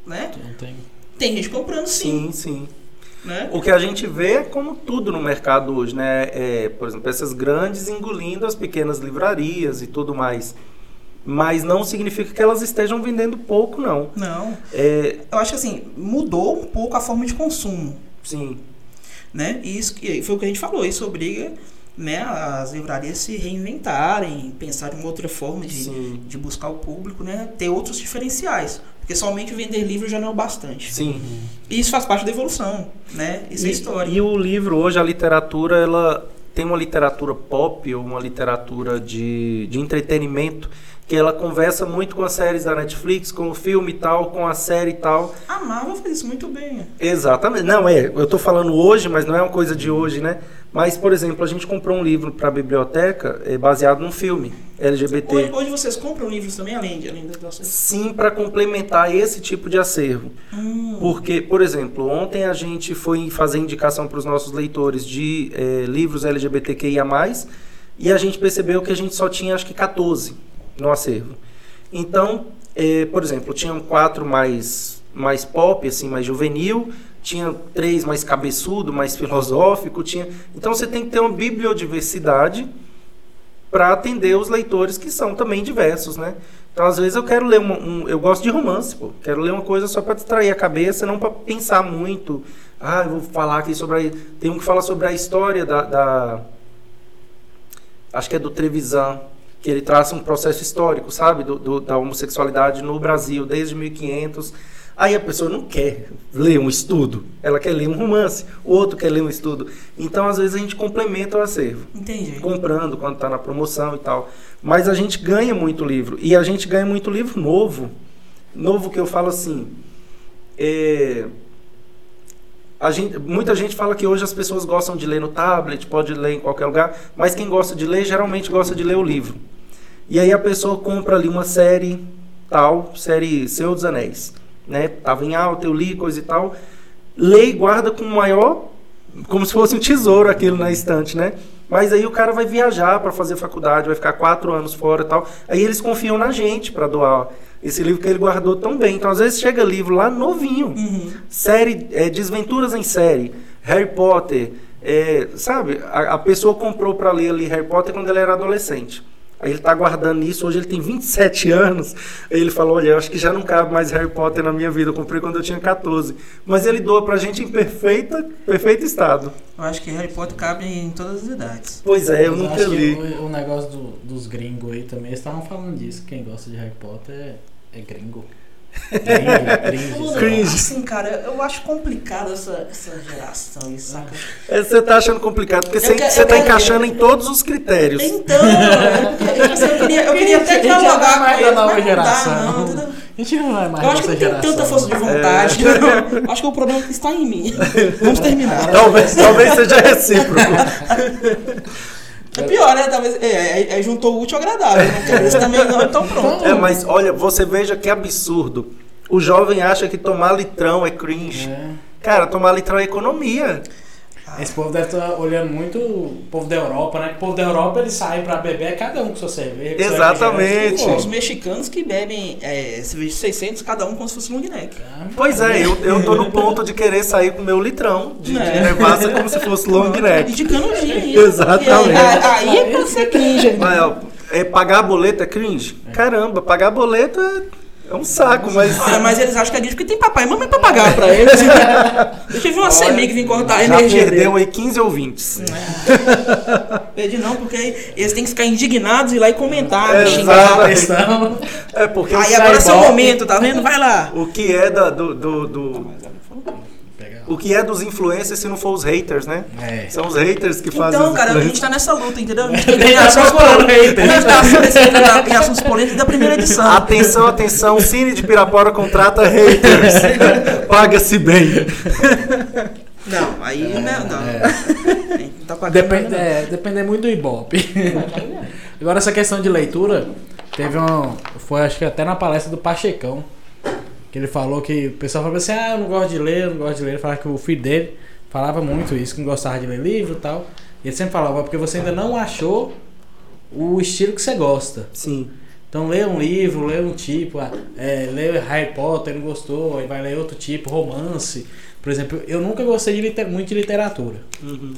né? Não tem. Tem gente comprando sim, Sim, sim. né? O que a gente vê é como tudo no mercado hoje, né? É, por exemplo, essas grandes engolindo as pequenas livrarias e tudo mais. Mas não significa que elas estejam vendendo pouco, não. Não. É, Eu acho que assim, mudou um pouco a forma de consumo. sim, né? E isso que foi o que a gente falou, isso obriga né, as livrarias se reinventarem, pensar em outra forma de, sim, de buscar o público, né? Ter outros diferenciais. Porque somente vender livro já não é o bastante. sim. E isso faz parte da evolução, né? Isso é E- história. E o livro hoje, a literatura, ela tem uma literatura pop ou uma literatura de, de entretenimento que ela conversa muito com as séries da Netflix, com o filme e tal, com a série e tal. A Marvel faz isso muito bem. Exatamente. Não, é, eu tô falando hoje, mas não é uma coisa de hoje, né? Mas, por exemplo, a gente comprou um livro para a biblioteca é, baseado num filme LGBT. Hoje, hoje vocês compram livros também, além, de, além. Sim, para complementar esse tipo de acervo. Hum, Porque, por exemplo, ontem a gente foi fazer indicação para os nossos leitores de eh, livros LGBTQIA+, e a gente percebeu que a gente só tinha, acho que, 14 no acervo. Então, eh, por exemplo, tinham quatro mais, mais pop, assim, mais juvenil, tinha três mais cabeçudo, mais filosófico, tinha... Então você tem que ter uma bibliodiversidade para atender os leitores que são também diversos, né? Então, às vezes eu quero ler um, um- eu gosto de romance, pô. Quero ler uma coisa só para distrair a cabeça, não para pensar muito. Ah, eu vou falar aqui sobre a, tem um que fala sobre a história da, da- acho que é do Trevisan, que ele traça um processo histórico, sabe, do, do- da homossexualidade no Brasil desde 1500. Aí a pessoa não quer ler um estudo, ela quer ler um romance, o outro quer ler um estudo. Então, às vezes a gente complementa o acervo entendi. comprando quando está na promoção e tal. Mas a gente ganha muito livro. E a gente ganha muito livro novo. Novo que eu falo assim. é, gente, muita gente fala que hoje as pessoas gostam de ler no tablet, pode ler em qualquer lugar, mas quem gosta de ler geralmente gosta de ler o livro. E aí a pessoa compra ali uma série tal, série Senhor dos Anéis, né? Tava em alta, eu li coisa e tal. Lê e guarda com o maior como se fosse um tesouro aquilo na estante, né? Mas aí o cara vai viajar para fazer faculdade, vai ficar quatro anos fora e tal. Aí eles confiam na gente para doar esse livro que ele guardou tão bem. Então às vezes chega livro lá novinho, Uhum. série, é, desventuras em série, Harry Potter, é, sabe? A, a pessoa comprou para ler ali Harry Potter quando ele era adolescente. Aí ele tá guardando isso, hoje ele tem 27 anos. Aí ele falou: Olha, eu acho que já não cabe mais Harry Potter na minha vida. Eu comprei quando eu tinha 14. Mas ele doa pra gente em perfeita, perfeito estado. Eu acho que Harry Potter cabe em todas as idades. Pois é, eu Mas nunca acho que li. O, o negócio do- dos gringos aí também, eles estavam falando disso. Quem gosta de Harry Potter é, é gringo. Gringo, cringe. Assim, cara, eu acho complicado essa, essa geração, isso, saca? É, Você tá achando complicado, porque você, quero- você tá quero- encaixando em todos os critérios. Então, eu, eu queria, eu queria até A gente já dialogar tá mais com da nova geração. A gente não é mais Eu acho que não tem geração. tanta força de vontade. não. Acho que o problema está em mim. [laughs] Vamos terminar. Talvez, talvez seja recíproco. [laughs] É pior, né? Talvez. É, é, é juntou o útil ao agradável. Isso também, não. Então pronto. [laughs] É, mas olha, você veja que absurdo. O jovem acha que tomar litrão é cringe. É. Cara, tomar litrão é economia. Esse povo deve estar olhando muito o povo da Europa, né? O povo da Europa eles saem pra beber, cada um com sua cerveja. Exatamente. Pô, os mexicanos que bebem é, cerveja de 600 cada um como se fosse long neck. Ah, Pois é, eu, eu tô no ponto de querer sair com o meu litrão de, de É. nevassa como se fosse long neck. de canudinho. Exatamente. Aí, aí é pra ser cringe. Mas, ó, é, pagar boleto é cringe? Caramba, pagar boleto é, é um saco, mas. Mas eles acham que é cringe porque tem papai e mamãe pra pagar pra eles. [laughs] Deixa eu ver uma semente que vem cortar a Já energia perdeu dele. aí 15 ouvintes. Perdi não, porque eles têm que ficar indignados e ir lá e comentar, É, xingar. exato. É porque Aí agora é seu momento, tá vendo? Vai lá. o que é da- do, do, do- o que é dos influencers se não for os haters, né? É. São os haters que fazem Então, cara, a gente tá nessa luta, entendeu? A gente [laughs] Tem tem assuntos assuntos polêmicos. tá especializado em assuntos polêmicos da primeira edição. Atenção, atenção, Cine de Pirapora contrata haters. [laughs] Paga-se bem. Não, aí né, não. É. [laughs] Tá pagando Depende, não. é, depende muito do Ibope. Agora, essa questão de leitura, teve um. Foi acho que até na palestra do Pachecão. Que ele falou que o pessoal falava assim: ah, eu não gosto de ler, eu não gosto de ler. Ele falava que o filho dele falava muito isso, que não gostava de ler livro e tal. E ele sempre falava: porque você ainda não achou o estilo que você gosta. Sim. Então lê um livro, lê um tipo, ah, é, lê Harry Potter, não gostou, aí vai ler outro tipo, romance. Por exemplo, eu nunca gostei de muito de literatura. Uhum.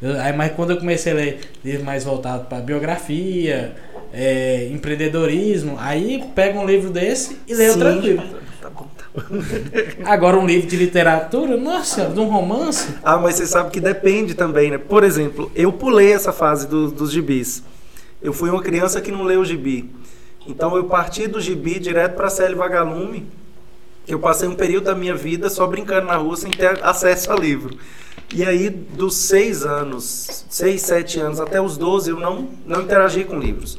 Eu- aí, mas quando eu comecei a ler livros mais voltados para biografia, é, empreendedorismo, aí pega um livro desse e leio Sim. tranquilo. Tá bom, tá bom. [laughs] Agora um livro de literatura, nossa, de um romance, Ah, mas você sabe que depende também, né? Por exemplo, eu pulei essa fase do- dos gibis. Eu fui uma criança que não leu gibi. Então eu parti do gibi direto para a série Vagalume. que Eu passei um período da minha vida só brincando na rua sem ter acesso a livro. E aí, dos seis anos, seis, sete anos até os 12, eu não, não interagi com livros.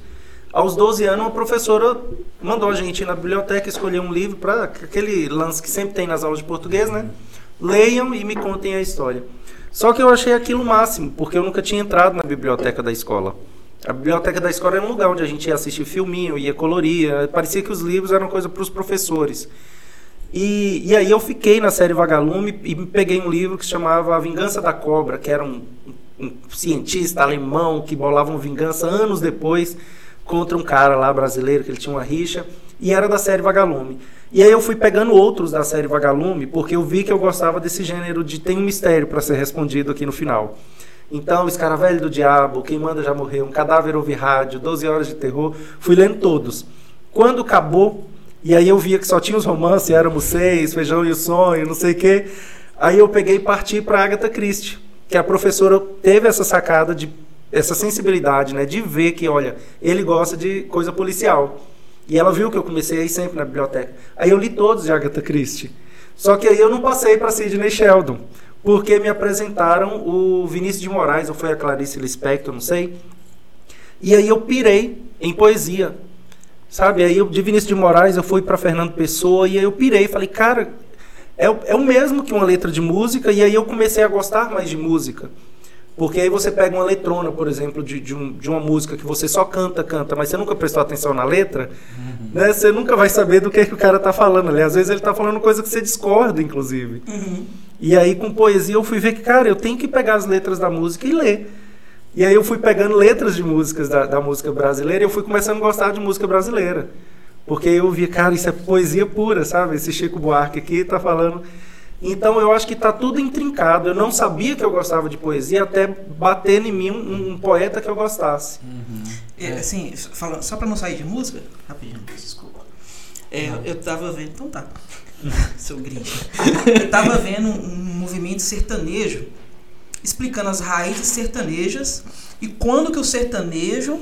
Aos 12 anos, uma professora mandou a gente ir na biblioteca escolher um livro para aquele lance que sempre tem nas aulas de português, né? Leiam e me contem a história. Só que eu achei aquilo máximo, porque eu nunca tinha entrado na biblioteca da escola. A biblioteca da escola era um lugar onde a gente ia assistir filminho, ia colorir, parecia que os livros eram coisa para os professores. E, e aí eu fiquei na série Vagalume e peguei um livro que se chamava A Vingança da Cobra, que era um, um cientista alemão que bolava uma vingança anos depois contra um cara lá brasileiro, que ele tinha uma rixa, e era da série Vagalume. E aí eu fui pegando outros da série Vagalume, porque eu vi que eu gostava desse gênero de tem um mistério para ser respondido aqui no final. Então, Escaravelho do Diabo, Quem Manda Já Morreu, Um Cadáver Ouve Rádio, 12 Horas de Terror, fui lendo todos. Quando acabou, e aí eu via que só tinha os romances, Éramos Seis, Feijão e o Sonho, não sei o quê, aí eu peguei e parti para Agatha Christie, que a professora teve essa sacada de essa sensibilidade, né, de ver que, olha, ele gosta de coisa policial. E ela viu que eu comecei a ir sempre na biblioteca. Aí eu li todos de Agatha Christie. Só que aí eu não passei para Sidney Sheldon, porque me apresentaram o Vinícius de Moraes, ou foi a Clarice Lispector, não sei. E aí eu pirei em poesia. Sabe? Aí eu, de Vinícius de Moraes eu fui para Fernando Pessoa e aí eu pirei, falei, cara, é, é o mesmo que uma letra de música, e aí eu comecei a gostar mais de música. Porque aí você pega uma letrona, por exemplo, de, de, um- de uma música que você só canta, canta, mas você nunca prestou atenção na letra, né? Você nunca vai saber do que, que o cara tá falando ali. Às vezes ele tá falando coisa que você discorda, inclusive. Uhum. E aí, com poesia, eu fui ver que, cara, eu tenho que pegar as letras da música e ler. E aí eu fui pegando letras de músicas da, da música brasileira e eu fui começando a gostar de música brasileira. Porque eu vi, cara, isso é poesia pura, sabe? Esse Chico Buarque aqui tá falando. Então eu acho que tá tudo intrincado. Eu não sabia que eu gostava de poesia até bater em mim um, um poeta que eu gostasse. É, assim, falando, só pra não sair de música, rapidinho, desculpa. É, eu tava vendo. Então tá. [laughs] Seu grinch. Eu tava vendo um movimento sertanejo explicando as raízes sertanejas e quando que o sertanejo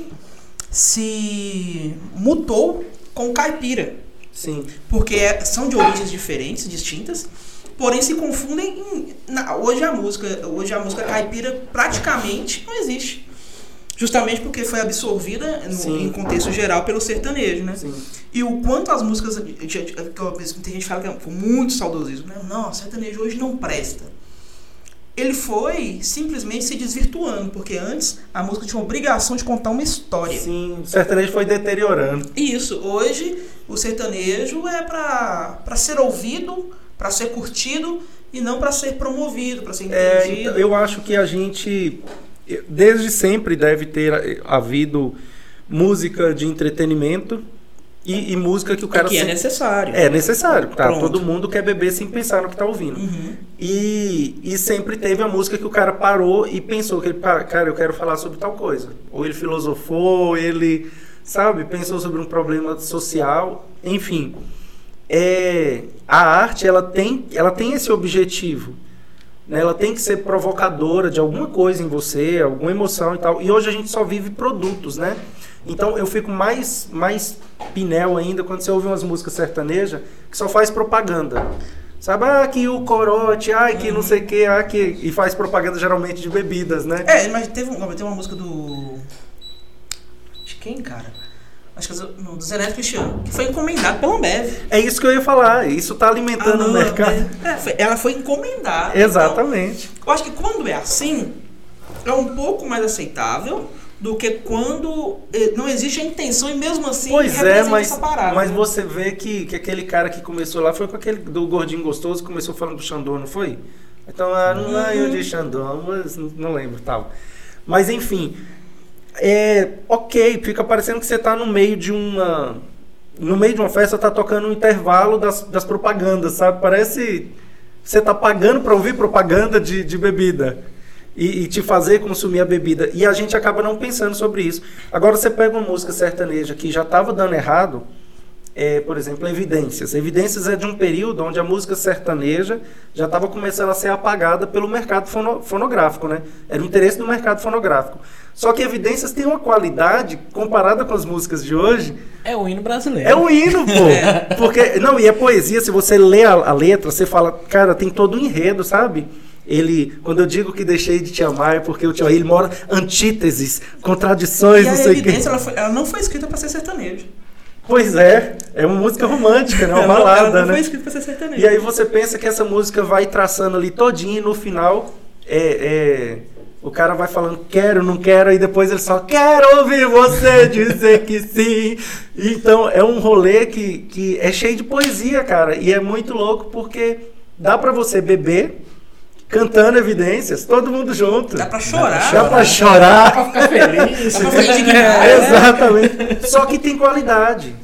se mutou com o caipira. Sim. Porque é- são de origens diferentes, distintas, porém se confundem em, na- hoje a música, hoje a música caipira praticamente não existe. Justamente porque foi absorvida no- em contexto geral pelo sertanejo, né? Sim. E o quanto as músicas. Tem gente que fala que é com muito saudosismo. Né? Não, sertanejo hoje não presta. Ele foi simplesmente se desvirtuando, porque antes a música tinha a obrigação de contar uma história. Sim, o sertanejo foi deteriorando. Isso, hoje o sertanejo é pra ser ouvido, pra ser curtido e não para ser promovido, para ser É, entendido. então, eu acho que a gente, desde sempre, deve ter eh, havido música de entretenimento e, e música que o cara que é necessário. É necessário, tá? Pronto. Todo mundo quer beber sem pensar no que tá ouvindo. Uhum. E, e sempre teve a música que o cara parou e pensou que ele, "Pa- cara, eu quero falar sobre tal coisa. Ou ele filosofou, ou ele, sabe, pensou sobre um problema social, enfim. É, a arte, ela tem, ela tem esse objetivo. né? Ela tem que ser provocadora de alguma coisa em você, alguma emoção e tal. E hoje a gente só vive produtos, né? Então eu fico mais, mais pinel ainda quando você ouve umas músicas sertanejas que só faz propaganda. Sabe, ah, que o corote, ah, que não sei o que, ah, que. E faz propaganda geralmente de bebidas, né? É, mas teve, teve uma música do. De quem, cara? Acho que é do do Zé Neto Cristiano, que foi encomendado pela Ambev. É isso que eu ia falar. Isso tá alimentando Ah, o não, mercado. é, ela foi encomendada. Exatamente. Então, eu acho que quando é assim, é um pouco mais aceitável do que quando eh, não existe a intenção e mesmo assim Pois é, mas, essa parada. mas né? você vê que, que aquele cara que começou lá foi com aquele do gordinho gostoso que começou falando do Xandô, não foi? Então, ah, não Uhum. eu de Xandô, mas não, não lembro tal. Mas enfim, é ok, fica parecendo que você tá no meio de uma. No meio de uma festa, tá tocando um intervalo das, das propagandas, sabe? Parece. Você tá pagando para ouvir propaganda de, de bebida. E, e te fazer consumir a bebida. E a gente acaba não pensando sobre isso. Agora você pega uma música sertaneja que já estava dando errado, é, por exemplo, Evidências. Evidências é de um período onde a música sertaneja já estava começando a ser apagada pelo mercado fono- fonográfico, né? Era o interesse do mercado fonográfico. Só que Evidências tem uma qualidade comparada com as músicas de hoje. É o hino brasileiro. É um hino, pô. [laughs] Porque, não, e é poesia, se você lê a, a letra, você fala, cara, tem todo um enredo, sabe? Ele, quando eu digo que deixei de te amar, é porque eu te ele mora antíteses, contradições, E não sei o quê. evidência, ela, foi- ela não foi escrita pra ser sertanejo. Pois é, é uma música romântica, né? Uma [laughs] não- balada, não né? foi escrita pra ser sertanejo. E aí você pensa que essa música vai traçando ali todinho e no final é, é, o cara vai falando quero, não quero, e depois ele só quero ouvir você dizer que sim. Então é um rolê que, que é cheio de poesia, cara, e é muito louco porque dá pra você beber cantando evidências, todo mundo junto. Dá pra chorar. Dá pra Dá chorar. pra ficar feliz. Dá pra ficar [laughs] indignado. É, exatamente. Só que tem qualidade.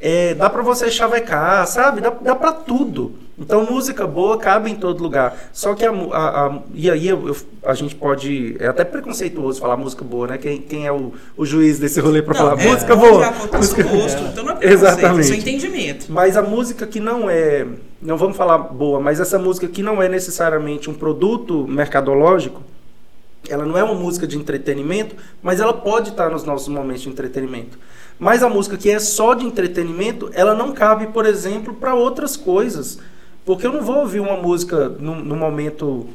É, dá pra você chavecar, sabe? Dá, dá pra tudo. Então, música boa cabe em todo lugar. Só que a. a- a- e aí eu- eu- a gente pode. É até preconceituoso falar música boa, né? Quem, quem é o, o juiz desse rolê pra falar é, música pode boa? Música- gosto. Então não é preconceito, Exatamente. é seu entendimento. Mas a música que não é. Não vamos falar boa, mas essa música que não é necessariamente um produto mercadológico, ela não é uma música de entretenimento, mas ela pode estar nos nossos momentos de entretenimento. Mas a música que é só de entretenimento, ela não cabe, por exemplo, para outras coisas. Porque eu não vou ouvir uma música num, num momento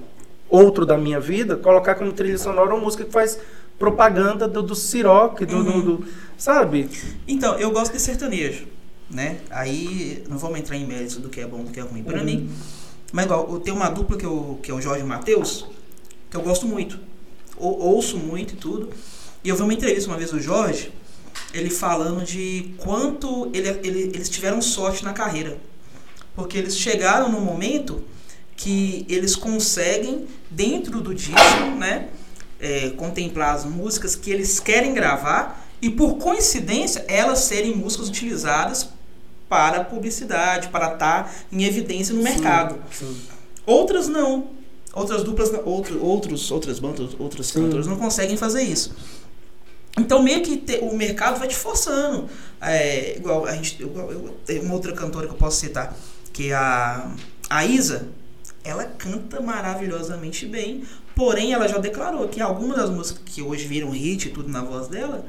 outro da minha vida, colocar como trilha sonora uma música que faz propaganda do, do Ciroc, do, do- do- sabe? Então, eu gosto de sertanejo, né? Aí, não vamos entrar em méritos do que é bom do que é ruim pra Uhum. mim. Mas igual, eu tenho uma dupla que, eu, que é o Jorge Matheus, que eu gosto muito. Ou, ouço muito e tudo. E eu vi uma entrevista uma vez do Jorge, ele falando de quanto ele, ele- eles tiveram sorte na carreira. Porque eles chegaram num momento que eles conseguem, dentro do disco, né? é, contemplar as músicas que eles querem gravar e por coincidência elas serem músicas utilizadas para publicidade, para estar em evidência no mercado. Sim. Outras não. Outras duplas, não- outro, outros, outras bandas, outros Sim. cantores não conseguem fazer isso. Então meio que te- o mercado vai te forçando. É, igual a gente, igual, eu, tem uma outra cantora que eu posso citar, que é a, a Isa. Ela canta maravilhosamente bem, porém ela já declarou que algumas das músicas que hoje viram hit e tudo na voz dela,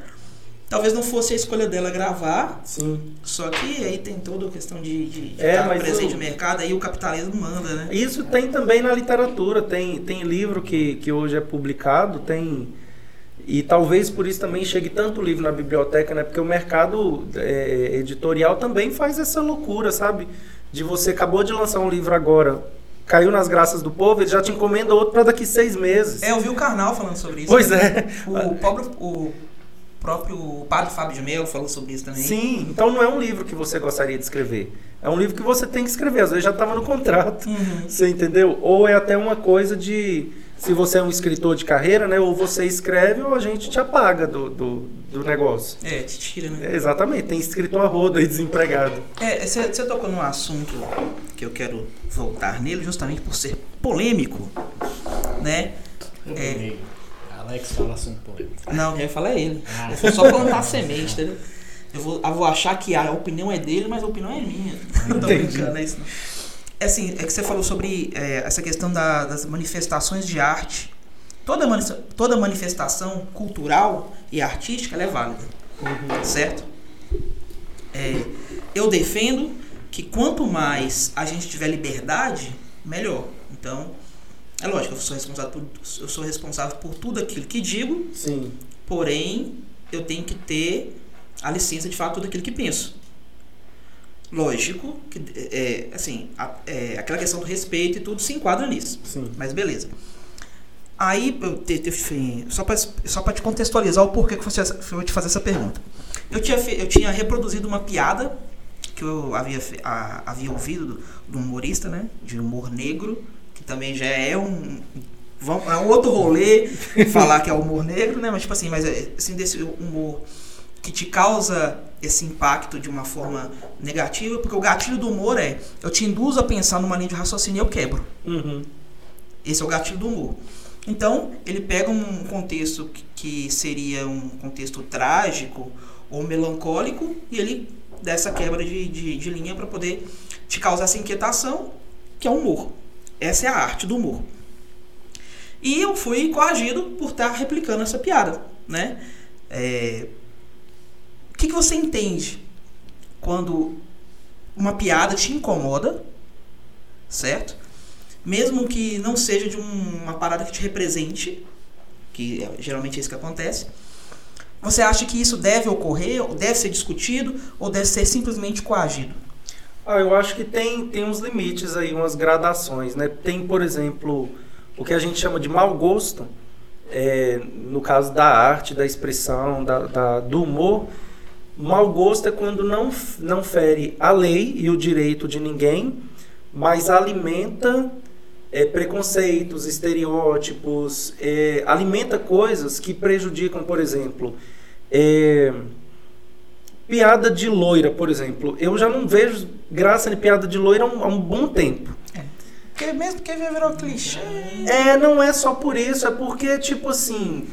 talvez não fosse a escolha dela gravar, Sim. só que aí tem toda a questão de, de, de É, estar mas presente no mercado, aí o capitalismo manda, né? Isso tem também na literatura, tem, tem livro que, que hoje é publicado, tem. E talvez por isso também chegue tanto livro na biblioteca, né? Porque o mercado é, editorial também faz essa loucura, sabe? De você acabou de lançar um livro agora, caiu nas graças do povo, ele já te encomenda outro para daqui seis meses. É, eu vi o Karnal falando sobre isso. Pois né? é. O, próprio, o próprio padre Fábio de Mello falou sobre isso também. Sim, então não é um livro que você gostaria de escrever. É um livro que você tem que escrever. Às vezes já estava no contrato. Uhum. Você entendeu? Ou é até uma coisa de. Se você é um escritor de carreira, né? Ou você escreve ou a gente te apaga do, do, do negócio. É, te tira, né? É, exatamente, tem escritor a roda aí desempregado. É, você tocou num assunto que eu quero voltar nele justamente por ser polêmico, né? É. Alex fala assunto polêmico. Não, quem vai falar é ele. Ah. Eu vou só plantar semente, entendeu? Eu vou, eu vou achar que a opinião é dele, mas a opinião é minha. Não tô brincando, é isso não. É assim, é que você falou sobre é, essa questão da- das manifestações de arte. Toda, mani- toda manifestação cultural e artística é válida, certo? É, eu defendo que quanto mais a gente tiver liberdade, melhor. Então, é lógico, eu sou responsável por, eu sou responsável por tudo aquilo que digo, Sim. Porém, eu tenho que ter a licença de falar tudo aquilo que penso. Lógico que, é, assim, a- é, aquela questão do respeito e tudo se enquadra nisso. Sim. Mas beleza. Aí, enfim, só para só pra te contextualizar o porquê que eu vou te fazer essa pergunta. Eu tinha, eu tinha reproduzido uma piada que eu havia, a- havia ouvido do, humorista, né? De humor negro, que também já é um. É um outro rolê [laughs] falar que é humor negro, né? Mas tipo assim, mas é, assim, desse humor que te causa esse impacto de uma forma negativa, porque o gatilho do humor é eu te induzo a pensar numa linha de raciocínio e eu quebro. Uhum. Esse é o gatilho do humor. Então, ele pega um contexto que- seria um contexto trágico ou melancólico e ele dá essa quebra de, de, de linha para poder te causar essa inquietação, que é o humor. Essa é a arte do humor. E eu fui coagido por estar replicando essa piada, né? É, O que, que você entende quando uma piada te incomoda, certo? Mesmo que não seja de um- uma parada que te represente, que é, geralmente é isso que acontece. Você acha que isso deve ocorrer, deve ser discutido, ou deve ser simplesmente coagido? Ah, eu acho que tem, tem uns limites aí, umas gradações, né? Tem, por exemplo, o que a gente chama de mau gosto, é, no caso da arte, da expressão, da, da- do humor. Mau gosto é quando não, não fere a lei e o direito de ninguém, mas alimenta é, preconceitos, estereótipos, é, alimenta coisas que prejudicam, por exemplo, é, piada de loira, por exemplo. Eu já não vejo graça em piada de loira há um, há um bom tempo. Porque mesmo que virou clichê. É, não é só por isso, é porque, tipo assim,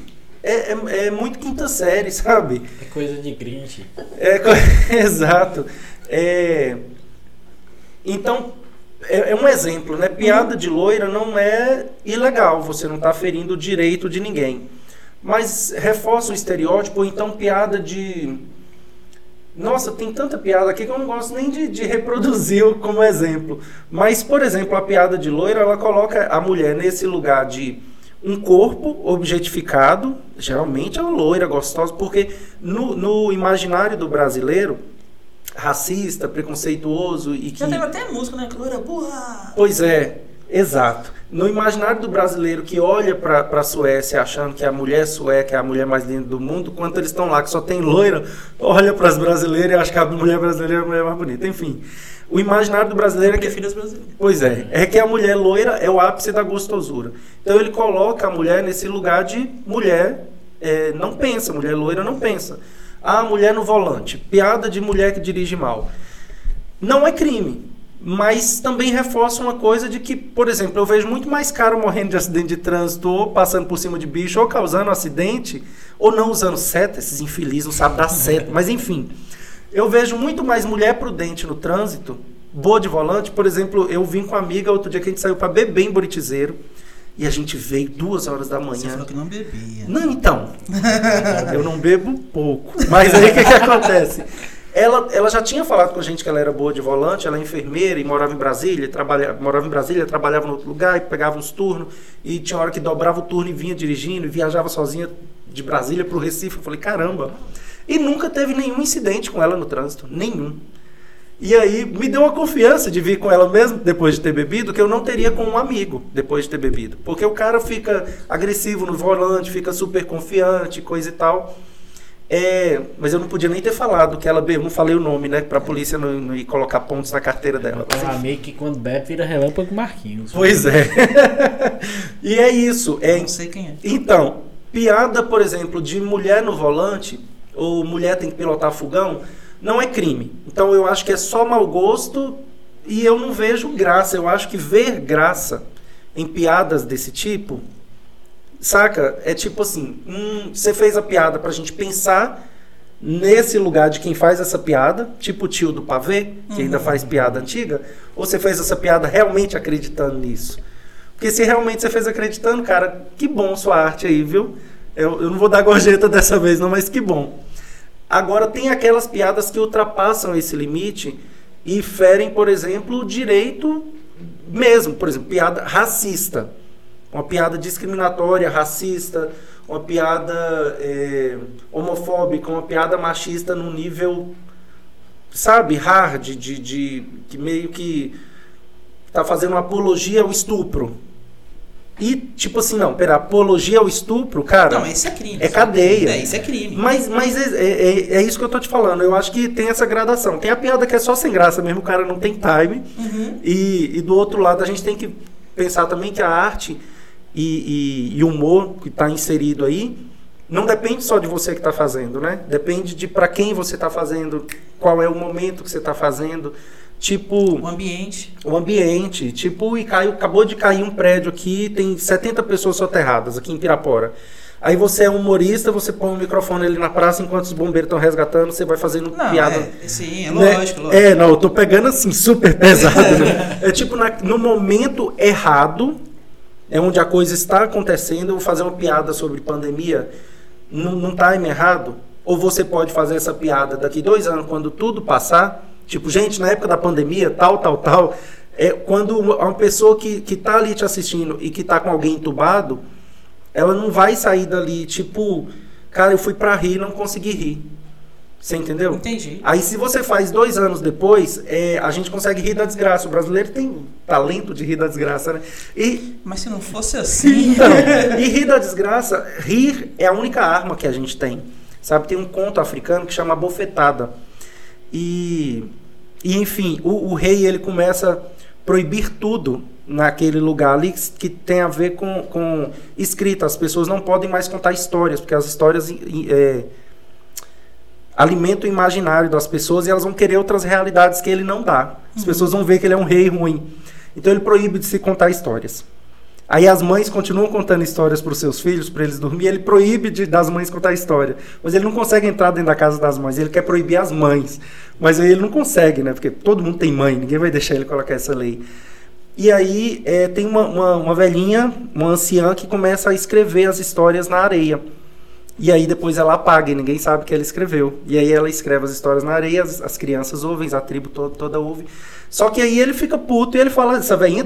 é, é, é muito quinta série, sabe? É coisa de Grinch. É, co- [laughs] exato. É, então, é, é um exemplo, né? Piada de loira não é ilegal, você não está ferindo o direito de ninguém. Mas reforça o estereótipo, ou então piada de. Nossa, tem tanta piada aqui que eu não gosto nem de, de reproduzir como exemplo. Mas, por exemplo, a piada de loira, ela coloca a mulher nesse lugar de um corpo objetificado, geralmente é uma loira gostosa, porque no, no imaginário do brasileiro, racista, preconceituoso e que. Já teve até música, né? Loira burra. Pois é, exato. No imaginário do brasileiro que olha para a Suécia achando que a mulher sueca é a mulher mais linda do mundo, quando eles estão lá que só tem loira, olha para as brasileiras e acha que a mulher brasileira é a mulher mais bonita. Enfim, o imaginário do brasileiro é que prefiro as brasileiras. Pois é, é que a mulher loira é o ápice da gostosura. Então ele coloca a mulher nesse lugar de mulher é, não pensa, mulher loira não pensa. Ah, mulher no volante, piada de mulher que dirige mal. Não é crime, mas também reforça uma coisa de que, por exemplo, eu vejo muito mais cara morrendo de acidente de trânsito, ou passando por cima de bicho, ou causando acidente, ou não usando seta, esses infelizes não sabem dar seta, mas enfim. Eu vejo muito mais mulher prudente no trânsito, boa de volante. Por exemplo, eu vim com uma amiga outro dia que a gente saiu para beber em Boritizeiro, e a gente veio duas horas da Você manhã. falou que não bebia. Não, então. [laughs] eu não bebo pouco. Mas aí o que, que acontece? Ela, ela já tinha falado com a gente que ela era boa de volante, ela é enfermeira e morava em Brasília, trabalha, morava em Brasília, trabalhava em outro lugar e pegava uns turnos. E tinha hora que dobrava o turno e vinha dirigindo e viajava sozinha de Brasília para o Recife. Eu falei, caramba. E nunca teve nenhum incidente com ela no trânsito. Nenhum. E aí me deu uma confiança de vir com ela mesmo depois de ter bebido, que eu não teria com um amigo depois de ter bebido. Porque o cara fica agressivo no volante, fica super confiante, coisa e tal. É, mas eu não podia nem ter falado que ela bebeu, não falei o nome, né? Pra polícia não, não ir colocar pontos na carteira dela. Tem um amigo que quando bebe vira relâmpago Marquinhos. Pois é. [laughs] e é isso. É, Não sei quem é. então, piada, por exemplo, de mulher no volante, ou mulher tem que pilotar fogão, não é crime. Então eu acho que é só mau gosto e eu não vejo graça. Eu acho que ver graça em piadas desse tipo, saca? É tipo assim, hum, você fez a piada pra gente pensar nesse lugar de quem faz essa piada, tipo o tio do pavê, que ainda faz piada antiga, ou você fez essa piada realmente acreditando nisso? Porque se realmente você fez acreditando, cara, que bom sua arte aí, viu? Eu, eu não vou dar gorjeta dessa vez, não, mas que bom. Agora, tem aquelas piadas que ultrapassam esse limite e ferem, por exemplo, o direito mesmo. Por exemplo, piada racista. Uma piada discriminatória, racista, uma piada é, homofóbica, uma piada machista num nível, sabe, hard, de, de, que meio que tá fazendo uma apologia ao estupro. E, tipo assim, não, pera, apologia ao estupro, cara. Não, isso é crime. É cadeia. É, isso é crime. Mas, mas é, é- é- é isso que eu tô te falando. Eu acho que tem essa gradação. Tem a piada que é só sem graça mesmo, o cara não tem time. Uhum. E, e do outro lado, a gente tem que pensar também que a arte e, o humor que está inserido aí não depende só de você que está fazendo, né? Depende de para quem você está fazendo, qual é o momento que você está fazendo. Tipo O ambiente. o ambiente, tipo, e caiu, acabou de cair um prédio aqui, tem 70 pessoas soterradas aqui em Pirapora. Aí você é humorista, você põe o microfone ali na praça enquanto os bombeiros estão resgatando, você vai fazendo Não, piada. é, sim, é né? lógico, lógico. É, não, eu tô pegando assim, super pesado, né? É tipo, na- no momento errado, é onde a coisa está acontecendo, eu vou fazer uma piada sobre pandemia, num, num time errado, ou você pode fazer essa piada daqui dois anos, quando tudo passar, tipo, gente, na época da pandemia, tal, tal, tal, é quando uma uma pessoa que, que tá ali te assistindo e que tá com alguém entubado, ela não vai sair dali, tipo, cara, eu fui pra rir e não consegui rir. Você entendeu? Entendi. Aí se você faz dois anos depois, é, a gente consegue rir da desgraça. O brasileiro tem talento de rir da desgraça, né? E, Mas se não fosse [laughs] assim. então, e rir da desgraça, rir é a única arma que a gente tem. Sabe, tem um conto africano que chama bofetada. E, e enfim, o, o rei ele começa a proibir tudo naquele lugar ali que tem a ver com, com escrita. As pessoas não podem mais contar histórias, porque as histórias é, alimentam o imaginário das pessoas e elas vão querer outras realidades que ele não dá. As pessoas vão ver que ele é um rei ruim. Então ele proíbe de se contar histórias. Aí as mães continuam contando histórias para os seus filhos, para eles dormir, ele proíbe de, das mães contar história. Mas ele não consegue entrar dentro da casa das mães, ele quer proibir as mães. Mas aí ele não consegue, né? Porque todo mundo tem mãe, ninguém vai deixar ele colocar essa lei. E aí é, tem uma, uma, uma velhinha, uma anciã, que começa a escrever as histórias na areia. E aí depois ela apaga e ninguém sabe que ela escreveu. E aí ela escreve as histórias na areia, as, as crianças ouvem, a tribo toda, toda ouve. Só que aí ele fica puto e ele fala, essa velhinha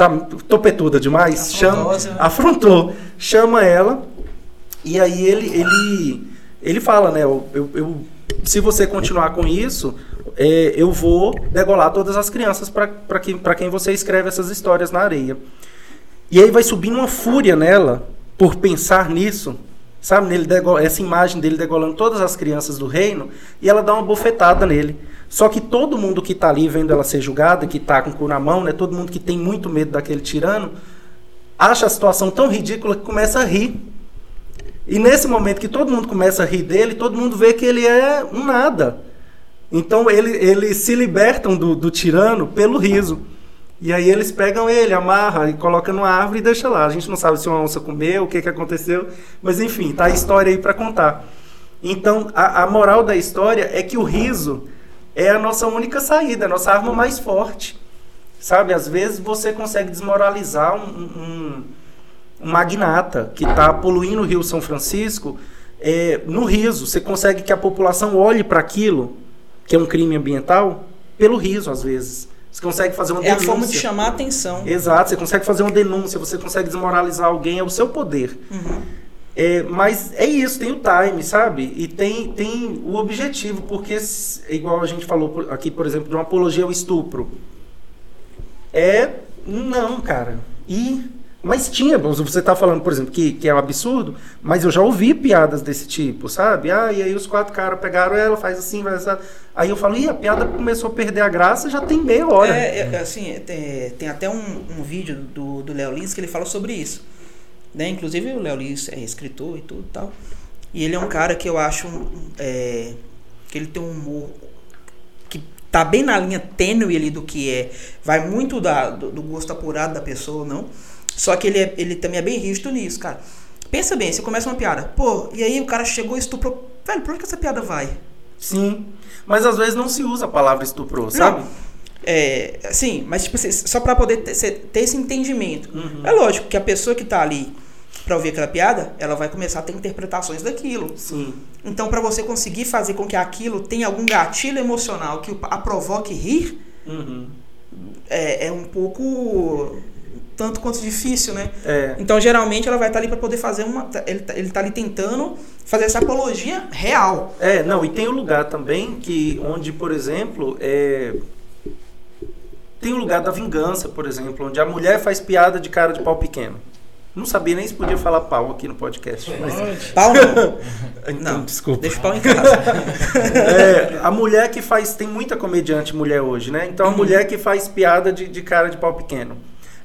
tá, tá topetuda demais, chama, Afrontosa. afrontou, chama ela. E aí ele ele ele fala, né, eu, eu, eu- se você continuar com isso, é, eu vou degolar todas as crianças para que, pra quem você escreve essas histórias na areia. E aí vai subindo uma fúria nela por pensar nisso, sabe? Nele essa imagem dele degolando todas as crianças do reino, e ela dá uma bofetada nele. Só que todo mundo que está ali vendo ela ser julgada, que está com o cu na mão, né? todo mundo que tem muito medo daquele tirano, acha a situação tão ridícula que começa a rir. E nesse momento que todo mundo começa a rir dele, todo mundo vê que ele é um nada. Então ele, eles se libertam do, do tirano pelo riso. E aí eles pegam ele, amarra e coloca numa árvore e deixa lá. A gente não sabe se uma onça comeu, o que, que aconteceu, mas enfim, tá a história aí para contar. Então a, a moral da história é que o riso é a nossa única saída, a nossa arma mais forte. Sabe, às vezes você consegue desmoralizar um, um, um magnata que está poluindo o Rio São Francisco é, no riso. Você consegue que a população olhe para aquilo, que é um crime ambiental, pelo riso, às vezes. Você consegue fazer uma É a denúncia. forma de chamar a atenção. Exato, você consegue fazer uma denúncia, você consegue desmoralizar alguém, é o seu poder. Uhum. É, mas é isso, tem o time, sabe? E tem, tem o objetivo, porque, igual a gente falou aqui, por exemplo, de uma apologia ao estupro. É. Não, cara. E Mas tinha, você tá falando, por exemplo, que, que é um absurdo, mas eu já ouvi piadas desse tipo, sabe? Ah, e aí os quatro caras pegaram ela, faz assim, faz assim. Aí eu falo, ih, a piada começou a perder a graça já tem meia hora. É, é, assim, tem, tem até um, um vídeo do do Léo Lins que ele fala sobre isso. Né? Inclusive o Léo Lins é escritor e tudo e tal. E ele é um cara que eu acho é, que ele tem um humor que tá bem na linha tênue ali do que é. Vai muito da, do, do gosto apurado da pessoa, não. Só que ele, é, ele também é bem rígido nisso, cara. Pensa bem, você começa uma piada. Pô, e aí o cara chegou e estuprou. Velho, por onde que essa piada vai? Sim. Mas às vezes não se usa a palavra estuprou, sabe? Não. É, sim, mas tipo só pra poder ter, ter esse entendimento. Uhum. É lógico que a pessoa que tá ali pra ouvir aquela piada, ela vai começar a ter interpretações daquilo. Sim. Então, pra você conseguir fazer com que aquilo tenha algum gatilho emocional que a provoque rir, Uhum. é, é um pouco tanto quanto difícil, né? É. Então, geralmente, ela vai estar ali para poder fazer uma. Ele tá, ele tá ali tentando fazer essa apologia real. É, não, e tem um lugar também que onde, por exemplo, é tem o lugar da vingança, por exemplo, onde a mulher faz piada de cara de pau pequeno. Não sabia nem se podia falar pau aqui no podcast. Mas... Pau não. [laughs] Então, Não, desculpa. Deixa o pau em casa. [laughs] É, a mulher que faz. Tem muita comediante mulher hoje, né? Então a Uhum. mulher que faz piada de, de cara de pau pequeno.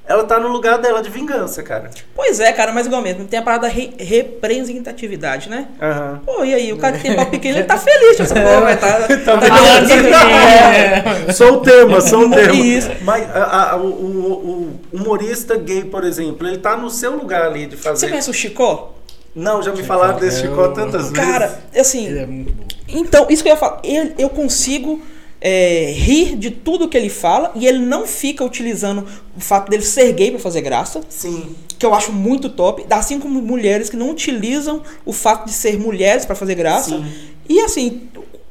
Ela tá no lugar dela de vingança, cara. pois é, cara, mas igual mesmo. Tem a parada re- representatividade, né? Aham. Pô, e aí? O cara que tem [laughs] pau pequeno, ele tá feliz. Essa porra, vai tá, [laughs] tá, [laughs] É. Sou o tema, sou o tema. Isso. Mas a- a- o, o- o humorista gay, por exemplo, ele tá no seu lugar ali de Você fazer. conhece o Chicó? Não, já me falaram desse eu- Chicó tantas vezes. Cara, assim, Ele é muito bom. Então, isso que eu ia falar, ele- eu consigo é, rir de tudo que ele fala e ele não fica utilizando o fato dele ser gay pra fazer graça, Sim. que eu acho muito top, assim como mulheres que não utilizam o fato de ser mulheres pra fazer graça. Sim. E assim,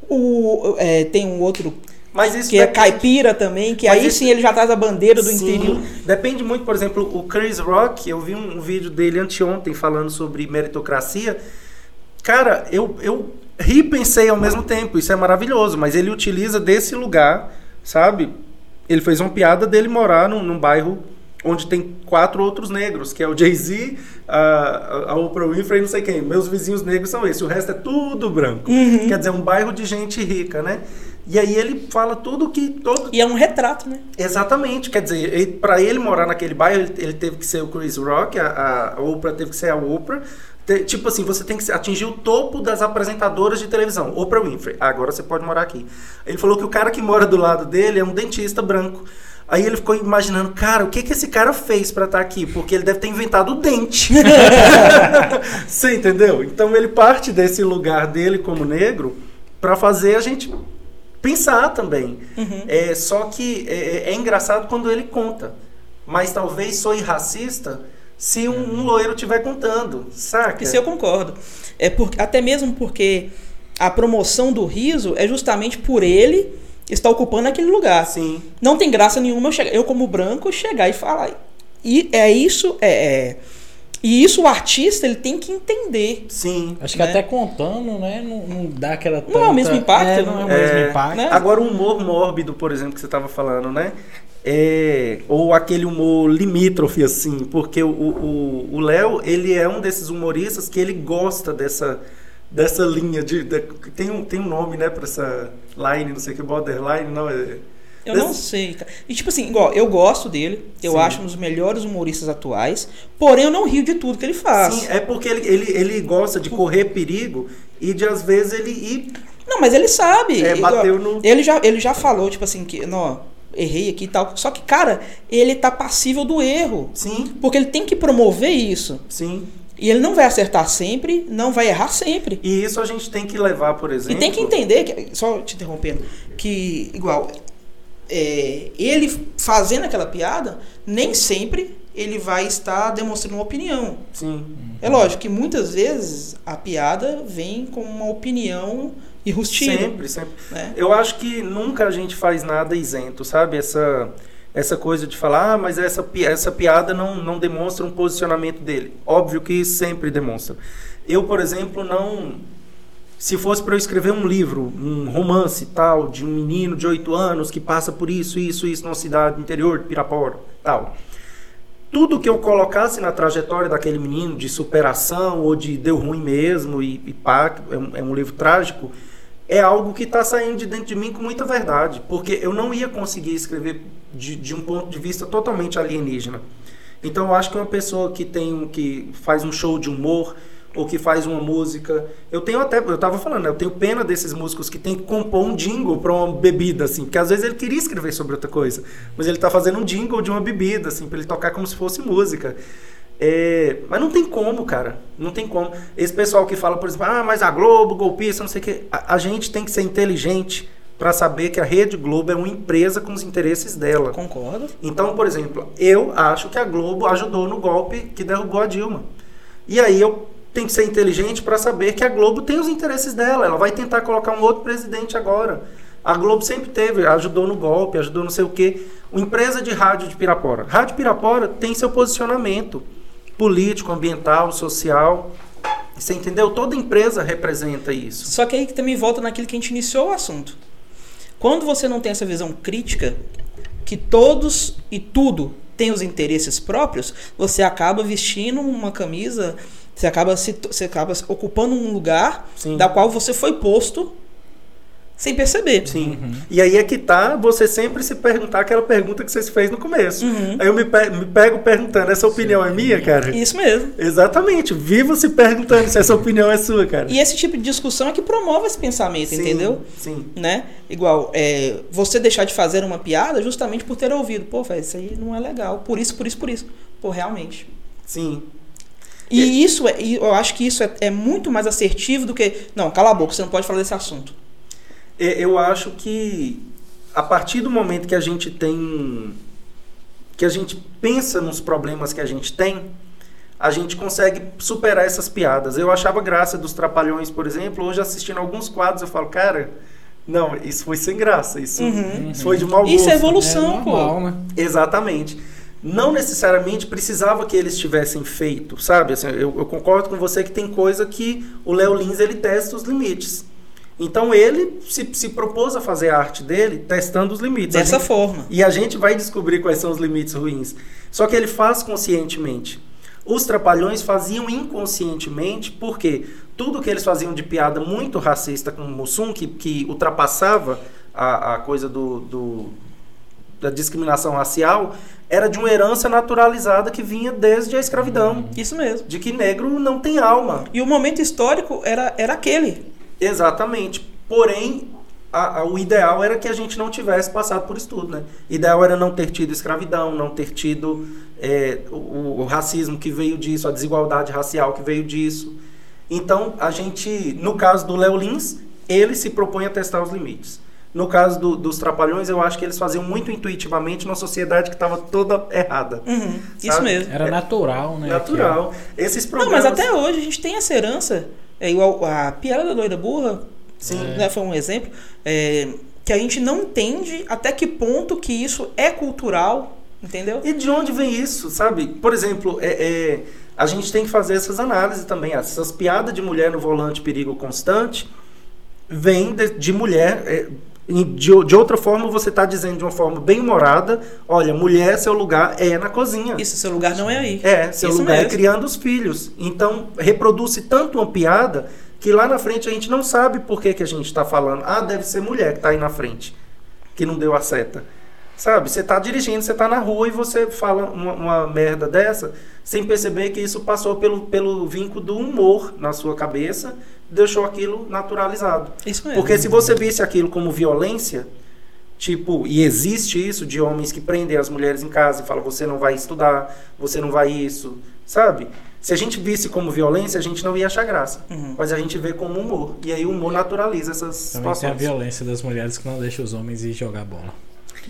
o, é, tem um outro Mas isso que é depende- caipira também, que Mas aí isso- sim ele já traz a bandeira do Sim. interior. Depende muito, por exemplo, o Chris Rock, eu vi um, um vídeo dele anteontem falando sobre meritocracia. Cara, eu, eu ri e pensei ao mesmo tempo, isso é maravilhoso, mas ele utiliza desse lugar, sabe? Ele fez uma piada dele morar num, num bairro onde tem quatro outros negros, que é o Jay-Z, a, a Oprah Winfrey não sei quem. Meus vizinhos negros são esses, o resto é tudo branco. Quer dizer, um bairro de gente rica, né? E aí ele fala tudo que todo E é um retrato, né? Exatamente, quer dizer, para ele morar naquele bairro, ele, ele teve que ser o Chris Rock, a, a Oprah teve que ser a Oprah. Te- tipo assim, você tem que atingir o topo das apresentadoras de televisão. Oprah Winfrey, Ah, agora você pode morar aqui. Ele falou que o cara que mora do lado dele é um dentista branco. Aí ele ficou imaginando, cara, o que que esse cara fez pra estar aqui? Porque ele deve ter inventado o dente. [laughs] você entendeu? Então ele parte desse lugar dele como negro pra fazer a gente pensar também. Uhum. É, só que é, é engraçado quando ele conta. Mas talvez sou racista se um, um loiro estiver contando, saca? Isso eu concordo. É por, até mesmo porque a promoção do riso é justamente por ele estar ocupando aquele lugar. Sim. Não tem graça nenhuma eu, chegar, eu como branco, chegar e falar. E é isso, é, é- E isso o artista ele tem que entender. Sim. Acho que Né? até contando, né? Não, não dá aquela. Não é o mesmo impacto, É, não é o mesmo É, impacto. né? Agora o humor mórbido, por exemplo, que você estava falando, né? É, ou aquele humor limítrofe, assim, porque o Léo, ele é um desses humoristas que ele gosta dessa, dessa linha de. de- tem, um, tem um nome, né, pra essa line, não sei o que, borderline, não é. Eu não sei, cara. E tipo assim, igual, eu gosto dele, eu Sim. acho um dos melhores humoristas atuais, porém eu não rio de tudo que ele faz. Sim, é porque ele, ele, ele gosta de correr perigo e de às vezes ele ir. Não, mas ele sabe. É, Igual, bateu no- Ele já, ele já falou, tipo assim, que, não, errei aqui e tal. Só que, cara, ele tá passível do erro. Sim, Porque ele tem que promover isso. sim. E ele não vai acertar sempre, não vai errar sempre. E isso a gente tem que levar, por exemplo. E tem que entender, que, só te interrompendo, que, igual, é, ele fazendo aquela piada, nem sempre ele vai estar demonstrando uma opinião. Sim. É lógico que muitas vezes a piada vem com uma opinião enrustida. Sempre, sempre. Né? Eu acho que nunca a gente faz nada isento, sabe? Essa, essa coisa de falar, ah, mas essa, essa piada não, não demonstra um posicionamento dele. Óbvio que sempre demonstra. Eu, por exemplo, não. Se fosse para eu escrever um livro, um romance tal, de um menino de 8 anos que passa por isso, isso, isso, numa cidade interior de Pirapora, tal. tudo que eu colocasse na trajetória daquele menino, de superação ou de deu ruim mesmo e, e pá, é um, é um livro trágico, é algo que está saindo de dentro de mim com muita verdade, porque eu não ia conseguir escrever de, de um ponto de vista totalmente alienígena. Então eu acho que uma pessoa que tem que faz um show de humor ou que faz uma música, eu tenho até, eu tava falando, né, eu tenho pena desses músicos que tem que compor um jingle para uma bebida assim, porque às vezes ele queria escrever sobre outra coisa, mas ele tá fazendo um jingle de uma bebida assim, para ele tocar como se fosse música. É, mas não tem como, cara. Não tem como. Esse pessoal que fala, por exemplo, ah, mas a Globo, golpista, não sei o quê. A, a gente tem que ser inteligente para saber que a Rede Globo é uma empresa com os interesses dela. Concordo. Então, por exemplo, eu acho que a Globo ajudou no golpe que derrubou a Dilma. E aí eu tenho que ser inteligente para saber que a Globo tem os interesses dela. Ela vai tentar colocar um outro presidente agora. A Globo sempre teve, ajudou no golpe, ajudou não sei o quê. Uma empresa de rádio de Pirapora. Rádio Pirapora tem seu posicionamento político, ambiental, social. Você entendeu? Toda empresa representa isso. Só que aí que também volta naquilo que a gente iniciou o assunto. Quando você não tem essa visão crítica, que todos e tudo tem os interesses próprios, você acaba vestindo uma camisa, você acaba, se, você acaba ocupando um lugar Sim. da qual você foi posto sem perceber. Sim. E aí é que tá você sempre se perguntar aquela pergunta que você se fez no começo. Uhum. Aí eu me, pe- me pego perguntando, essa opinião é minha, cara? Isso mesmo. Exatamente. Vivo se perguntando se essa opinião é sua, cara. E esse tipo de discussão é que promove esse pensamento, Sim, entendeu? Sim. Né? Igual, é, você deixar de fazer uma piada justamente por ter ouvido. Pô, velho, isso aí não é legal. Por isso, por isso, por isso. Pô, realmente. Sim. E isso é, e eu acho que isso é, é muito mais assertivo do que. Não, cala a boca, você não pode falar desse assunto. E- Eu acho que a partir do momento que a gente tem. que a gente pensa nos problemas que a gente tem, a gente consegue superar essas piadas. Eu achava graça dos Trapalhões, por exemplo. Hoje, assistindo alguns quadros, eu falo, cara, não, isso foi sem graça. Isso, Uhum. isso foi de mau gosto. Isso é evolução, é pô. normal, né? Exatamente. Não necessariamente precisava que eles tivessem feito, sabe? Assim, eu, eu concordo com você que tem coisa que o Léo Lins ele testa os limites. Então ele se, se propôs a fazer a arte dele testando os limites. Dessa gente- forma. E a gente vai descobrir quais são os limites ruins. Só que ele faz conscientemente. Os trapalhões faziam inconscientemente, porque tudo que eles faziam de piada muito racista com o Mussum, que, que ultrapassava a, a coisa do, do- da discriminação racial, era de uma herança naturalizada que vinha desde a escravidão. Isso mesmo. De que negro não tem alma. E o momento histórico era, era aquele. Exatamente. Porém, a- a- o ideal era que a gente não tivesse passado por isso tudo, né? O ideal era não ter tido escravidão, não ter tido é, o, o racismo que veio disso, a desigualdade racial que veio disso. Então, a gente, no caso do Léo Lins, ele se propõe a testar os limites. No caso do- dos Trapalhões, eu acho que eles faziam muito intuitivamente numa sociedade que estava toda errada. Uhum, isso mesmo. Era natural, né? Natural. Esses Não, programas... mas até hoje a gente tem essa herança. É igual a piada da doida burra, Sim. né, foi um exemplo, é, que a gente não entende até que ponto que isso é cultural, entendeu? E de onde vem isso, sabe? Por exemplo, é, é, a gente tem que fazer essas análises também. Essas piadas de mulher no volante perigo constante vêm de, de mulher. é, de, de outra forma, você está dizendo de uma forma bem humorada: olha, mulher, seu lugar é na cozinha. Isso, seu lugar não é aí. É, seu Isso lugar é mesmo. criando os filhos. Então, reproduz-se tanto uma piada que lá na frente a gente não sabe por que, que a gente está falando. Ah, deve ser mulher que está aí na frente, que não deu a seta. Sabe, você está dirigindo, você está na rua e você fala uma, uma merda dessa, sem perceber que isso passou pelo, pelo vínculo do humor na sua cabeça, deixou aquilo naturalizado. Isso mesmo. Porque se você visse aquilo como violência, tipo, e existe isso de homens que prendem as mulheres em casa e falam, você não vai estudar, você não vai isso, sabe? Se a gente visse como violência, a gente não ia achar graça. Uhum. Mas a gente vê como humor. E aí o humor naturaliza essas Também tem a situações. violência das mulheres que não deixa os homens ir jogar bola.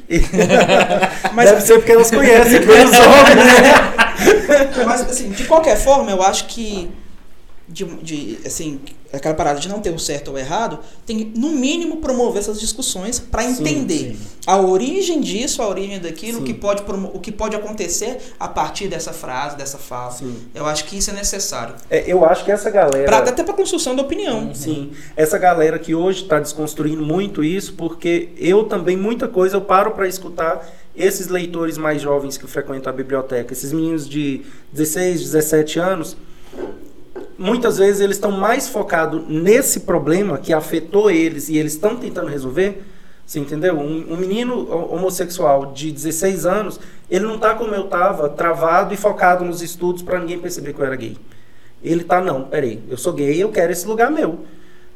[laughs] Mas- Deve ser porque elas conhecem pelos [laughs] homens, né? Mas, assim, de qualquer forma, eu acho que. De, de, assim, aquela parada de não ter o certo ou o errado, tem que, no mínimo, promover essas discussões para Sim, entender sim. a origem disso, a origem daquilo, o Sim. que, pode, o que pode acontecer a partir dessa frase, dessa fala. Sim. Eu acho que isso é necessário. É, eu acho que essa galera. Pra, até para construção da opinião. Sim, essa galera que hoje está desconstruindo muito isso, porque eu também, muita coisa, eu paro para escutar esses leitores mais jovens que frequentam a biblioteca, esses meninos de 16, 17 anos, muitas vezes eles estão mais focados nesse problema que afetou eles e eles estão tentando resolver. Você entendeu? Um, um menino ho- homossexual de 16 anos, ele não tá como eu tava, travado e focado nos estudos para ninguém perceber que eu era gay. Ele tá, não, peraí, eu sou gay, eu quero esse lugar meu.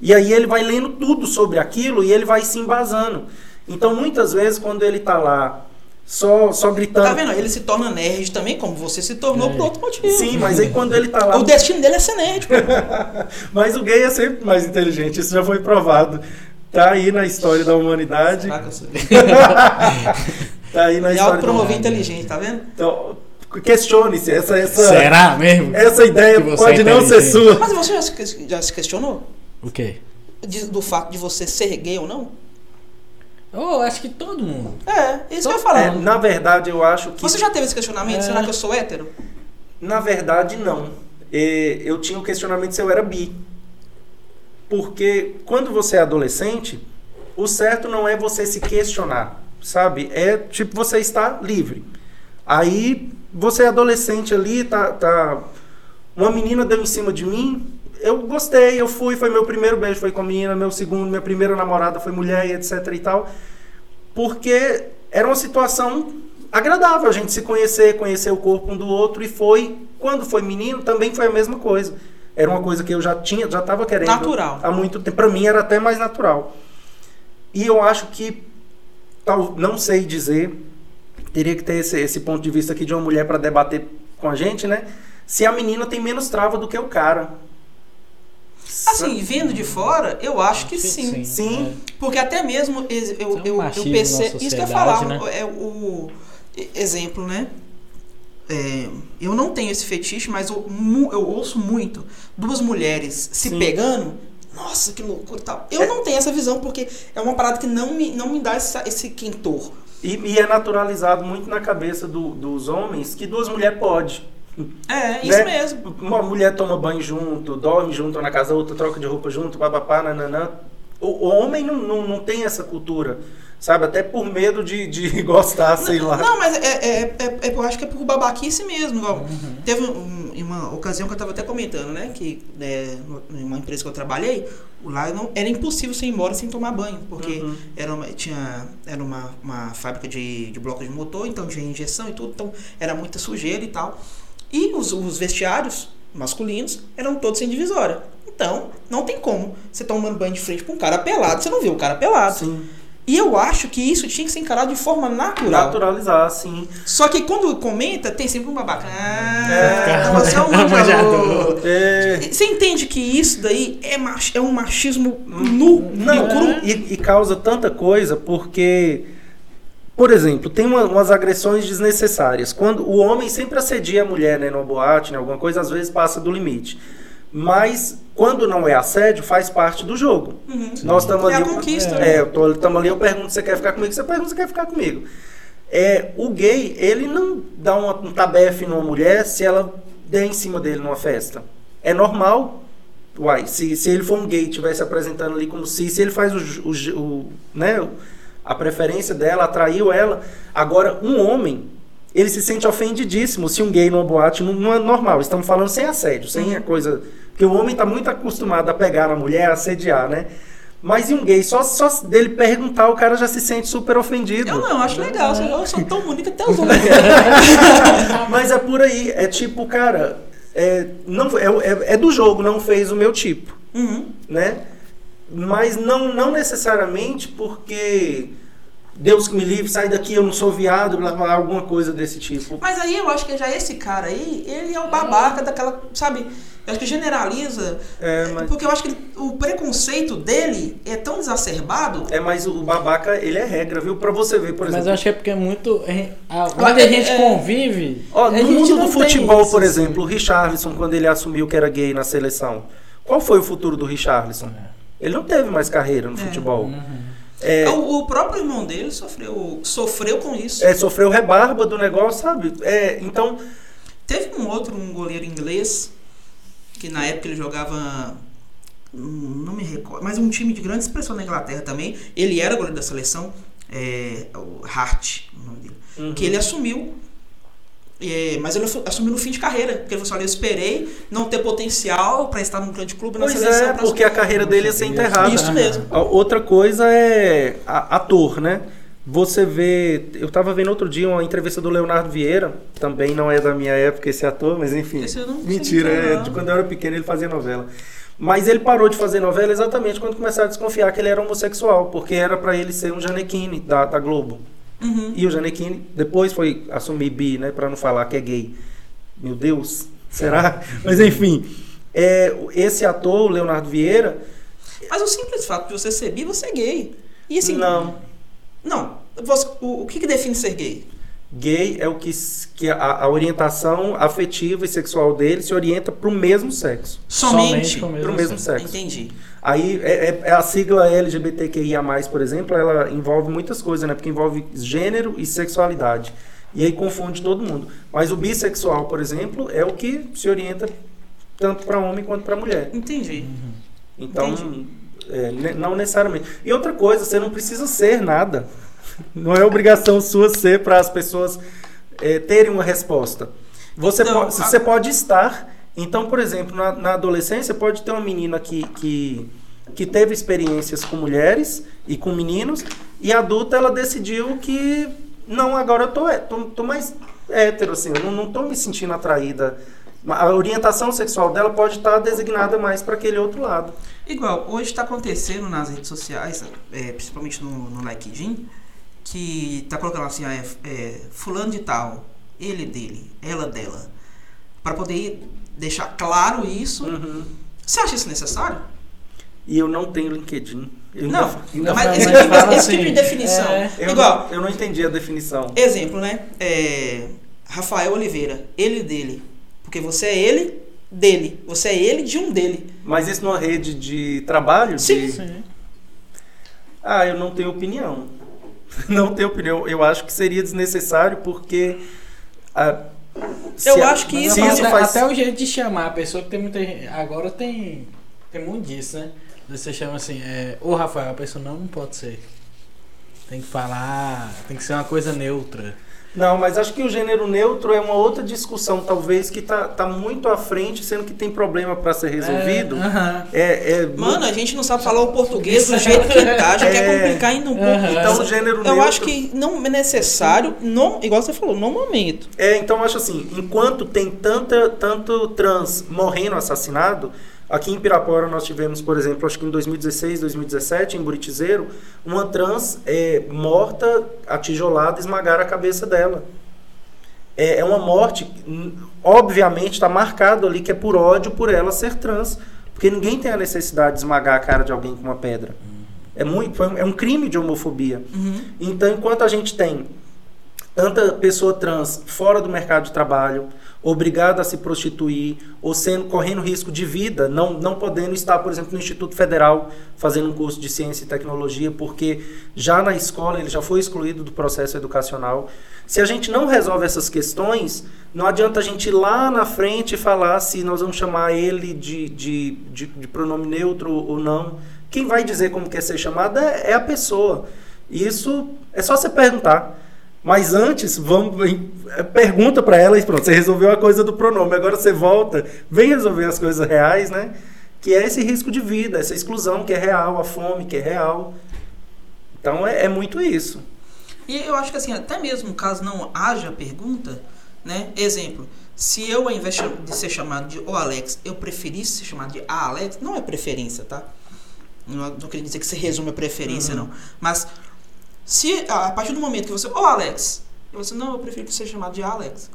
E aí ele vai lendo tudo sobre aquilo e ele vai se embasando. Então, muitas vezes, quando ele tá lá só, só gritando. Tá vendo? Ele se torna nerd também, como você se tornou É. por outro motivo. Sim, mas aí quando ele tá lá. O destino dele é ser nerd. pô. [laughs] Mas o gay é sempre mais inteligente, isso já foi provado. Tá aí na história da humanidade. Sou? [laughs] Tá aí na Me história da autopromover humanidade. inteligente, tá vendo? Então, questione-se. Essa, essa, Será mesmo? essa ideia você pode é não ser sua. Mas você já se, já se questionou O quê? de- do fato de você ser gay ou não? Oh, acho que todo mundo. É, isso que eu ia É, falar. na verdade, eu acho que. Você já teve esse questionamento? É. Será que eu sou hétero? Na verdade, não. Eu tinha o questionamento se eu era bi. Porque quando você é adolescente, o certo não é você se questionar, sabe? É tipo você está livre. Aí você é adolescente ali, tá, tá. Uma menina deu em cima de mim, eu gostei, eu fui, foi meu primeiro beijo, foi com a menina, meu segundo, minha primeira namorada foi mulher e etc e tal. Porque era uma situação agradável a gente se conhecer, conhecer o corpo um do outro e foi, quando foi menino, também foi a mesma coisa. Era uma coisa que eu já tinha, já estava querendo Natural. há muito tempo. Para mim era até mais natural. E eu acho que tal, não sei dizer, teria que ter esse, esse ponto de vista aqui de uma mulher para debater com a gente, né? Se a menina tem menos trava do que o cara. Assim, vendo de fora, eu acho que sim. Sim. Porque até mesmo eu, é um eu, eu machismo percebo. Isso que eu falar. né? É o exemplo, né? É, eu não tenho esse fetiche, mas eu, eu ouço muito duas mulheres se Sim. pegando. Nossa, que loucura e tal. Eu É. não tenho essa visão porque é uma parada que não me, não me dá essa- esse quentor. E, e é naturalizado muito na cabeça do- dos homens que duas mulheres podem. É, isso né? mesmo. Uma mulher toma banho junto, dorme junto na casa outra, troca de roupa junto, papapá, nananã. O, homem não, não, não tem essa cultura, sabe? Até por medo de, de [laughs] gostar, sei lá. Não, mas é, é, é, é- eu acho que é por babaquice mesmo. igual. Teve um- uma ocasião que eu estava até comentando, né? Que é, em uma empresa que eu trabalhei, lá não, era impossível você ir embora sem tomar banho, porque Uhum. era, uma, tinha, era uma, uma fábrica de, de blocos de motor, então tinha injeção e tudo, então era muita sujeira e tal. E os, os vestiários masculinos eram todos sem divisória. Então, não tem como você tomando banho de frente com um cara pelado, você não vê o cara pelado. Sim. E eu acho que isso tinha que ser encarado de forma natural. Naturalizar, sim. Só que quando comenta, tem sempre um babaca. Ah, É. você é um [laughs] manjador. É, Você entende que isso daí é, mach, é um machismo nu, Não, nu, cru? e, e causa tanta coisa porque, por exemplo, tem uma- umas agressões desnecessárias. Quando o homem sempre assedia a mulher, né, numa boate, em alguma coisa, às vezes passa do limite. Mas quando não é assédio, faz parte do jogo. Uhum. Nós estamos É ali. a conquista. É, eu tô, tamo ali, eu pergunto se você quer ficar comigo, você pergunta se quer ficar comigo. É, o gay, ele não dá uma, um tabefe numa mulher se ela der em cima dele numa festa. É normal. Uai, se, se ele for um gay e estiver se apresentando ali como se, se ele faz o, o, o, né, o- a preferência dela, atraiu ela. Agora, um homem, ele se sente ofendidíssimo se um gay numa boate não, é normal. Estamos falando sem assédio, sem a coisa. Porque o homem está muito acostumado a pegar na mulher, a assediar, né? Mas e um gay, só, só dele perguntar, o cara já se sente super ofendido. Eu não, acho legal. Eu sou tão bonito até [laughs] os homens. [laughs] Mas é por aí, é tipo, cara, é, não, é, é, é do jogo, não fez o meu tipo, Uhum. né? Mas não, não necessariamente porque Deus que me livre, sai daqui, eu não sou viado, blá, blá, alguma coisa desse tipo. Mas aí eu acho que já esse cara aí, ele é o babaca daquela, sabe? Eu acho que generaliza. É, mas- Porque eu acho que ele- o preconceito dele é tão exacerbado. É, mas o babaca, ele é regra, viu? Pra você ver, por Mas exemplo. eu acho que é porque é muito. é, a- Mas Onde é- a gente é- convive. Ó, no mundo do futebol, isso, por assim. exemplo, o Richarlison, quando ele assumiu que era gay na seleção, qual foi o futuro do Richarlison? Ele não teve mais carreira no É. futebol. Uhum. É, O, o próprio irmão dele sofreu, sofreu com isso. é, sofreu rebarba do negócio, sabe? É, então, Teve um outro, um goleiro inglês, que na época ele jogava. Não me recordo, mas um time de grande expressão na Inglaterra também. Ele era goleiro da seleção. é, o Hart, o nome dele, Uhum. que ele assumiu. É, mas ele assu- assumiu no fim de carreira. Porque ele falou assim: olha, eu esperei não ter potencial para estar num grande clube na Pois seleção. é, porque a carreira dele ia ser enterrada. Isso mesmo. A Outra coisa é a- ator, né? Você vê. Eu tava vendo outro dia uma entrevista do Leonardo Vieira, também não é da minha época esse ator, mas enfim. Esse eu não sei Mentira, é, é, de quando eu era pequeno ele fazia novela. Mas ele parou de fazer novela exatamente quando começaram a desconfiar que ele era homossexual, porque era pra ele ser um Janequine da, da Globo. Uhum. E o Janequine depois foi assumir bi, né? Pra não falar que é gay. Meu Deus, [laughs] será? Mas enfim, é, esse ator, o Leonardo Vieira, Mas o simples fato de você ser bi, você é gay. E assim. não. Não. Você- o, o que, que define ser gay? Gay é o que, que a, a orientação afetiva e sexual dele se orienta pro mesmo sexo. Somente. com o Pro mesmo sexo. Entendi. Aí é, é- é a sigla LGBTQIA, por exemplo, ela envolve muitas coisas, né? Porque envolve gênero e sexualidade. E aí confunde todo mundo. Mas o bissexual, por exemplo, é o que se orienta tanto para homem quanto para mulher. Entendi. Então, Entendi. é, não necessariamente. E outra coisa, você não precisa ser nada. Não é obrigação sua ser para as pessoas é, terem uma resposta. Você, pode, a- você pode estar. Então, por exemplo, na, na adolescência, pode ter uma menina que, que, que teve experiências com mulheres e com meninos, e adulta ela decidiu que não, agora eu tô, tô, tô mais hétero, assim, eu não, não tô me sentindo atraída. A orientação sexual dela pode estar designada mais para aquele outro lado. Igual, hoje está acontecendo nas redes sociais, é, principalmente no, no LinkedIn, que tá colocando assim, ah, é, é, fulano de tal, ele dele, ela dela. Para poder deixar claro isso. Uhum. Você acha isso necessário? E eu não tenho LinkedIn. Eu Não, ainda- ainda mas esse, tipo, esse tipo assim, de definição. é, eu, Igual, não, eu não entendi a definição. exemplo, né? É, Rafael Oliveira, ele dele. Porque você é ele dele. Você é ele de um dele. Mas isso numa rede de trabalho? Sim. De... Sim. Ah, eu não tenho opinião. [laughs] Não tenho opinião. Eu acho que seria desnecessário porque. se Eu a- acho que isso- até, faz. até o jeito de chamar a pessoa que tem muita gente. Agora tem. Tem muito disso, né? Você chama assim, é, ô Rafael, a pessoa não, não pode ser. Tem que falar. Tem que ser uma coisa neutra. Não, mas acho que o gênero neutro é uma outra discussão, talvez, que tá, tá muito à frente, sendo que tem problema para ser resolvido. É, aham. É, é, Mano, a gente não sabe falar o português do jeito que tá, já É. quer complicar ainda um pouco. Aham. então o gênero neutro. Eu acho que não é necessário, no, igual você falou, no momento. É, então eu acho assim, enquanto tem tanta, tanto trans morrendo assassinado, aqui em Pirapora nós tivemos, por exemplo, acho que em 2016, 2017, em Buritizeiro, uma trans é, morta, atijolada, esmagaram a cabeça dela. É, é uma morte, obviamente está marcado ali que é por ódio por ela ser trans, porque ninguém tem a necessidade de esmagar a cara de alguém com uma pedra. É, muito, um- é um crime de homofobia. Uhum. Então, enquanto a gente tem tanta pessoa trans fora do mercado de trabalho, obrigada a se prostituir, ou sendo correndo risco de vida, não, não podendo estar, por exemplo, no Instituto Federal fazendo um curso de ciência e tecnologia, porque já na escola ele já foi excluído do processo educacional. Se a gente não resolve essas questões, não adianta a gente ir lá na frente falar se nós vamos chamar ele de, de, de, de pronome neutro ou não. Quem vai dizer como quer ser chamada é é a pessoa. Isso é só você perguntar. Mas antes, vamos é, pergunta para ela e pronto, você resolveu a coisa do pronome. Agora você volta, vem resolver as coisas reais, né? Que é esse risco de vida, essa exclusão que é real, a fome que é real. Então é, é muito isso. E eu acho que assim, até mesmo caso não haja pergunta, né? Exemplo, se eu, ao invés de ser chamado de o Alex, eu preferisse ser chamado de a Alex, não é preferência, tá? Não, não queria dizer que você resume a preferência, Uhum. não. Mas se a partir do momento que você, ô Alex, e você, não, eu prefiro ser chamado de Alex.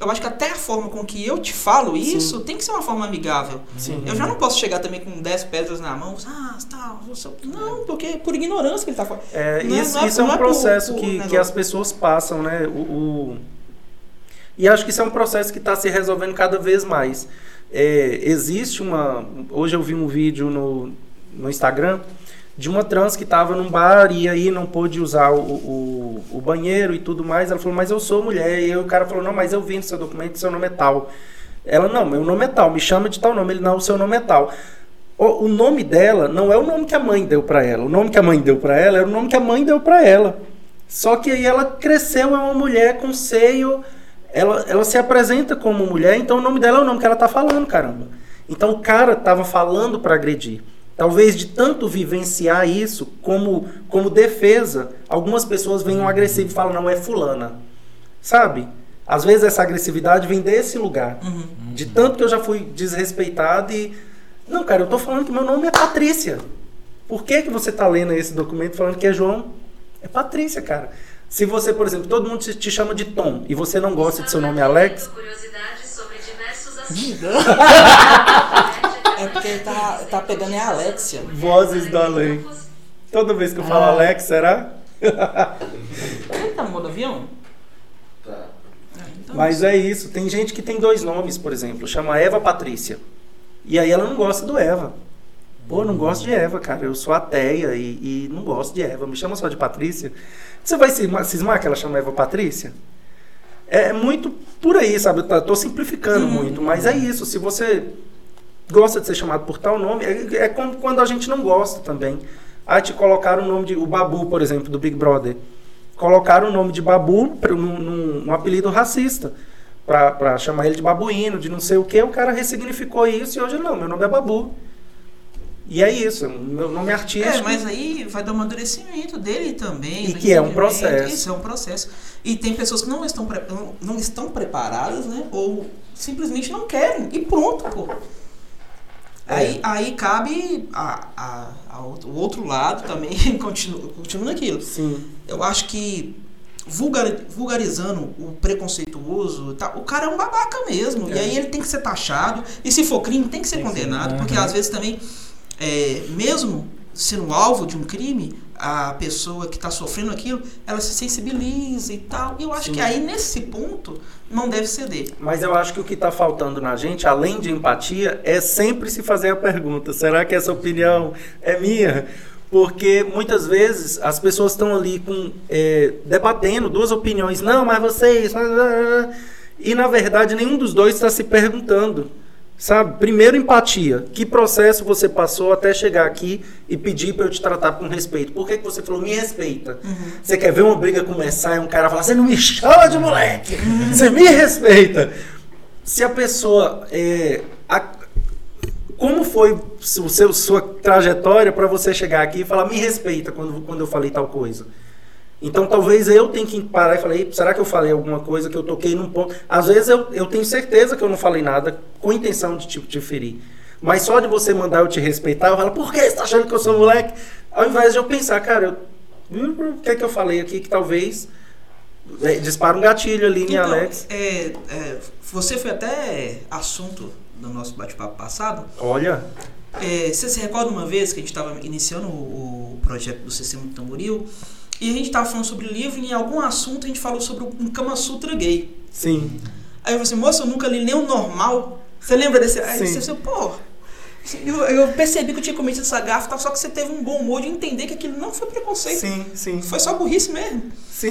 Eu acho que até a forma com que eu te falo isso tem que ser uma forma amigável. Sim. Eu já não posso chegar também com 10 pedras na mão, ah, tá, você- não, porque é por ignorância que ele tá falando. É, Não isso, não é- isso é um é por- processo por que, negócio. que as pessoas passam, né? O, o- E acho que isso é um processo que está se resolvendo cada vez mais. É, existe uma. Hoje eu vi um vídeo no, no Instagram de uma trans que estava num bar e aí não pôde usar o, o, o banheiro e tudo mais. Ela falou, mas eu sou mulher. E o cara falou, não, mas eu vi no seu documento seu nome é tal. Ela, não, meu nome é tal, me chama de tal nome. Ele, não, o seu nome é tal. O, o nome dela não é o nome que a mãe deu pra ela. O nome que a mãe deu pra ela era o nome que a mãe deu pra ela. Só que aí ela cresceu, é uma mulher com seio. Ela, ela se apresenta como mulher, então o nome dela é o nome que ela tá falando, caramba. Então o cara tava falando pra agredir. Talvez de tanto vivenciar isso como, como defesa, algumas pessoas venham agressivas e falam, não, é fulana. Sabe? Às vezes essa agressividade vem desse lugar. De tanto que eu já fui desrespeitado e. Não, cara, eu tô falando que meu nome é Patrícia. Por que, que você tá lendo esse documento falando que é João? É Patrícia, cara. Se você, por exemplo, todo mundo te te chama de Tom e você não gosta de seu nome é Alex, Curiosidades sobre diversos [laughs] assuntos. [laughs] É porque tá, tá pegando é a Alexia. vozes do além. Toda vez que eu falo Ah. Alex, será? Ele tá no modo avião? Tá. É, então, Mas é isso. Tem gente que tem dois nomes, por exemplo. Chama Eva Patrícia. E aí ela não gosta do Eva. Pô, eu não gosto de Eva, cara. Eu sou ateia e, e não gosto de Eva. Me chama só de Patrícia. Você vai cismar, cismar que ela chama Eva Patrícia? É muito por aí, sabe? Eu tá- tô simplificando muito, mas é isso. Se você gosta de ser chamado por tal nome, é, é como quando a gente não gosta também. Aí te colocaram o nome de. O Babu, por exemplo, do Big Brother. Colocaram o nome de Babu num, num- num apelido racista. Pra, pra chamar ele de babuíno, de não sei o que. O cara ressignificou isso e hoje não, meu nome é Babu. E é isso, meu nome é artístico. É, mas aí vai dar um amadurecimento dele também. E do que é um processo. Isso é um processo. E tem pessoas que não estão, não estão preparadas, né? Ou simplesmente não querem. E pronto, pô. É. Aí, aí cabe a, a, a outro- o outro lado também, [laughs] continua, continua naquilo. Sim. Eu acho que vulgar- vulgarizando o preconceituoso, tal, o cara é um babaca mesmo. É. E aí ele tem que ser taxado. E se for crime, tem que ser Tem que ser, condenado. porque aham. às vezes também, é, mesmo sendo alvo de um crime, a pessoa que está sofrendo aquilo, ela se sensibiliza e tal. E eu acho Sim. que aí, nesse ponto, não deve ceder. Mas eu acho que o que está faltando na gente, além de empatia, é sempre se fazer a pergunta: será que essa opinião é minha? Porque muitas vezes as pessoas estão ali com, é, debatendo duas opiniões. Não, mas vocês. [laughs] E na verdade nenhum dos dois está se perguntando. Sabe? Primeiro, empatia. Que processo você passou até chegar aqui e pedir para eu te tratar com respeito? Por que, que você falou, me respeita? Você quer ver uma briga começar e um cara falar, você não me chama de moleque, você me respeita. Se a pessoa. é, a- como foi o seu, sua trajetória para você chegar aqui e falar, me respeita quando, quando eu falei tal coisa? Então talvez eu tenha que parar e falar, "Ei, será que eu falei alguma coisa que eu toquei num ponto? Às vezes eu, eu tenho certeza que eu não falei nada com intenção de te, te ferir. Mas só de você mandar eu te respeitar, eu falo, por que você tá achando que eu sou moleque? Ao invés de eu pensar, cara, eu, hum, o que é que eu falei aqui que talvez é, dispara um gatilho ali em Então, Alex. é, é, você foi até assunto do nosso bate-papo passado. Olha, É, você se recorda uma vez que a gente estava iniciando o, o projeto do Sistema do Tamboril e a gente estava falando sobre livro e em algum assunto a gente falou sobre um Kama Sutra gay. sim. Aí eu falei assim, moça, eu nunca li nem o normal. Você lembra desse? Aí Sim. você falou, pô. Eu, eu percebi que eu tinha cometido essa gafa, tal, só que você teve um bom humor de entender que aquilo não foi preconceito. Sim, sim. Foi só burrice mesmo. Sim.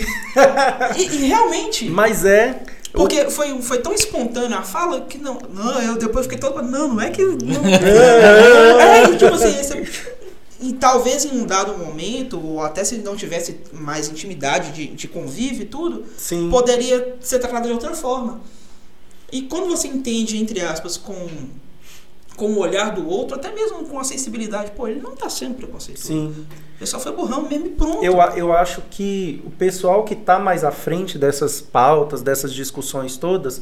E, e realmente, Mas é. porque foi, foi tão espontânea a fala que não. Não, eu depois fiquei todo. Não, não é que. Não, [laughs] é, tipo assim, esse- e talvez em um dado momento, ou até se não tivesse mais intimidade de, de convívio e tudo, Sim. poderia ser tratado de outra forma. E quando você entende, entre aspas, com, com o olhar do outro, até mesmo com a sensibilidade, pô, ele não tá sendo preconceituoso. Sim. Ele só foi burrão mesmo e pronto. Eu, eu acho que o pessoal que está mais à frente dessas pautas, dessas discussões todas,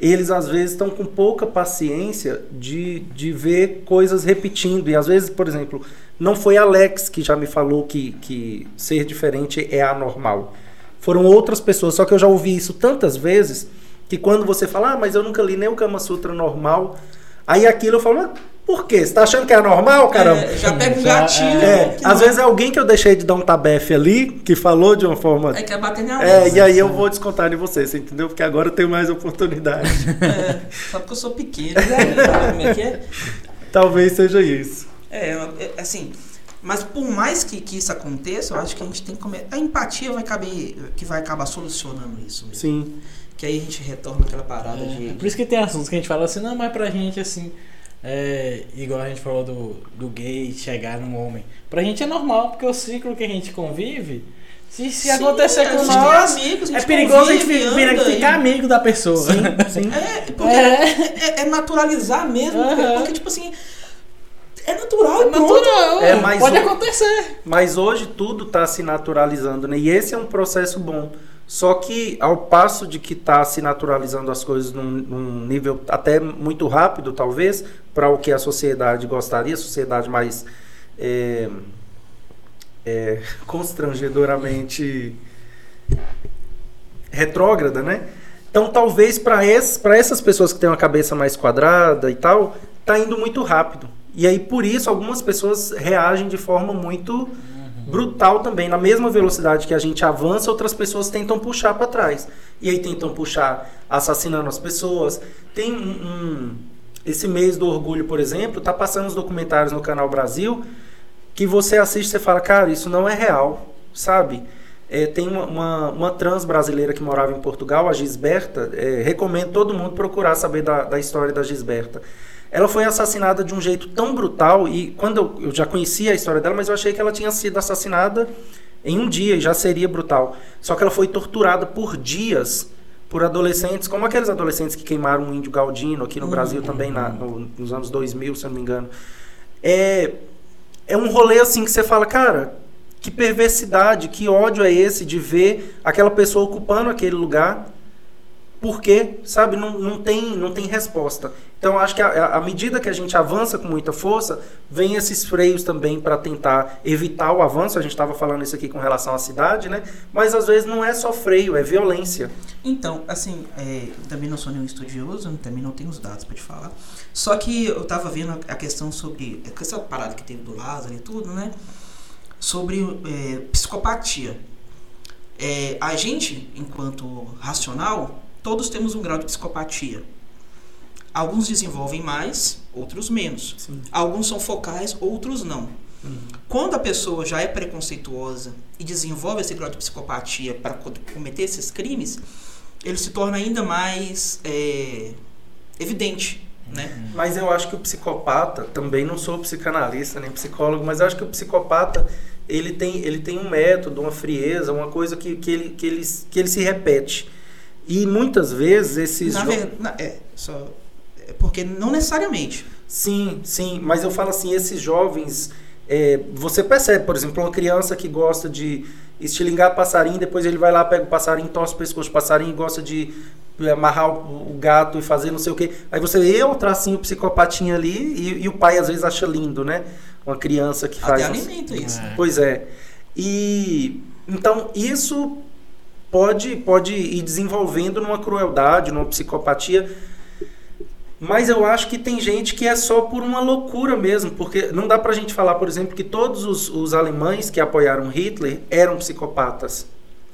eles às vezes estão com pouca paciência de, de ver coisas repetindo. E às vezes, por exemplo, não foi Alex que já me falou que, que ser diferente é anormal. Foram outras pessoas, só que eu já ouvi isso tantas vezes que quando você fala, ah, mas eu nunca li nem o Kama Sutra normal, aí aquilo eu falo, mas por quê? Você tá achando que é normal, caramba? É, já pega um Já, gatilho. É, né, às não- vezes é alguém que eu deixei de dar um tabefe ali, que falou de uma forma. Aí quer bater na É, mesa. e aí eu vou descontar em você, você entendeu? Porque agora eu tenho mais oportunidade. É, só porque eu sou pequeno. né? [laughs] Sabe como é que é? Talvez seja isso. É, é, assim, mas por mais que, que isso aconteça, eu acho que a gente tem que comer. A empatia vai caber, que vai acabar solucionando isso mesmo. Sim. Que aí a gente retorna aquela parada É, de. por isso que tem assuntos que a gente fala assim, não, mas pra gente assim. é, igual a gente falou do, do gay chegar num homem. Pra gente é normal, porque o ciclo que a gente convive, se, se Sim, acontecer com nós, amigos, é perigoso a gente vir ficar amigo da pessoa. [laughs] Sim. É, porque É. é, é naturalizar mesmo. Aham. Porque, tipo assim, é natural É pronto. natural, É, mas pode o- acontecer. Mas hoje tudo está se naturalizando, né? E esse é um processo bom. Só que ao passo de que está se naturalizando as coisas num, num nível até muito rápido, talvez, para o que a sociedade gostaria, a sociedade mais é, é, constrangedoramente retrógrada, né? Então talvez para essas pessoas que têm uma cabeça mais quadrada e tal, tá indo muito rápido. E aí por isso algumas pessoas reagem de forma muito brutal também, na mesma velocidade que a gente avança, outras pessoas tentam puxar para trás. E aí tentam puxar assassinando as pessoas. Tem um, um- esse mês do orgulho, por exemplo, tá passando os documentários no canal Brasil que você assiste e fala, cara, isso não é real, sabe? É, tem uma, uma, uma trans brasileira que morava em Portugal, a Gisberta. é, recomendo todo mundo procurar saber da, da história da Gisberta. Ela foi assassinada de um jeito tão brutal e quando eu, eu já conhecia a história dela, mas eu achei que ela tinha sido assassinada em um dia e já seria brutal. Só que ela foi torturada por dias por adolescentes, como aqueles adolescentes que queimaram o índio Galdino aqui no Brasil também na- no- nos anos 2000, se eu não me engano. É, é um rolê assim que você fala, cara, que perversidade, que ódio é esse de ver aquela pessoa ocupando aquele lugar. Por quê? Sabe, não, não, tem, não tem resposta. Então, acho que à medida que a gente avança com muita força, vem esses freios também para tentar evitar o avanço. A gente estava falando isso aqui com relação à cidade, né? Mas às vezes não é só freio, é violência. Então, assim, é, também não sou nenhum estudioso, também não tenho os dados pra te falar. Só que eu tava vendo a questão sobre com essa parada que teve do Lázaro e tudo, né? Sobre é, psicopatia. É, a gente, enquanto racional, todos temos um grau de psicopatia. Alguns desenvolvem mais, outros menos. Sim. Alguns são focais, outros não. Quando a pessoa já é preconceituosa e desenvolve esse grau de psicopatia para co- cometer esses crimes, ele se torna ainda mais é, evidente, né? Mas eu acho que o psicopata, também não sou psicanalista nem psicólogo, mas eu acho que o psicopata ele tem, ele tem um método, uma frieza, uma coisa que, que, ele, que, ele, que ele se repete. E muitas vezes esses. Na jo- verdade, é, só, é porque não necessariamente. Sim, sim, mas eu falo assim, esses jovens, é, você percebe, por exemplo, uma criança que gosta de estilingar passarinho, depois ele vai lá, pega o passarinho, torce o pescoço do passarinho, gosta de é, amarrar o, o gato e fazer não sei o quê. Aí você vê o tracinho psicopatinho ali e, e o pai às vezes acha lindo, né? Uma criança que faz... Até uns- alimenta isso. É. Pois é. E então isso pode pode ir desenvolvendo numa crueldade, numa psicopatia. Mas eu acho que tem gente que é só por uma loucura mesmo, porque não dá pra gente falar, por exemplo, que todos os, os alemães que apoiaram Hitler eram psicopatas.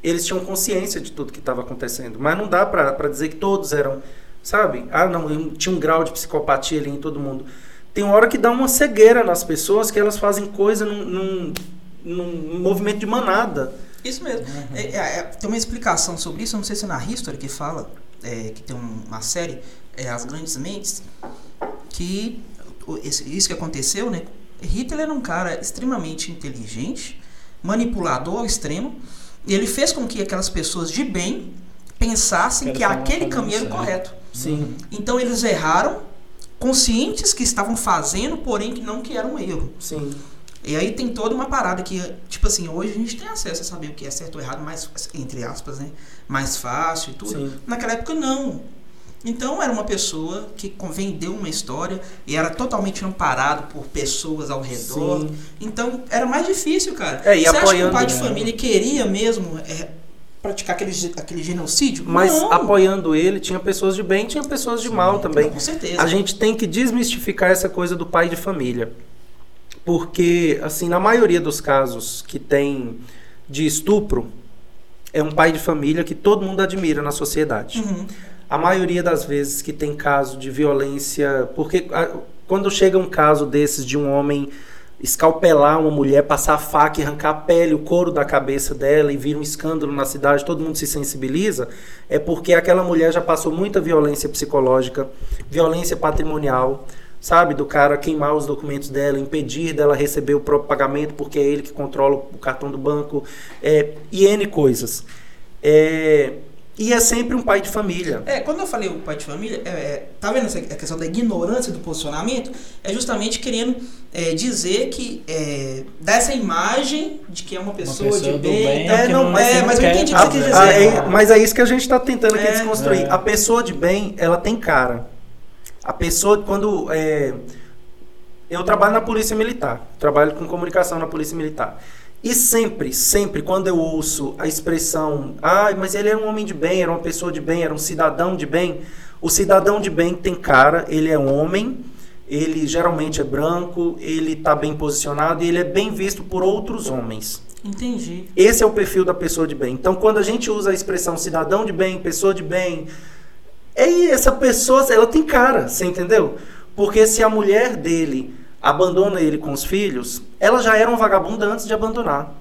Eles tinham consciência de tudo que estava acontecendo, mas não dá pra dizer que todos eram, sabe? Ah, não, tinha um grau de psicopatia ali em todo mundo. Tem hora que dá uma cegueira nas pessoas que elas fazem coisa num, num, num movimento de manada. Isso mesmo. É, é, é, tem uma explicação sobre isso, não sei se é na History que fala, é, que tem um- uma série, é, As Grandes Mentes, que isso que aconteceu, né? Hitler era um cara extremamente inteligente, manipulador ao extremo, e ele fez com que aquelas pessoas de bem pensassem que aquele caminho era o correto. Sim. Então eles erraram, conscientes que estavam fazendo, porém que não que era um erro. Sim. E aí tem toda uma parada que, tipo assim, hoje a gente tem acesso a saber o que é certo ou errado, mais, entre aspas, né? Mais fácil e tudo. Sim. Naquela época, não. Então era uma pessoa que vendeu uma história e era totalmente amparado por pessoas ao redor. Sim. Então era mais difícil, cara. É, e Você acha que um pai de família queria mesmo é, praticar aquele, aquele genocídio? Mas não. apoiando ele, tinha pessoas de bem, tinha pessoas de mal também. Com certeza. A gente tem que desmistificar essa coisa do pai de família. Porque, assim, na maioria dos casos que tem de estupro, é um pai de família que todo mundo admira na sociedade. Uhum. A maioria das vezes que tem caso de violência, porque ah, quando chega um caso desses de um homem escalpelar uma mulher, passar a faca e arrancar a pele, o couro da cabeça dela e vira um escândalo na cidade, todo mundo se sensibiliza, é porque aquela mulher já passou muita violência psicológica, violência patrimonial, sabe? Do cara queimar os documentos dela, impedir dela receber o próprio pagamento, porque é ele que controla o cartão do banco, é, e N coisas. É, e é sempre um pai de família. É, quando eu falei o pai de família, é, é, tá vendo essa a questão da ignorância do posicionamento? É justamente querendo é, dizer que é, dá essa imagem de que é uma pessoa, pessoa de bem. bem, É, não, não, mas é, não mas eu quer- entendi o que A- você a- dizer. é- mas é isso que a gente está tentando aqui É. desconstruir. É. A pessoa de bem, ela tem cara. A pessoa, quando. é, eu trabalho na Polícia Militar, trabalho com comunicação na Polícia Militar. E sempre, sempre, quando eu ouço a expressão, ah, mas ele era um homem de bem, era uma pessoa de bem, era um cidadão de bem. O cidadão de bem tem cara, ele é um homem, ele geralmente é branco, ele está bem posicionado e ele é bem visto por outros homens. Entendi. Esse é o perfil da pessoa de bem. Então, quando a gente usa a expressão cidadão de bem, pessoa de bem, é essa pessoa, ela tem cara, você entendeu? Porque se a mulher dele abandona ele com os filhos, ela já era uma vagabunda antes de abandonar.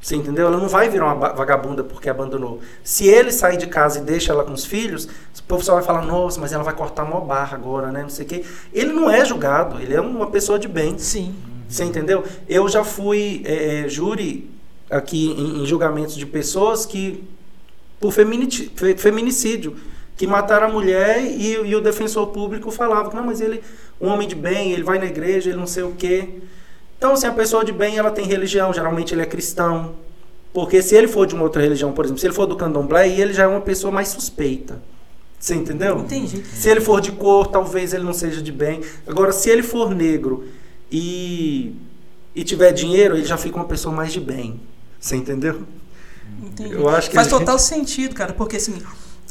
Você entendeu? Ela não vai virar uma vagabunda porque abandonou. Se ele sair de casa e deixa ela com os filhos, o povo só vai falar, nossa, mas ela vai cortar uma barra agora, né? Não sei o quê. Ele não é julgado, ele é uma pessoa de bem. Sim. Você entendeu? Eu já fui é, júri aqui em, em julgamentos de pessoas que por fe- feminicídio que mataram a mulher e, e o defensor público falava que não, mas ele um homem de bem, ele vai na igreja, ele não sei o quê. Então, assim, a pessoa de bem, ela tem religião, geralmente ele é cristão. Porque se ele for de uma outra religião, por exemplo, se ele for do candomblé, ele já é uma pessoa mais suspeita. Você entendeu? Entendi. Se ele for de cor, talvez ele não seja de bem. Agora, se ele for negro e, e tiver dinheiro, ele já fica uma pessoa mais de bem. Você entendeu? Entendi. Eu acho que Faz gente- total sentido, cara, porque assim,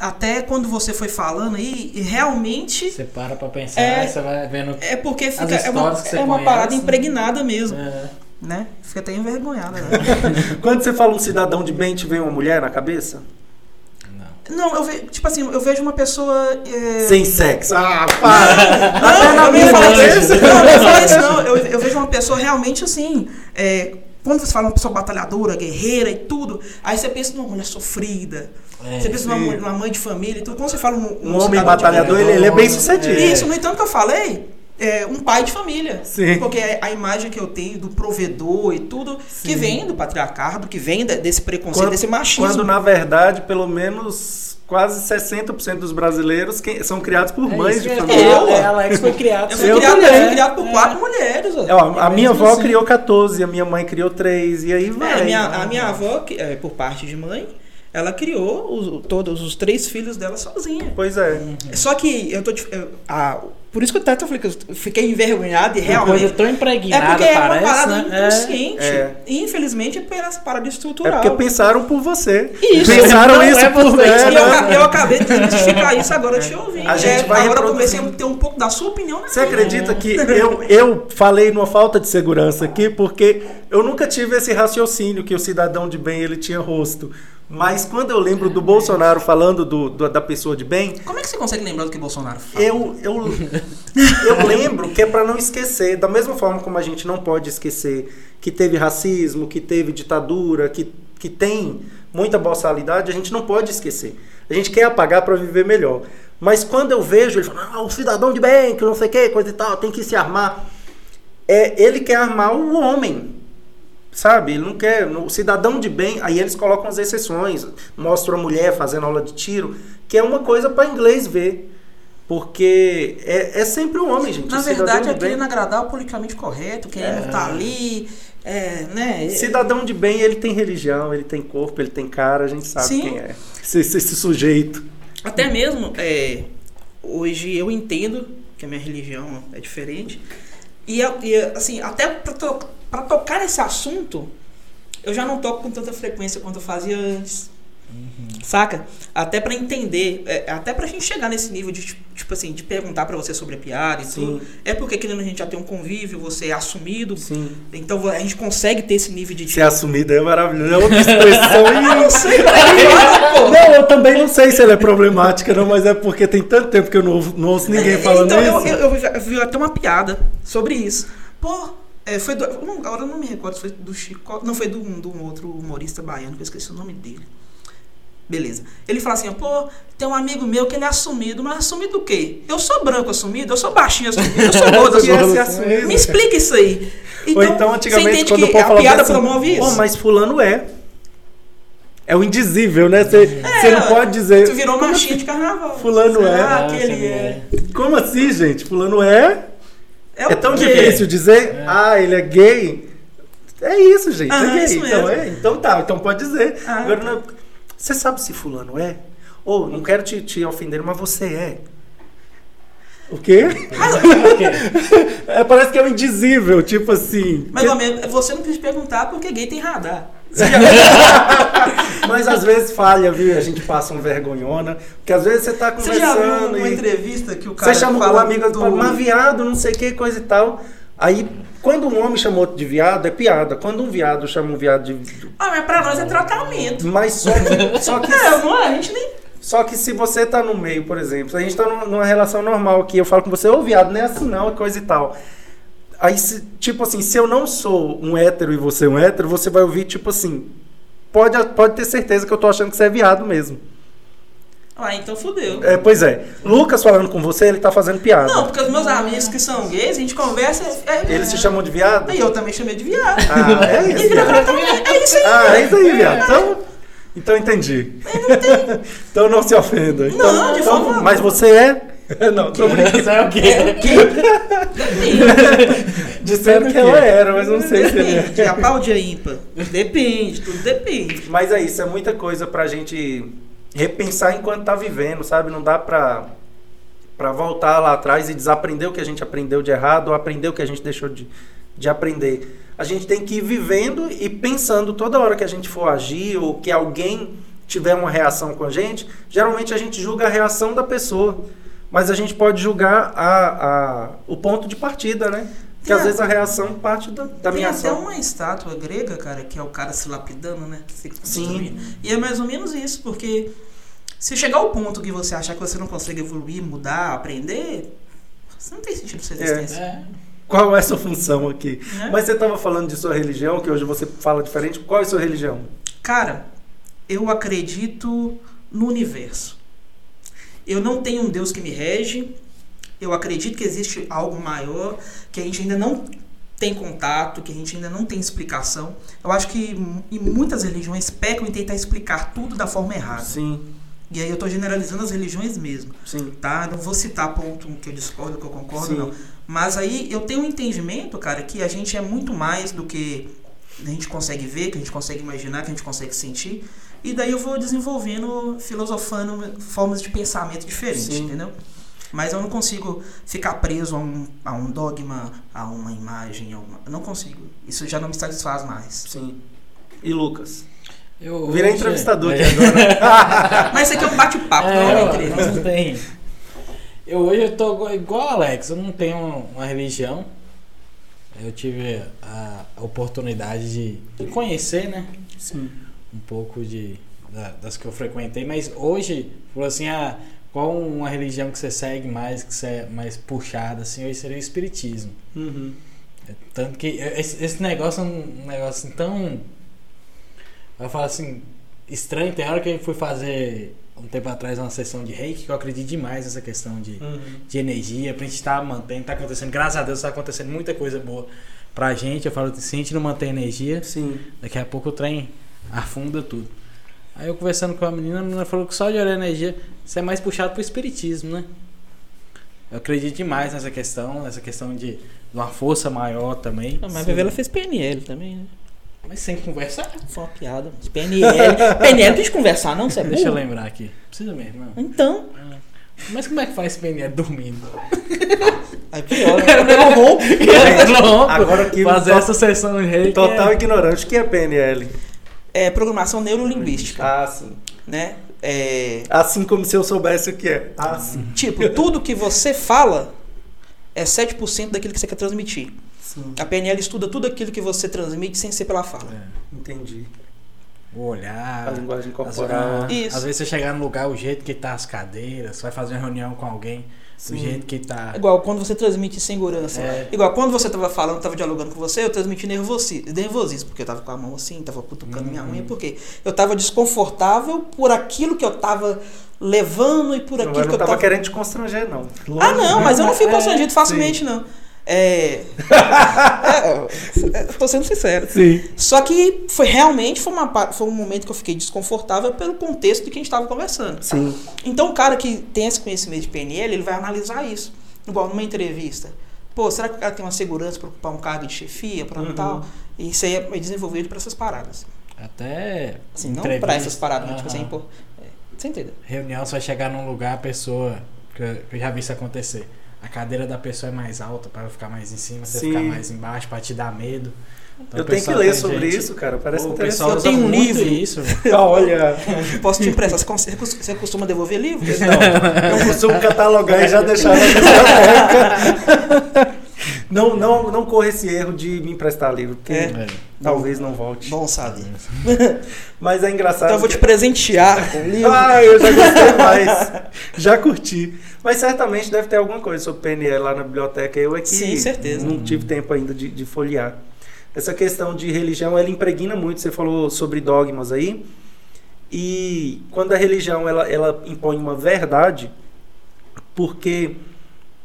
até quando você foi falando aí, realmente Você para pra pensar, É. aí você vai vendo. é porque fica, As é uma, histórias que você é uma parada né? impregnada mesmo, É. né? Fica até envergonhada, né? [laughs] Quando você fala um cidadão de bem, te vem uma mulher na cabeça? Não. Não, eu vejo, tipo assim, eu vejo uma pessoa. é, Sem sexo. Ah, para! Não, eu não falei isso. Não, eu não falei isso, não. Eu, eu vejo uma pessoa realmente assim. é, quando você fala uma pessoa batalhadora, guerreira e tudo, aí você pensa numa mulher sofrida. É, você pensa numa, numa mãe de família e tudo. Quando você fala um, Um homem cidadão de batalhador, ele, ele é bem sucedido. Isso, no entanto que eu falei, é um pai de família. Sim. Porque a, a imagem que eu tenho do provedor e tudo, que Sim. vem do patriarcado, que vem de- desse preconceito, Quando, desse machismo. quando, na verdade, pelo menos quase 60% dos brasileiros que- são criados por É mães isso de que família. Eu. É, Alex foi criado. Eu fui, Eu criado, também. eu fui criado por É. quatro mulheres. ó. Ó, a minha avó assim. criou 14, a minha mãe criou 3, e aí vai. É, a, minha, a minha avó, que, é, por parte de mãe, ela criou os- todos os três filhos dela sozinha. Pois é. Só que eu tô. eu- ah, por isso que eu até falei que eu fiquei envergonhado e Uma realmente. coisa tão É impregnada, porque é uma parece, parada né? inconsciente. É. E infelizmente é pela parada É estrutural. porque pensaram por você. Isso. Pensaram Não isso é por você. é, E eu, né? eu acabei de desmistificar isso agora te ouvindo. A gente É, vai agora eu comecei a ter um pouco da sua opinião Você acredita que eu, eu falei numa falta de segurança aqui, porque eu nunca tive esse raciocínio que o cidadão de bem ele tinha rosto. Mas quando eu lembro do Bolsonaro falando do, do- da pessoa de bem, Como é que você consegue lembrar do que Bolsonaro fala? eu, eu, [laughs] eu lembro que é para não esquecer, da mesma forma como a gente não pode esquecer que teve racismo, que teve ditadura, que, que tem muita boçalidade, a gente não pode esquecer. A gente quer apagar para viver melhor. Mas quando eu vejo ele falando, ah, o cidadão de bem, que não sei o que, coisa e tal, tem que se armar. É, ele quer armar o homem. Sabe? Ele não quer. O cidadão de bem. Aí eles colocam as exceções. Mostram a mulher fazendo aula de tiro, que é uma coisa para inglês ver. Porque é, é sempre o homem, gente. Na verdade, de é querendo agradar o politicamente correto, querendo estar ali, é, né? Cidadão de bem, ele tem religião, ele tem corpo, ele tem cara, a gente sabe Sim. quem é. Esse, esse- esse sujeito. Até mesmo, é, hoje eu entendo que a minha religião é diferente. E, e, assim, até pra, to, tocar nesse assunto, eu já não toco com tanta frequência quanto eu fazia antes. Saca? Até pra entender, é, até pra gente chegar nesse nível de, tipo assim, de perguntar pra você sobre a piada e Sim. tudo. É porque querendo a gente já tem um convívio, você é assumido. Sim. Então a gente consegue ter esse nível de. Ser assumido é maravilhoso. É outra expressão. Eu [laughs] não sei, [laughs] tá. Não, eu também não sei se ela é problemática, não, mas é porque tem tanto tempo que eu não, não ouço ninguém falando então, eu, isso. eu, eu, vi- eu vi até uma piada sobre isso. Pô, é, foi do. não, Agora eu não me recordo se foi do Chico. Não, foi do, do um outro humorista baiano, que eu esqueci o nome dele. Beleza. Ele fala assim, pô, tem um amigo meu que ele é assumido, mas assumido o quê? Eu sou branco assumido, eu sou baixinho assumido, eu sou gordo [laughs] é assumido. ser assumido? Me explica isso aí. Ou então, antigamente, você entende quando o que povo a falava piada assim, promove isso? Pô, mas fulano é. É o indizível, né? Você você não É, pode dizer. Tu virou como marchinha assim? de carnaval. Fulano é. Ah, aquele é. Como assim, gente? Fulano é? É, É tão quê? difícil dizer, ah, ele é gay. É isso, gente. Ah, é gay. isso então, mesmo. é, então tá, então pode dizer. Ah. Agora, não- você sabe se fulano é? Ou, não quero te, te ofender, mas você é. [laughs] O quê? É, parece que é um indizível, tipo assim. Mas, meu amigo, você não precisa perguntar porque gay tem radar. [laughs] Mas às vezes falha, viu? A gente passa um vergonhona. Porque às vezes você tá Você já viu conversando uma e entrevista que o cara você chama o fala amigo do... do... mas viado, não sei o que, coisa e tal. Aí, quando um homem chama outro de viado, é piada. Quando um viado chama um viado de. Ah, mas pra nós é tratamento. Mas só que, só que, não [laughs] é? A gente nem... só que se você tá no meio, por exemplo, se a gente tá numa, relação normal aqui, eu falo com você, ô viado, não é assim não, coisa e tal. Aí, se- tipo assim, se eu não sou um hétero e você é um hétero, você vai ouvir, tipo assim, pode, pode ter certeza que eu tô achando que você é viado mesmo. Ah, então fudeu. É, pois é. Lucas falando com você, ele tá fazendo piada. Não, porque os meus amigos que são gays, a gente conversa... É, Eles se chamam de viado? E eu também chamei de viado. Ah, é E isso. vira viado. tratamento. É isso aí. Ah, é isso aí, viado. Então, então entendi. Então não se ofenda. Então, Não, de então, forma. Mas você é? [laughs] Não, tô brincando. Isso é o quê? [laughs] Disseram que ela era, mas não sei se ele é. Depende. A pau de ímpar. Depende, tudo depende. Mas é isso, é muita coisa pra gente repensar enquanto tá vivendo, sabe? Não dá pra, pra voltar lá atrás e desaprender o que a gente aprendeu de errado ou aprender o que a gente deixou de, de aprender. A gente tem que ir vivendo e pensando toda hora que a gente for agir ou que alguém tiver uma reação com a gente, geralmente a gente julga a reação da pessoa. Mas a gente pode julgar a, a, o ponto de partida, né? Porque Tem às a- vezes a reação parte da, da Tem minha até ação. uma estátua grega, cara, que é o cara se lapidando, né? Se Sim. E é mais ou menos isso, porque se chegar ao ponto que você achar que você não consegue evoluir, mudar, aprender, você não tem sentido sua existência. É. Qual é a sua função aqui? né? Mas você estava falando de sua religião, que hoje você fala diferente. Qual é a sua religião? Cara, eu acredito no universo. Eu não tenho um Deus que me rege. Eu acredito que existe algo maior que a gente ainda não tem contato, que a gente ainda não tem explicação. Eu acho que e muitas religiões pecam em tentar explicar tudo da forma errada. Sim, E aí eu tô generalizando as religiões mesmo, sim. tá? Não vou citar ponto que eu discordo, que eu concordo, Sim. não. Mas aí eu tenho um entendimento, cara, que a gente é muito mais do que a gente consegue ver, que a gente consegue imaginar, que a gente consegue sentir. E daí eu vou desenvolvendo, filosofando formas de pensamento diferentes, Sim. entendeu? Mas eu não consigo ficar preso a um, a um dogma, a uma imagem, a uma... eu não consigo. Isso já não me satisfaz mais. Sim. E Lucas? Eu, Virei hoje- entrevistador é. [laughs] aqui agora. [laughs] Mas isso aqui é um bate-papo, não é É, uma entrevista. não tem. Eu hoje eu tô igual- Alex, eu não tenho uma religião. Eu tive a oportunidade de, de conhecer, né? Sim. Um pouco de da- das que eu frequentei, mas hoje, falou assim, ah, qual uma religião que você segue mais, que você é mais puxada, assim, hoje seria o Espiritismo. Uhum. É, Tanto que esse, esse negócio é um negócio assim, tão. Eu falo assim, estranho. Tem hora que eu fui fazer um tempo atrás uma sessão de reiki que eu acredito demais nessa questão de, Uhum. de energia, pra gente estar mantendo, tá acontecendo, graças a Deus tá acontecendo muita coisa boa pra gente. Eu falo, se a gente não manter energia, Sim. daqui a pouco o trem afunda tudo. Aí eu conversando com a menina, a menina falou que só de olhar energia, você é mais puxado pro espiritismo, né? Eu acredito demais nessa questão, nessa questão de, uma força maior também. Mas a ela fez PNL também, né? Mas sem conversar. Só uma piada. Mas PNL. PNL não tem de conversar, não, você é Deixa eu lembrar aqui. Precisa mesmo, não. Então. Mas como é que faz PNL dormindo? Aí pior, né? [laughs] Eu roubo. Louco. Agora aqui Fazer essa sessão de Total é... ignorante. O que é PNL? É programação neurolinguística, Ah, sim. né? É, Assim como se eu soubesse o que é. Ah, sim. tipo, tudo que você fala é 7% daquilo que você quer transmitir. Sim. A PNL estuda tudo aquilo que você transmite sem ser pela fala. É, Entendi. O olhar. A linguagem Às, corporal. vezes- Isso. às vezes você chegar no lugar, o jeito que tá as cadeiras, você vai fazer uma reunião com alguém, Do jeito que tá. Igual quando você transmite segurança. É. Igual quando você tava falando, tava dialogando com você, eu transmiti nervosi- nervosismo, porque eu tava com a mão assim, tava cutucando minha unha, porque eu tava desconfortável por aquilo que eu tava levando e por aquilo não que eu tava tava. querendo te constranger, não. Ah, não, mas eu não fico É, constrangido facilmente, não. É. [laughs] é, é, Tô sendo sincero. Sim. Só que foi realmente foi, uma, foi um momento que eu fiquei desconfortável pelo contexto de que a gente estava conversando. Sim. Então o cara que tem esse conhecimento de PNL, ele vai analisar isso. Igual numa entrevista. Pô, será que o cara tem uma segurança para ocupar um cargo de chefia, para Uhum. tal? E isso aí é desenvolvido para essas paradas. Até. Assim, não para essas paradas, mas tipo assim, pô. é, você entendeu? Reunião, você vai chegar num lugar, a pessoa. Que eu já vi isso acontecer. A cadeira da pessoa é mais alta para ficar mais em cima, você Sim. ficar mais embaixo para te dar medo. Então, eu tenho que ler sobre gente- isso, cara. Parece Pô, o pessoal interessante. Eu tenho um livro. Isso. [laughs] Olha, Posso te emprestar? Você costuma devolver livro? [laughs] não, eu costumo catalogar e já deixar na biblioteca. [laughs] Não, não, não corra esse erro de me emprestar livro, porque É. Talvez não volte. Bom saber. [laughs] Mas é engraçado. Então eu vou te que- presentear com o livro. Ah, eu já gostei [laughs] mais. Já curti. Mas certamente deve ter alguma coisa sobre PNL lá na biblioteca. Eu é que Sim, certeza. não tive tempo ainda de, de folhear. Essa questão de religião, ela impregna muito. Você falou sobre dogmas aí. E quando a religião ela, ela impõe uma verdade, porque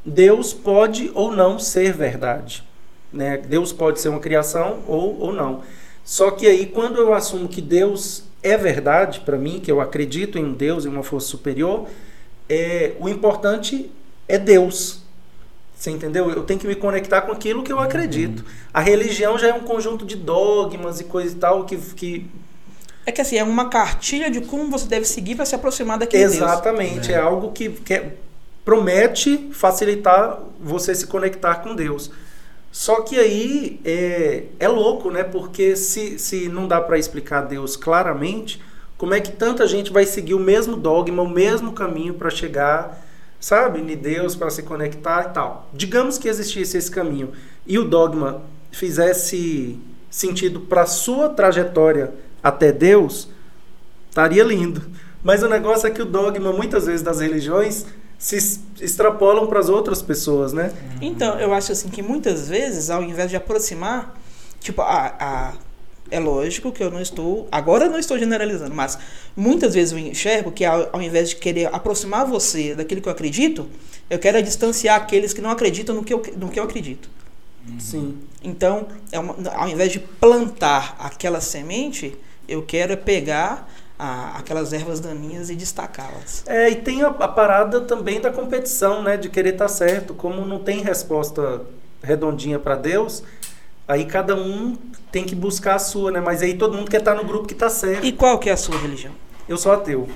Deus pode ou não ser verdade. Né? Deus pode ser uma criação ou, ou não. Só que aí, quando eu assumo que Deus é verdade para mim, que eu acredito em um Deus, em uma força superior, é, o importante é Deus. Você entendeu? Eu tenho que me conectar com aquilo que eu acredito. A religião já é um conjunto de dogmas e coisa e tal que, que É que assim, é uma cartilha de como você deve seguir para se aproximar daquele Deus. Exatamente, é, É. algo que, que é- promete facilitar você se conectar com Deus. Só que aí é, é louco, né? Porque se, se não dá para explicar Deus claramente, como é que tanta gente vai seguir o mesmo dogma, o mesmo caminho para chegar, sabe, em Deus, para se conectar e tal? Digamos que existisse esse caminho e o dogma fizesse sentido para sua trajetória até Deus, estaria lindo. Mas o negócio é que o dogma, muitas vezes, das religiões se extrapolam para as outras pessoas, né? Então, eu acho assim que muitas vezes, ao invés de aproximar, tipo, a, a- é lógico que eu não estou, agora eu não estou generalizando, mas muitas vezes eu enxergo que ao, ao invés de querer aproximar você daquilo que eu acredito, eu quero é distanciar aqueles que não acreditam no que eu, no que eu acredito. Sim. Então, é uma- ao invés de plantar aquela semente, eu quero é pegar a- aquelas ervas daninhas e destacá-las. É, e tem a, a parada também da competição, né? De querer estar certo. Como não tem resposta redondinha para Deus, aí cada um tem que buscar a sua, né? Mas aí todo mundo quer estar no grupo que está certo. E qual que é a sua religião? Eu sou ateu.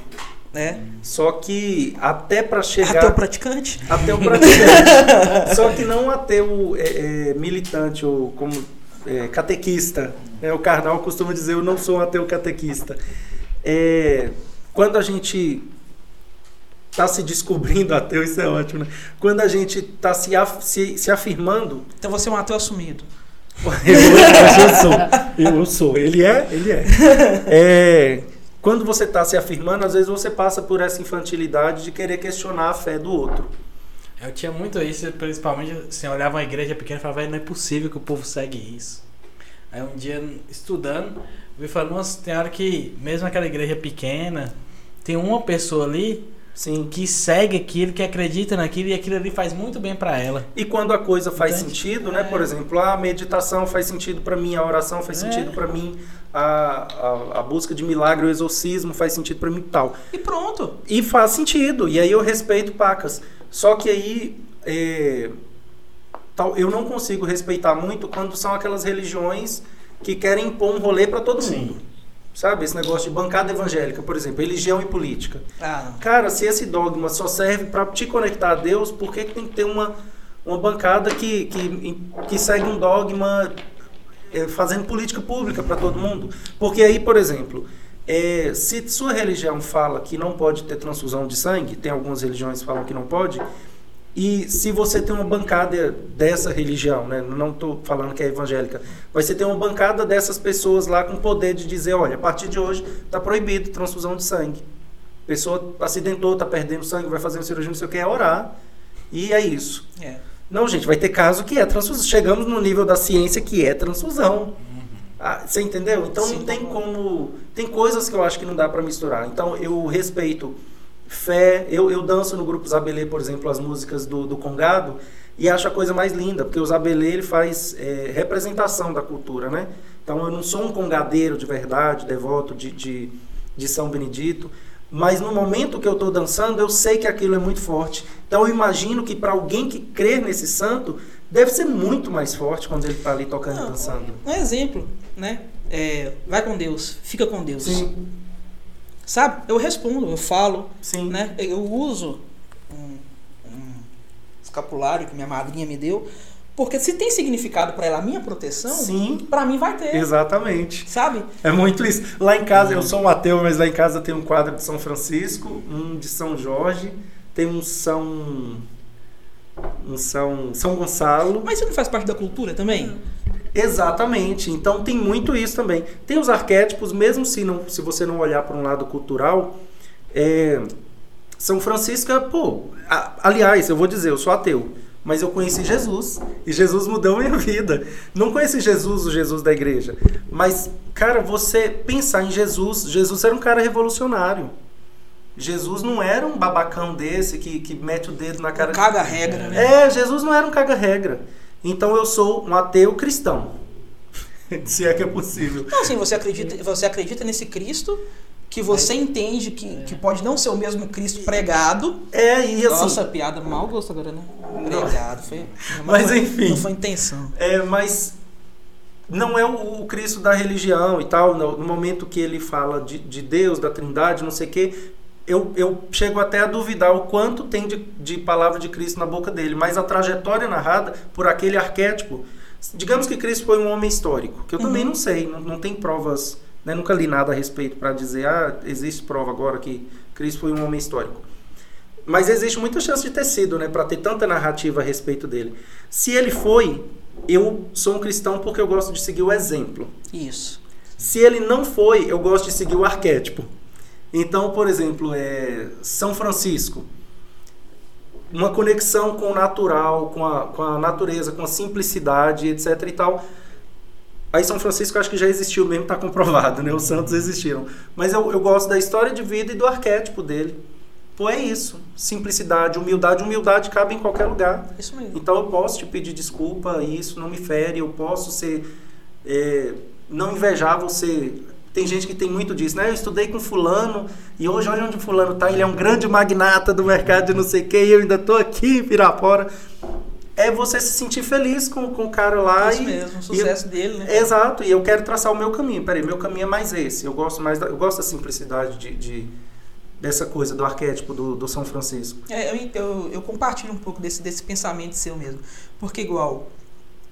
Né? Só que até para chegar. Ateu praticante? Ateu praticante. [laughs] Só que não ateu é, é, militante ou como é, catequista. né? O carnal costuma dizer: Eu não sou um ateu catequista. É, quando a gente está se descobrindo ateu, isso é ótimo, né? Quando a gente está se, af- se, se afirmando. Então você é um ateu assumido. [laughs] Eu, eu sou. Eu sou. Ele é? Ele é. É, quando você está se afirmando, às vezes você passa por essa infantilidade de querer questionar a fé do outro. Eu tinha muito isso, principalmente assim, eu olhava uma igreja pequena e falava, "Véi, não é possível que o povo segue isso. Aí um dia, estudando, eu falando, nossa, tem hora que, mesmo aquela igreja pequena, tem uma pessoa ali Sim. que segue aquilo, que acredita naquilo e aquilo ali faz muito bem pra ela. E quando a coisa faz Entende? sentido, né? É. Por exemplo, a meditação faz sentido para mim, a oração faz É. sentido para mim, a, a, a busca de milagre, o exorcismo faz sentido para mim e tal. E pronto. E faz sentido. E aí eu respeito pacas. Só que aí é, tal, eu não consigo respeitar muito quando são aquelas religiões que querem impor um rolê para todo Sim. mundo. Sabe? Esse negócio de bancada evangélica, por exemplo, religião e política. Ah. Cara, se esse dogma só serve para te conectar a Deus, por que, que tem que ter uma, uma bancada que, que, que segue um dogma é, fazendo política pública para todo mundo? Porque aí, por exemplo, é, se sua religião fala que não pode ter transfusão de sangue, tem algumas religiões que falam que não pode, e se você tem uma bancada dessa religião, né, não estou falando que é evangélica, mas você tem uma bancada dessas pessoas lá com poder de dizer, olha, a partir de hoje está proibido transfusão de sangue. A pessoa acidentou, está perdendo sangue, vai fazer uma cirurgia, não sei o que, é orar e é isso. É. Não, gente, vai ter caso que é transfusão. Chegamos no nível da ciência que é transfusão. Ah, você entendeu? Então Sim, não tem como. Tem coisas que eu acho que não dá pra misturar. Então eu respeito fé. Eu, eu danço no grupo Zabelê, por exemplo, as músicas do, do Congado e acho a coisa mais linda, porque o Zabelê ele faz é, representação da cultura, né? Então eu não sou um congadeiro de verdade, devoto de, de, de São Benedito. Mas no momento que eu estou dançando, eu sei que aquilo é muito forte. Então eu imagino que para alguém que crer nesse santo, deve ser muito mais forte quando ele está ali tocando e dançando. Um exemplo, né? É, vai com Deus, fica com Deus. Sim, Sabe? Eu respondo, eu falo, sim. né? Eu uso um, um escapulário que minha madrinha me deu, porque se tem significado para ela a minha proteção, Sim, para mim vai ter, exatamente. sabe? É muito isso. Lá em casa, eu sou um ateu, mas lá em casa tem um quadro de São Francisco, um de São Jorge, tem um São. Um São. São Gonçalo. Mas isso não faz parte da cultura também? Exatamente. Então tem muito isso também. Tem os arquétipos, mesmo se, não, se você não olhar para um lado cultural. é, São Francisco, é, pô. a- aliás, eu vou dizer, eu sou ateu. Mas eu conheci Jesus. E Jesus mudou minha vida. Não conheci Jesus, o Jesus da igreja. Mas, cara, você pensar em Jesus. Jesus era um cara revolucionário. Jesus não era um babacão desse que, que mete o dedo na cara de Caga a regra, né? é, Jesus não era um caga-regra. Então eu sou um ateu cristão. [laughs] Se é que é possível. Então, assim, você acredita, você acredita nesse Cristo que você entende que, que pode não ser o mesmo Cristo pregado. É, e assim. Nossa, piada mal gosto agora, né? Pregado, foi. [laughs] Mas, foi- enfim. Não foi intenção. É, mas não é o, o Cristo da religião e tal. No, no momento que ele fala de, de Deus, da Trindade, não sei o quê, eu, eu chego até a duvidar o quanto tem de, de palavra de Cristo na boca dele. Mas a trajetória narrada por aquele arquétipo. Digamos que Cristo foi um homem histórico, que eu também Uhum. não sei, não, não tem provas, né, nunca li nada a respeito para dizer, ah, existe prova agora que Cristo foi um homem histórico. Mas existe muita chance de ter sido, né, para ter tanta narrativa a respeito dele. Se ele foi, eu sou um cristão porque eu gosto de seguir o exemplo. Isso. Se ele não foi, eu gosto de seguir o arquétipo. Então, por exemplo, é São Francisco. Uma conexão com o natural, com a, com a natureza, com a simplicidade, etc e tal. Aí São Francisco acho que já existiu mesmo, está comprovado, né? Os santos existiram. Mas eu, eu gosto da história de vida e do arquétipo dele. Pô, é isso. Simplicidade, humildade. Humildade cabe em qualquer lugar. Isso mesmo. Então eu posso te pedir desculpa, isso não me fere, eu posso ser. é, não invejar você. Tem gente que tem muito disso, né? Eu estudei com fulano e hoje olha onde fulano tá, ele é um grande magnata do mercado de não sei o que, e eu ainda tô aqui em Pirapora. É você se sentir feliz com, com o cara lá Isso e. mesmo, o sucesso dele, né? Exato, e eu quero traçar o meu caminho. Peraí, meu caminho é mais esse. Eu gosto mais da, eu gosto da simplicidade de, de- dessa coisa, do arquétipo do, do São Francisco. É, eu, eu, eu compartilho um pouco desse, desse pensamento seu mesmo. Porque, igual,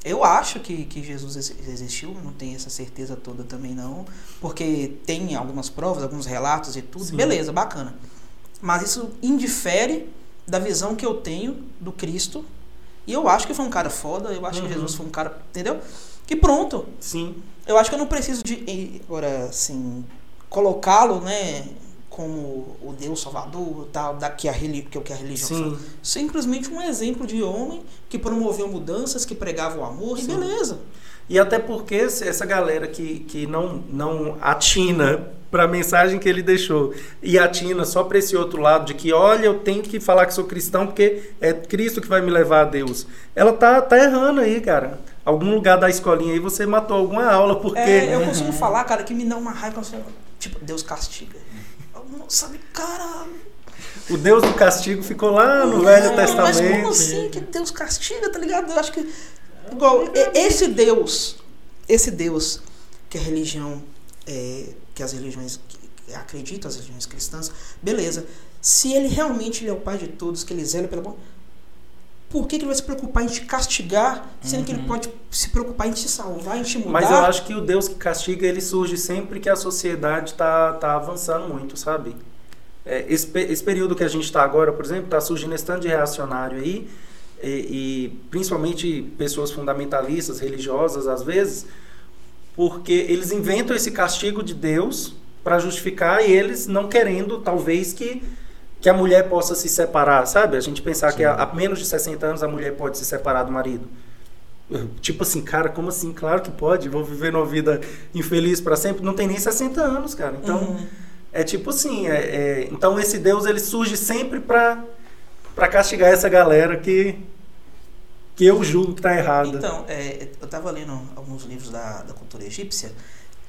eu acho que, que Jesus exi- existiu, não tenho essa certeza toda também não. Porque tem algumas provas, alguns relatos e tudo. Sim. Beleza, bacana. Mas isso indifere da visão que eu tenho do Cristo. E eu acho que foi um cara foda, eu acho Uhum. que Jesus foi um cara. Entendeu? Que pronto. Sim, Eu acho que eu não preciso de, agora, assim, colocá-lo, né, como o Deus Salvador, tal, da, que, a, reli- que é a religião sim. Simplesmente um exemplo de homem que promoveu mudanças, que pregava o amor, Sim. e beleza. E até porque essa galera que, que não, não atina para a mensagem que ele deixou e atina só para esse outro lado de que, olha, eu tenho que falar que sou cristão porque é Cristo que vai me levar a Deus. Ela tá, tá errando aí, cara. Algum lugar da escolinha aí você matou alguma aula porque... É, eu costumo falar, cara, que me dá uma raiva, tipo, Deus castiga. Sabe, caralho. O Deus do castigo ficou lá no Não, Velho Mas Testamento. como assim que Deus castiga, tá ligado? Eu acho que. Igual, esse Deus, esse Deus que a religião, é, que as religiões que acreditam, as religiões cristãs, beleza. Se ele realmente ele é o pai de todos, que ele zela pelo bom. Por que, que ele vai se preocupar em te castigar, sendo que ele pode se preocupar em te salvar, em te mudar? Mas eu acho que o Deus que castiga, ele surge sempre que a sociedade tá, tá avançando muito, sabe? É, esse, esse período que a gente está agora, por exemplo, está surgindo esse tanto de reacionário aí, e, e principalmente pessoas fundamentalistas, religiosas, às vezes, porque eles inventam esse castigo de Deus para justificar e eles não querendo, talvez, que que a mulher possa se separar, sabe? A gente pensar que a, a menos de 60 anos a mulher pode se separar do marido. Tipo assim, cara, como assim? Claro que pode. Vou viver uma vida infeliz para sempre. Não tem nem 60 anos, cara. Então, Uhum. é tipo assim. é- é- então, esse Deus ele surge sempre para para castigar essa galera que que eu julgo que tá errada. Então, é, eu estava lendo alguns livros da, da cultura egípcia,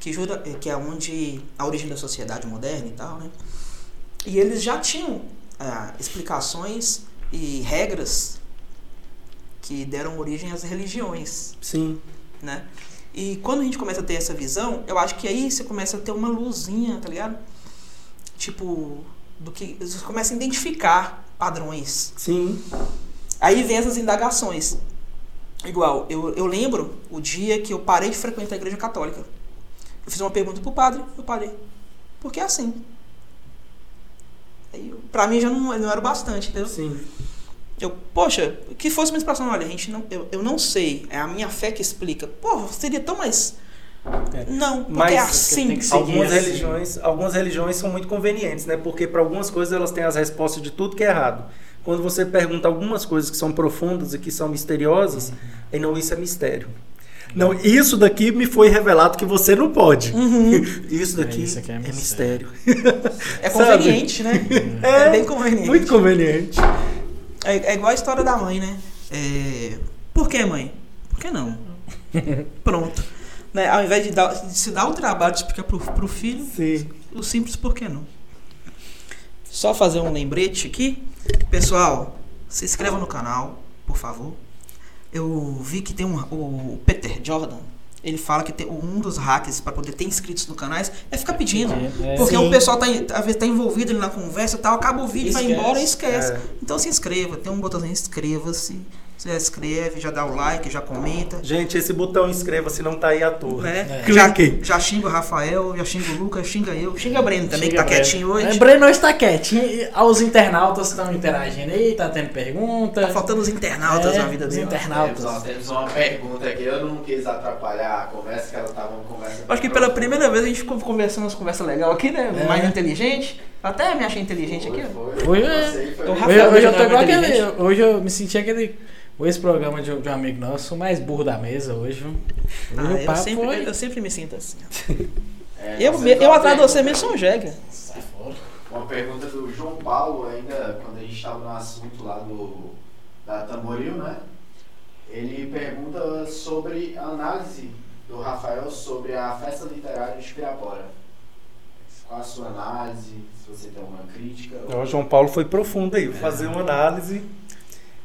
que, jura, que é onde a origem da sociedade moderna e tal, né? E eles já tinham ah, explicações e regras que deram origem às religiões, Sim. né? E quando a gente começa a ter essa visão, eu acho que aí você começa a ter uma luzinha, tá ligado? Tipo, do que você começa a identificar padrões. Sim. Aí vem essas indagações. Igual, eu, eu lembro o dia que eu parei de frequentar a igreja católica. Eu fiz uma pergunta pro padre, eu parei. Por que é assim? Pra mim já não, não era o bastante, entendeu? Sim. Eu, poxa, que fosse uma explicação, olha, a gente não, eu, eu não sei, é a minha fé que explica. Pô, seria tão mais. É. Não, porque Mas é tem assim. que Algumas assim. religiões, algumas religiões são muito convenientes, né? Porque para algumas coisas elas têm as respostas de tudo que é errado. Quando você pergunta algumas coisas que são profundas e que são misteriosas, Uhum. aí não, isso é mistério. Não, isso daqui me foi revelado que você não pode. [laughs] Isso daqui É, isso aqui é é mistério. mistério. É conveniente, né? É, bem conveniente. Muito conveniente. É, é igual a história da mãe, né? É, Por que, mãe? Por que não? [laughs] Pronto. Né? Ao invés de, dar- de se dar o trabalho de explicar pro, pro filho, Sim. o simples por que não? Só fazer um lembrete aqui. Pessoal, se inscreva no canal, por favor. Eu vi que tem um, o Peter Jordan. Ele fala que tem um dos hackers para poder ter inscritos no canais é ficar pedindo. É. Porque Sim. o pessoal tá, às vezes tá envolvido ali na conversa e tal, acaba o vídeo, vai Esquece. embora e esquece. É. Então se inscreva, tem um botãozinho inscreva-se. Você já escreve, já dá o like, já comenta. Gente, esse botão inscreva-se não tá aí à toa. Né? É. Já, já xinga o Rafael, já xinga o Lucas, xinga eu, xinga a Breno também, que tá Breno. quietinho hoje. É, Breno hoje tá quietinho. e Os internautas estão interagindo aí, tá tendo pergunta. Tá faltando os internautas É, na vida os dele. internautas. Temos, ó, temos uma pergunta aqui, eu não quis atrapalhar a conversa, que ela tava uma conversa. Acho que pela primeira vez a gente ficou conversando umas conversas legais aqui, né? É. Mais inteligente. Até me achei inteligente aqui. Foi, Hoje foi, é- foi Eu- Hoje, hoje eu tô é igual aquele. Hoje eu me senti aquele. Esse programa de, de um amigo nosso, o mais burro da mesa hoje? Ah, Hoje eu, papo sempre, foi. eu sempre me sinto assim. [laughs] É, Eu, me- temos eu atrás de você mesmo sou um jegue. Sai fora. Uma pergunta do João Paulo, ainda quando a gente estava no assunto lá do da Tamboril, né? Ele pergunta sobre a análise do Rafael sobre a festa literária de Pirapora. Qual a sua análise? Se você tem alguma crítica? O João Paulo foi profundo aí, fazer uma análise.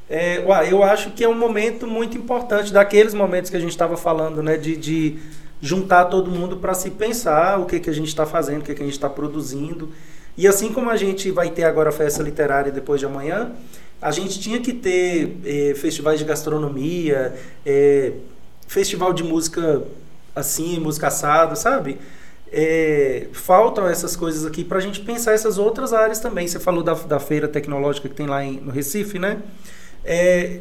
É, uai, eu acho que é um momento muito importante, daqueles momentos que a gente estava falando, né? De, de juntar todo mundo para se pensar o que, que a gente está fazendo, o que, que a gente está produzindo. E assim como a gente vai ter agora a festa literária depois de amanhã, a gente tinha que ter eh, festivais de gastronomia, eh, festival de música assim, música assada, sabe? É, faltam essas coisas aqui para a gente pensar essas outras áreas também. Você falou da, da feira tecnológica que tem lá em- no Recife, né? É,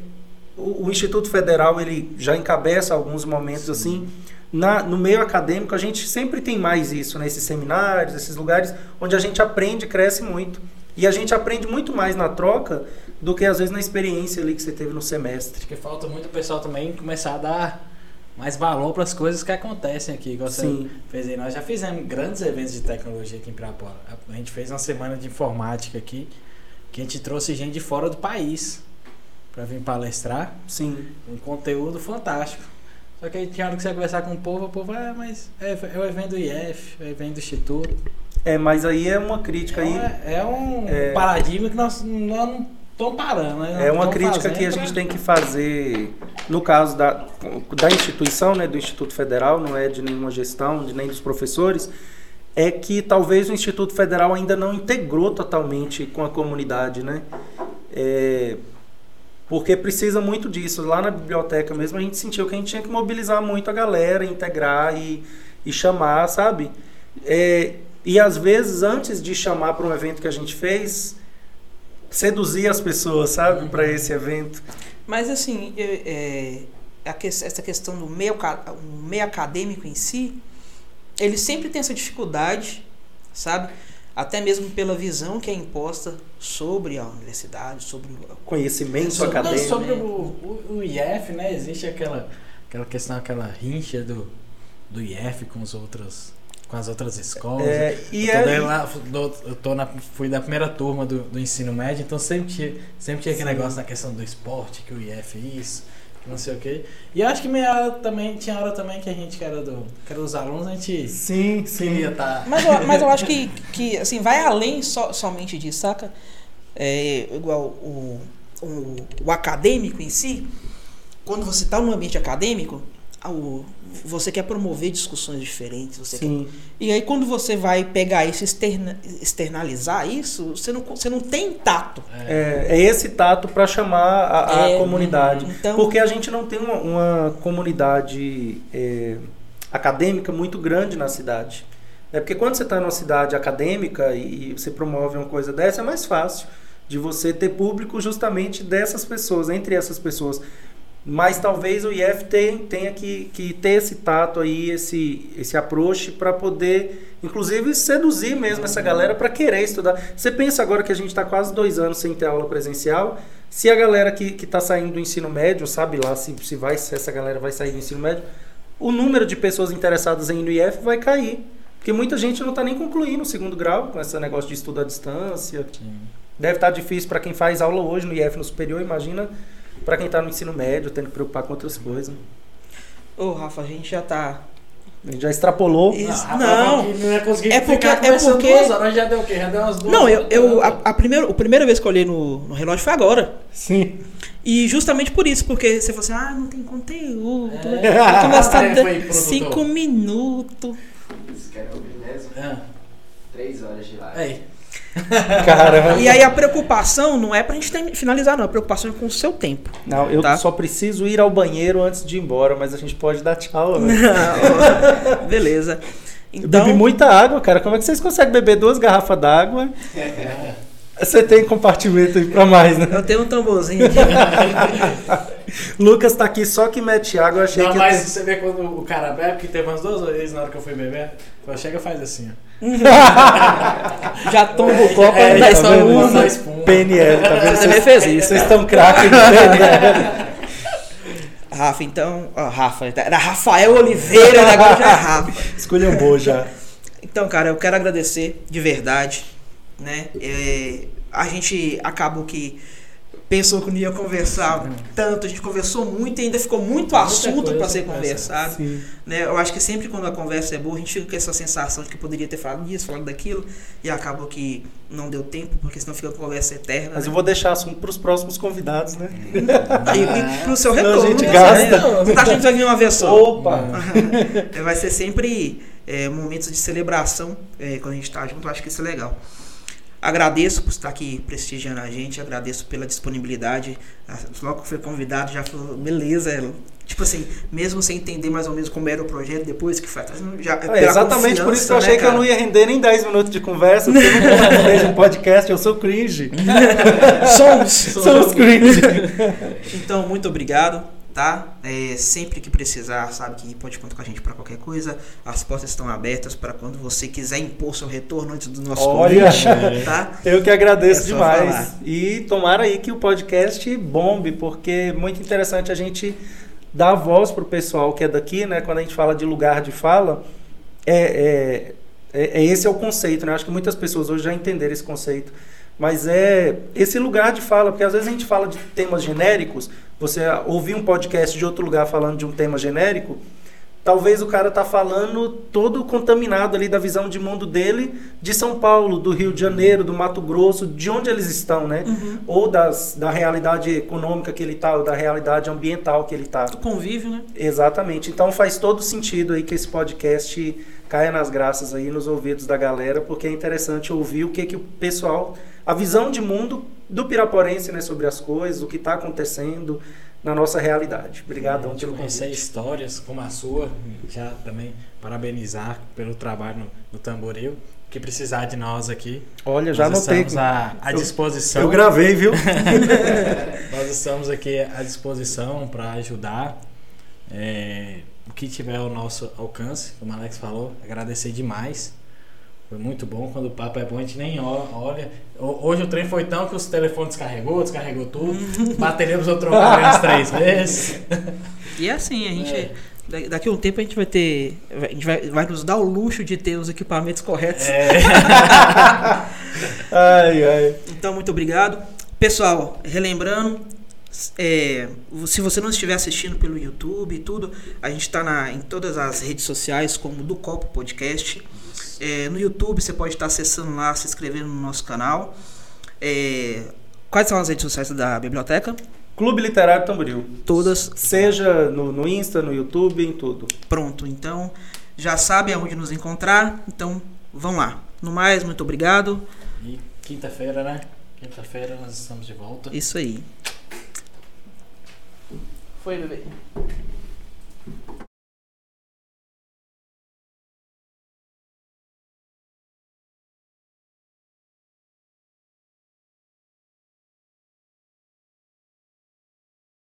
o, o Instituto Federal ele já encabeça alguns momentos assim. Na, no meio acadêmico a gente sempre tem mais isso, né? Esses seminários, esses lugares onde a gente aprende, cresce muito. E a gente aprende muito mais na troca do que às vezes na experiência ali que você teve no semestre. Acho que falta muito o pessoal também começar a dar mais valor para as coisas que acontecem aqui. Igual você fez aí. Nós já fizemos grandes eventos de tecnologia aqui em Pirapora. A gente fez uma semana de informática aqui, que a gente trouxe gente de fora do país para vir palestrar. Sim. Um conteúdo fantástico. Só que aí tinha hora que você conversar com o povo, o povo, ah, mas é, é o evento do IF, é o evento do Instituto. É, mas aí é uma crítica aí. É, é um É. paradigma que nós, nós não estamos parando, né? É uma Nós crítica que a gente tem que fazer, no caso da, da instituição, né, do Instituto Federal, não é de nenhuma gestão, de nem dos professores, é que talvez o Instituto Federal ainda não integrou totalmente com a comunidade, né? É, porque precisa muito disso. Lá na biblioteca mesmo a gente sentiu que a gente tinha que mobilizar muito a galera, integrar e, e chamar, sabe? É, e às vezes, antes de chamar para um evento que a gente fez, seduzir as pessoas, sabe, para esse evento. Mas assim, é, é, a que- essa questão do meio, o meio acadêmico em si, ele sempre tem essa dificuldade, sabe? até mesmo pela visão que é imposta sobre a universidade, sobre o Conhecimento Sobre, acadêmico. sobre o, o, o IF, né? Existe aquela, aquela questão, aquela rincha do, do IF com os outros. Com as outras escolas. É, e eu tô, daí lá, eu tô na, fui da primeira turma do, do ensino médio, então sempre tinha, sempre tinha aquele Sim. negócio da questão do esporte, que o IF é isso, que não sei o quê. E eu acho que minha hora também, tinha hora também que a gente que era, do, que era dos alunos, a gente Sim, sim. queria tá estar. Mas eu, mas eu acho que, [laughs] que assim, vai além só, somente disso, saca? É, igual o, o, o acadêmico em si, quando você está no ambiente acadêmico, o- você quer promover discussões diferentes. Você quer- Sim. e aí quando você vai pegar isso, externa, externalizar isso, você não, você não tem tato. É, é esse tato para chamar a, a É, comunidade. então- Porque a gente não tem uma, uma comunidade é, acadêmica muito grande na cidade. É porque quando você está numa cidade acadêmica e, e você promove uma coisa dessa, é mais fácil de você ter público justamente dessas pessoas, entre essas pessoas. Mas talvez o IF tenha, tenha que, que ter esse tato aí, esse, esse approach para poder, inclusive, seduzir mesmo essa galera para querer estudar. Você pensa agora que a gente está quase dois anos sem ter aula presencial. Se a galera que está saindo do ensino médio, sabe lá se, se, vai, se essa galera vai sair do ensino médio, o número de pessoas interessadas em ir no IF vai cair. Porque muita gente não está nem concluindo o segundo grau com esse negócio de estudo à distância. Deve estar difícil para quem faz aula hoje no IF no superior, imagina para quem está no ensino médio, tendo que preocupar com outras coisas. Ô, Rafa, a gente já tá. A gente já extrapolou. Isso, Ah, não. Não ia conseguir É porque- ficar é porque- duas horas, já deu o quê? Já deu umas duas Não, eu, eu tá? a, a primeira, a primeira vez que eu olhei no, no relógio foi agora. Sim. E justamente por isso, porque você falou assim, ah, não tem conteúdo. É. É, [laughs] a foi, dar produtor. cinco minutos. Vocês querem ouvir mesmo? Ah, Três horas de live. aí. [laughs] Caramba. E aí a preocupação não é pra gente ter- finalizar, não. A preocupação é com o seu tempo. Não, eu Tá. só preciso ir ao banheiro antes de ir embora, mas a gente pode dar tchau. Né? Beleza. Eu Então, bebi muita água, cara. Como é que vocês conseguem beber duas garrafas d'água? Você tem compartimento aí pra mais, né? eu tenho um tamborzinho aqui. [laughs] Lucas tá aqui só que mete água. Eu achei Não, que. mas você vê quando o cara bebe, que teve umas duas vezes na hora que eu fui beber, quando chega faz assim, ó. [laughs] Já tombo o copo, É, só tomou uma. uma espuma. PNL, tá vendo? Você também fez isso. Vocês estão craques de [laughs] PNL. Rafa, então. Ó, Rafa, era Rafael Oliveira, né? agora já é Rafa. Escolheu já. Então, cara, eu quero agradecer de verdade, né? É, a gente acabou que pensou que não ia conversar tanto, a gente conversou muito e ainda ficou muito assunto para ser pra conversado. Sim. Né? Eu acho que sempre quando a conversa é boa, a gente fica com essa sensação de que poderia ter falado disso, falado daquilo, e acabou que não deu tempo, porque senão fica uma conversa eterna. Mas né? eu vou deixar assunto pros próximos convidados, né? [laughs] Aí, e pro seu Senão a retorno, gente né? gasta. Não tá achando que vai vir uma vez só. Opa! [laughs] É, vai ser sempre é, momentos de celebração é, quando a gente tá junto. Eu acho que isso é legal. Agradeço por estar aqui prestigiando a gente, agradeço pela disponibilidade. Ah, Logo que foi convidado, já falou, beleza. é, Tipo assim, mesmo sem entender mais ou menos como era o projeto, depois que foi. Já, É, exatamente por isso que eu confiança, achei né, que eu não ia render nem 10 minutos de conversa, porque eu nunca um podcast, eu sou cringe. [laughs] Somos! Somos cringe. Então, muito obrigado, tá? É, sempre que precisar, sabe que pode contar com a gente para qualquer coisa. As portas estão abertas para quando você quiser impor seu retorno antes do nosso Olha. convite, [laughs] tá? Eu que agradeço É demais. falar. E tomara aí que o podcast bombe, porque é muito interessante a gente dar voz pro pessoal que é daqui, né? Quando a gente fala de lugar de fala, é, é, é- é- esse é o conceito, né? Acho que muitas pessoas hoje já entenderam esse conceito. Mas é esse lugar de fala, porque às vezes a gente fala de temas genéricos, você ouvir um podcast de outro lugar falando de um tema genérico, talvez o cara tá falando todo contaminado ali da visão de mundo dele de São Paulo, do Rio de Janeiro, do Mato Grosso, de onde eles estão, né? Uhum. Ou das, da realidade econômica que ele tá, ou da realidade ambiental que ele tá. Do convívio, né? Exatamente. Então faz todo sentido aí que esse podcast caia nas graças aí nos ouvidos da galera, porque é interessante ouvir o que que o pessoal, a visão de mundo do piraporense, né, sobre as coisas, o que está acontecendo na nossa realidade. Obrigadão de pelo conhecer convite. histórias como a sua, já também parabenizar pelo trabalho no, no Tamboril. Que precisar de nós aqui, Olha, já nós anotei. estamos à, à Eu- disposição. Eu [laughs] gravei, viu? [laughs] Nós estamos aqui à disposição para ajudar. É, o que tiver ao nosso alcance, como o Alex falou, agradecer demais. Foi muito bom. Quando o papo é bom, a gente nem olha. Ho- Hoje o trem foi tão que os telefones descarregou, descarregou tudo. Bateria precisou trocar umas três vezes. [laughs] E é assim, a gente. É. da- Daqui a um tempo a gente vai ter. A gente vai, vai nos dar o luxo de ter os equipamentos corretos. É. [laughs] Ai, ai. Então, muito obrigado. Pessoal, relembrando, é, se você não estiver assistindo pelo YouTube e tudo, a gente está em todas as redes sociais, como do Copo Podcast. É, no YouTube você pode estar acessando lá, se inscrevendo no nosso canal. É, quais são as redes sociais da biblioteca? Clube Literário Tamboril. Todas. Seja no, no Insta, no YouTube, em tudo. Pronto. Então, já sabe aonde nos encontrar. Então, vão lá. No mais, muito obrigado. E quinta-feira, né? Quinta-feira nós estamos de volta. Isso aí. Foi, bebê.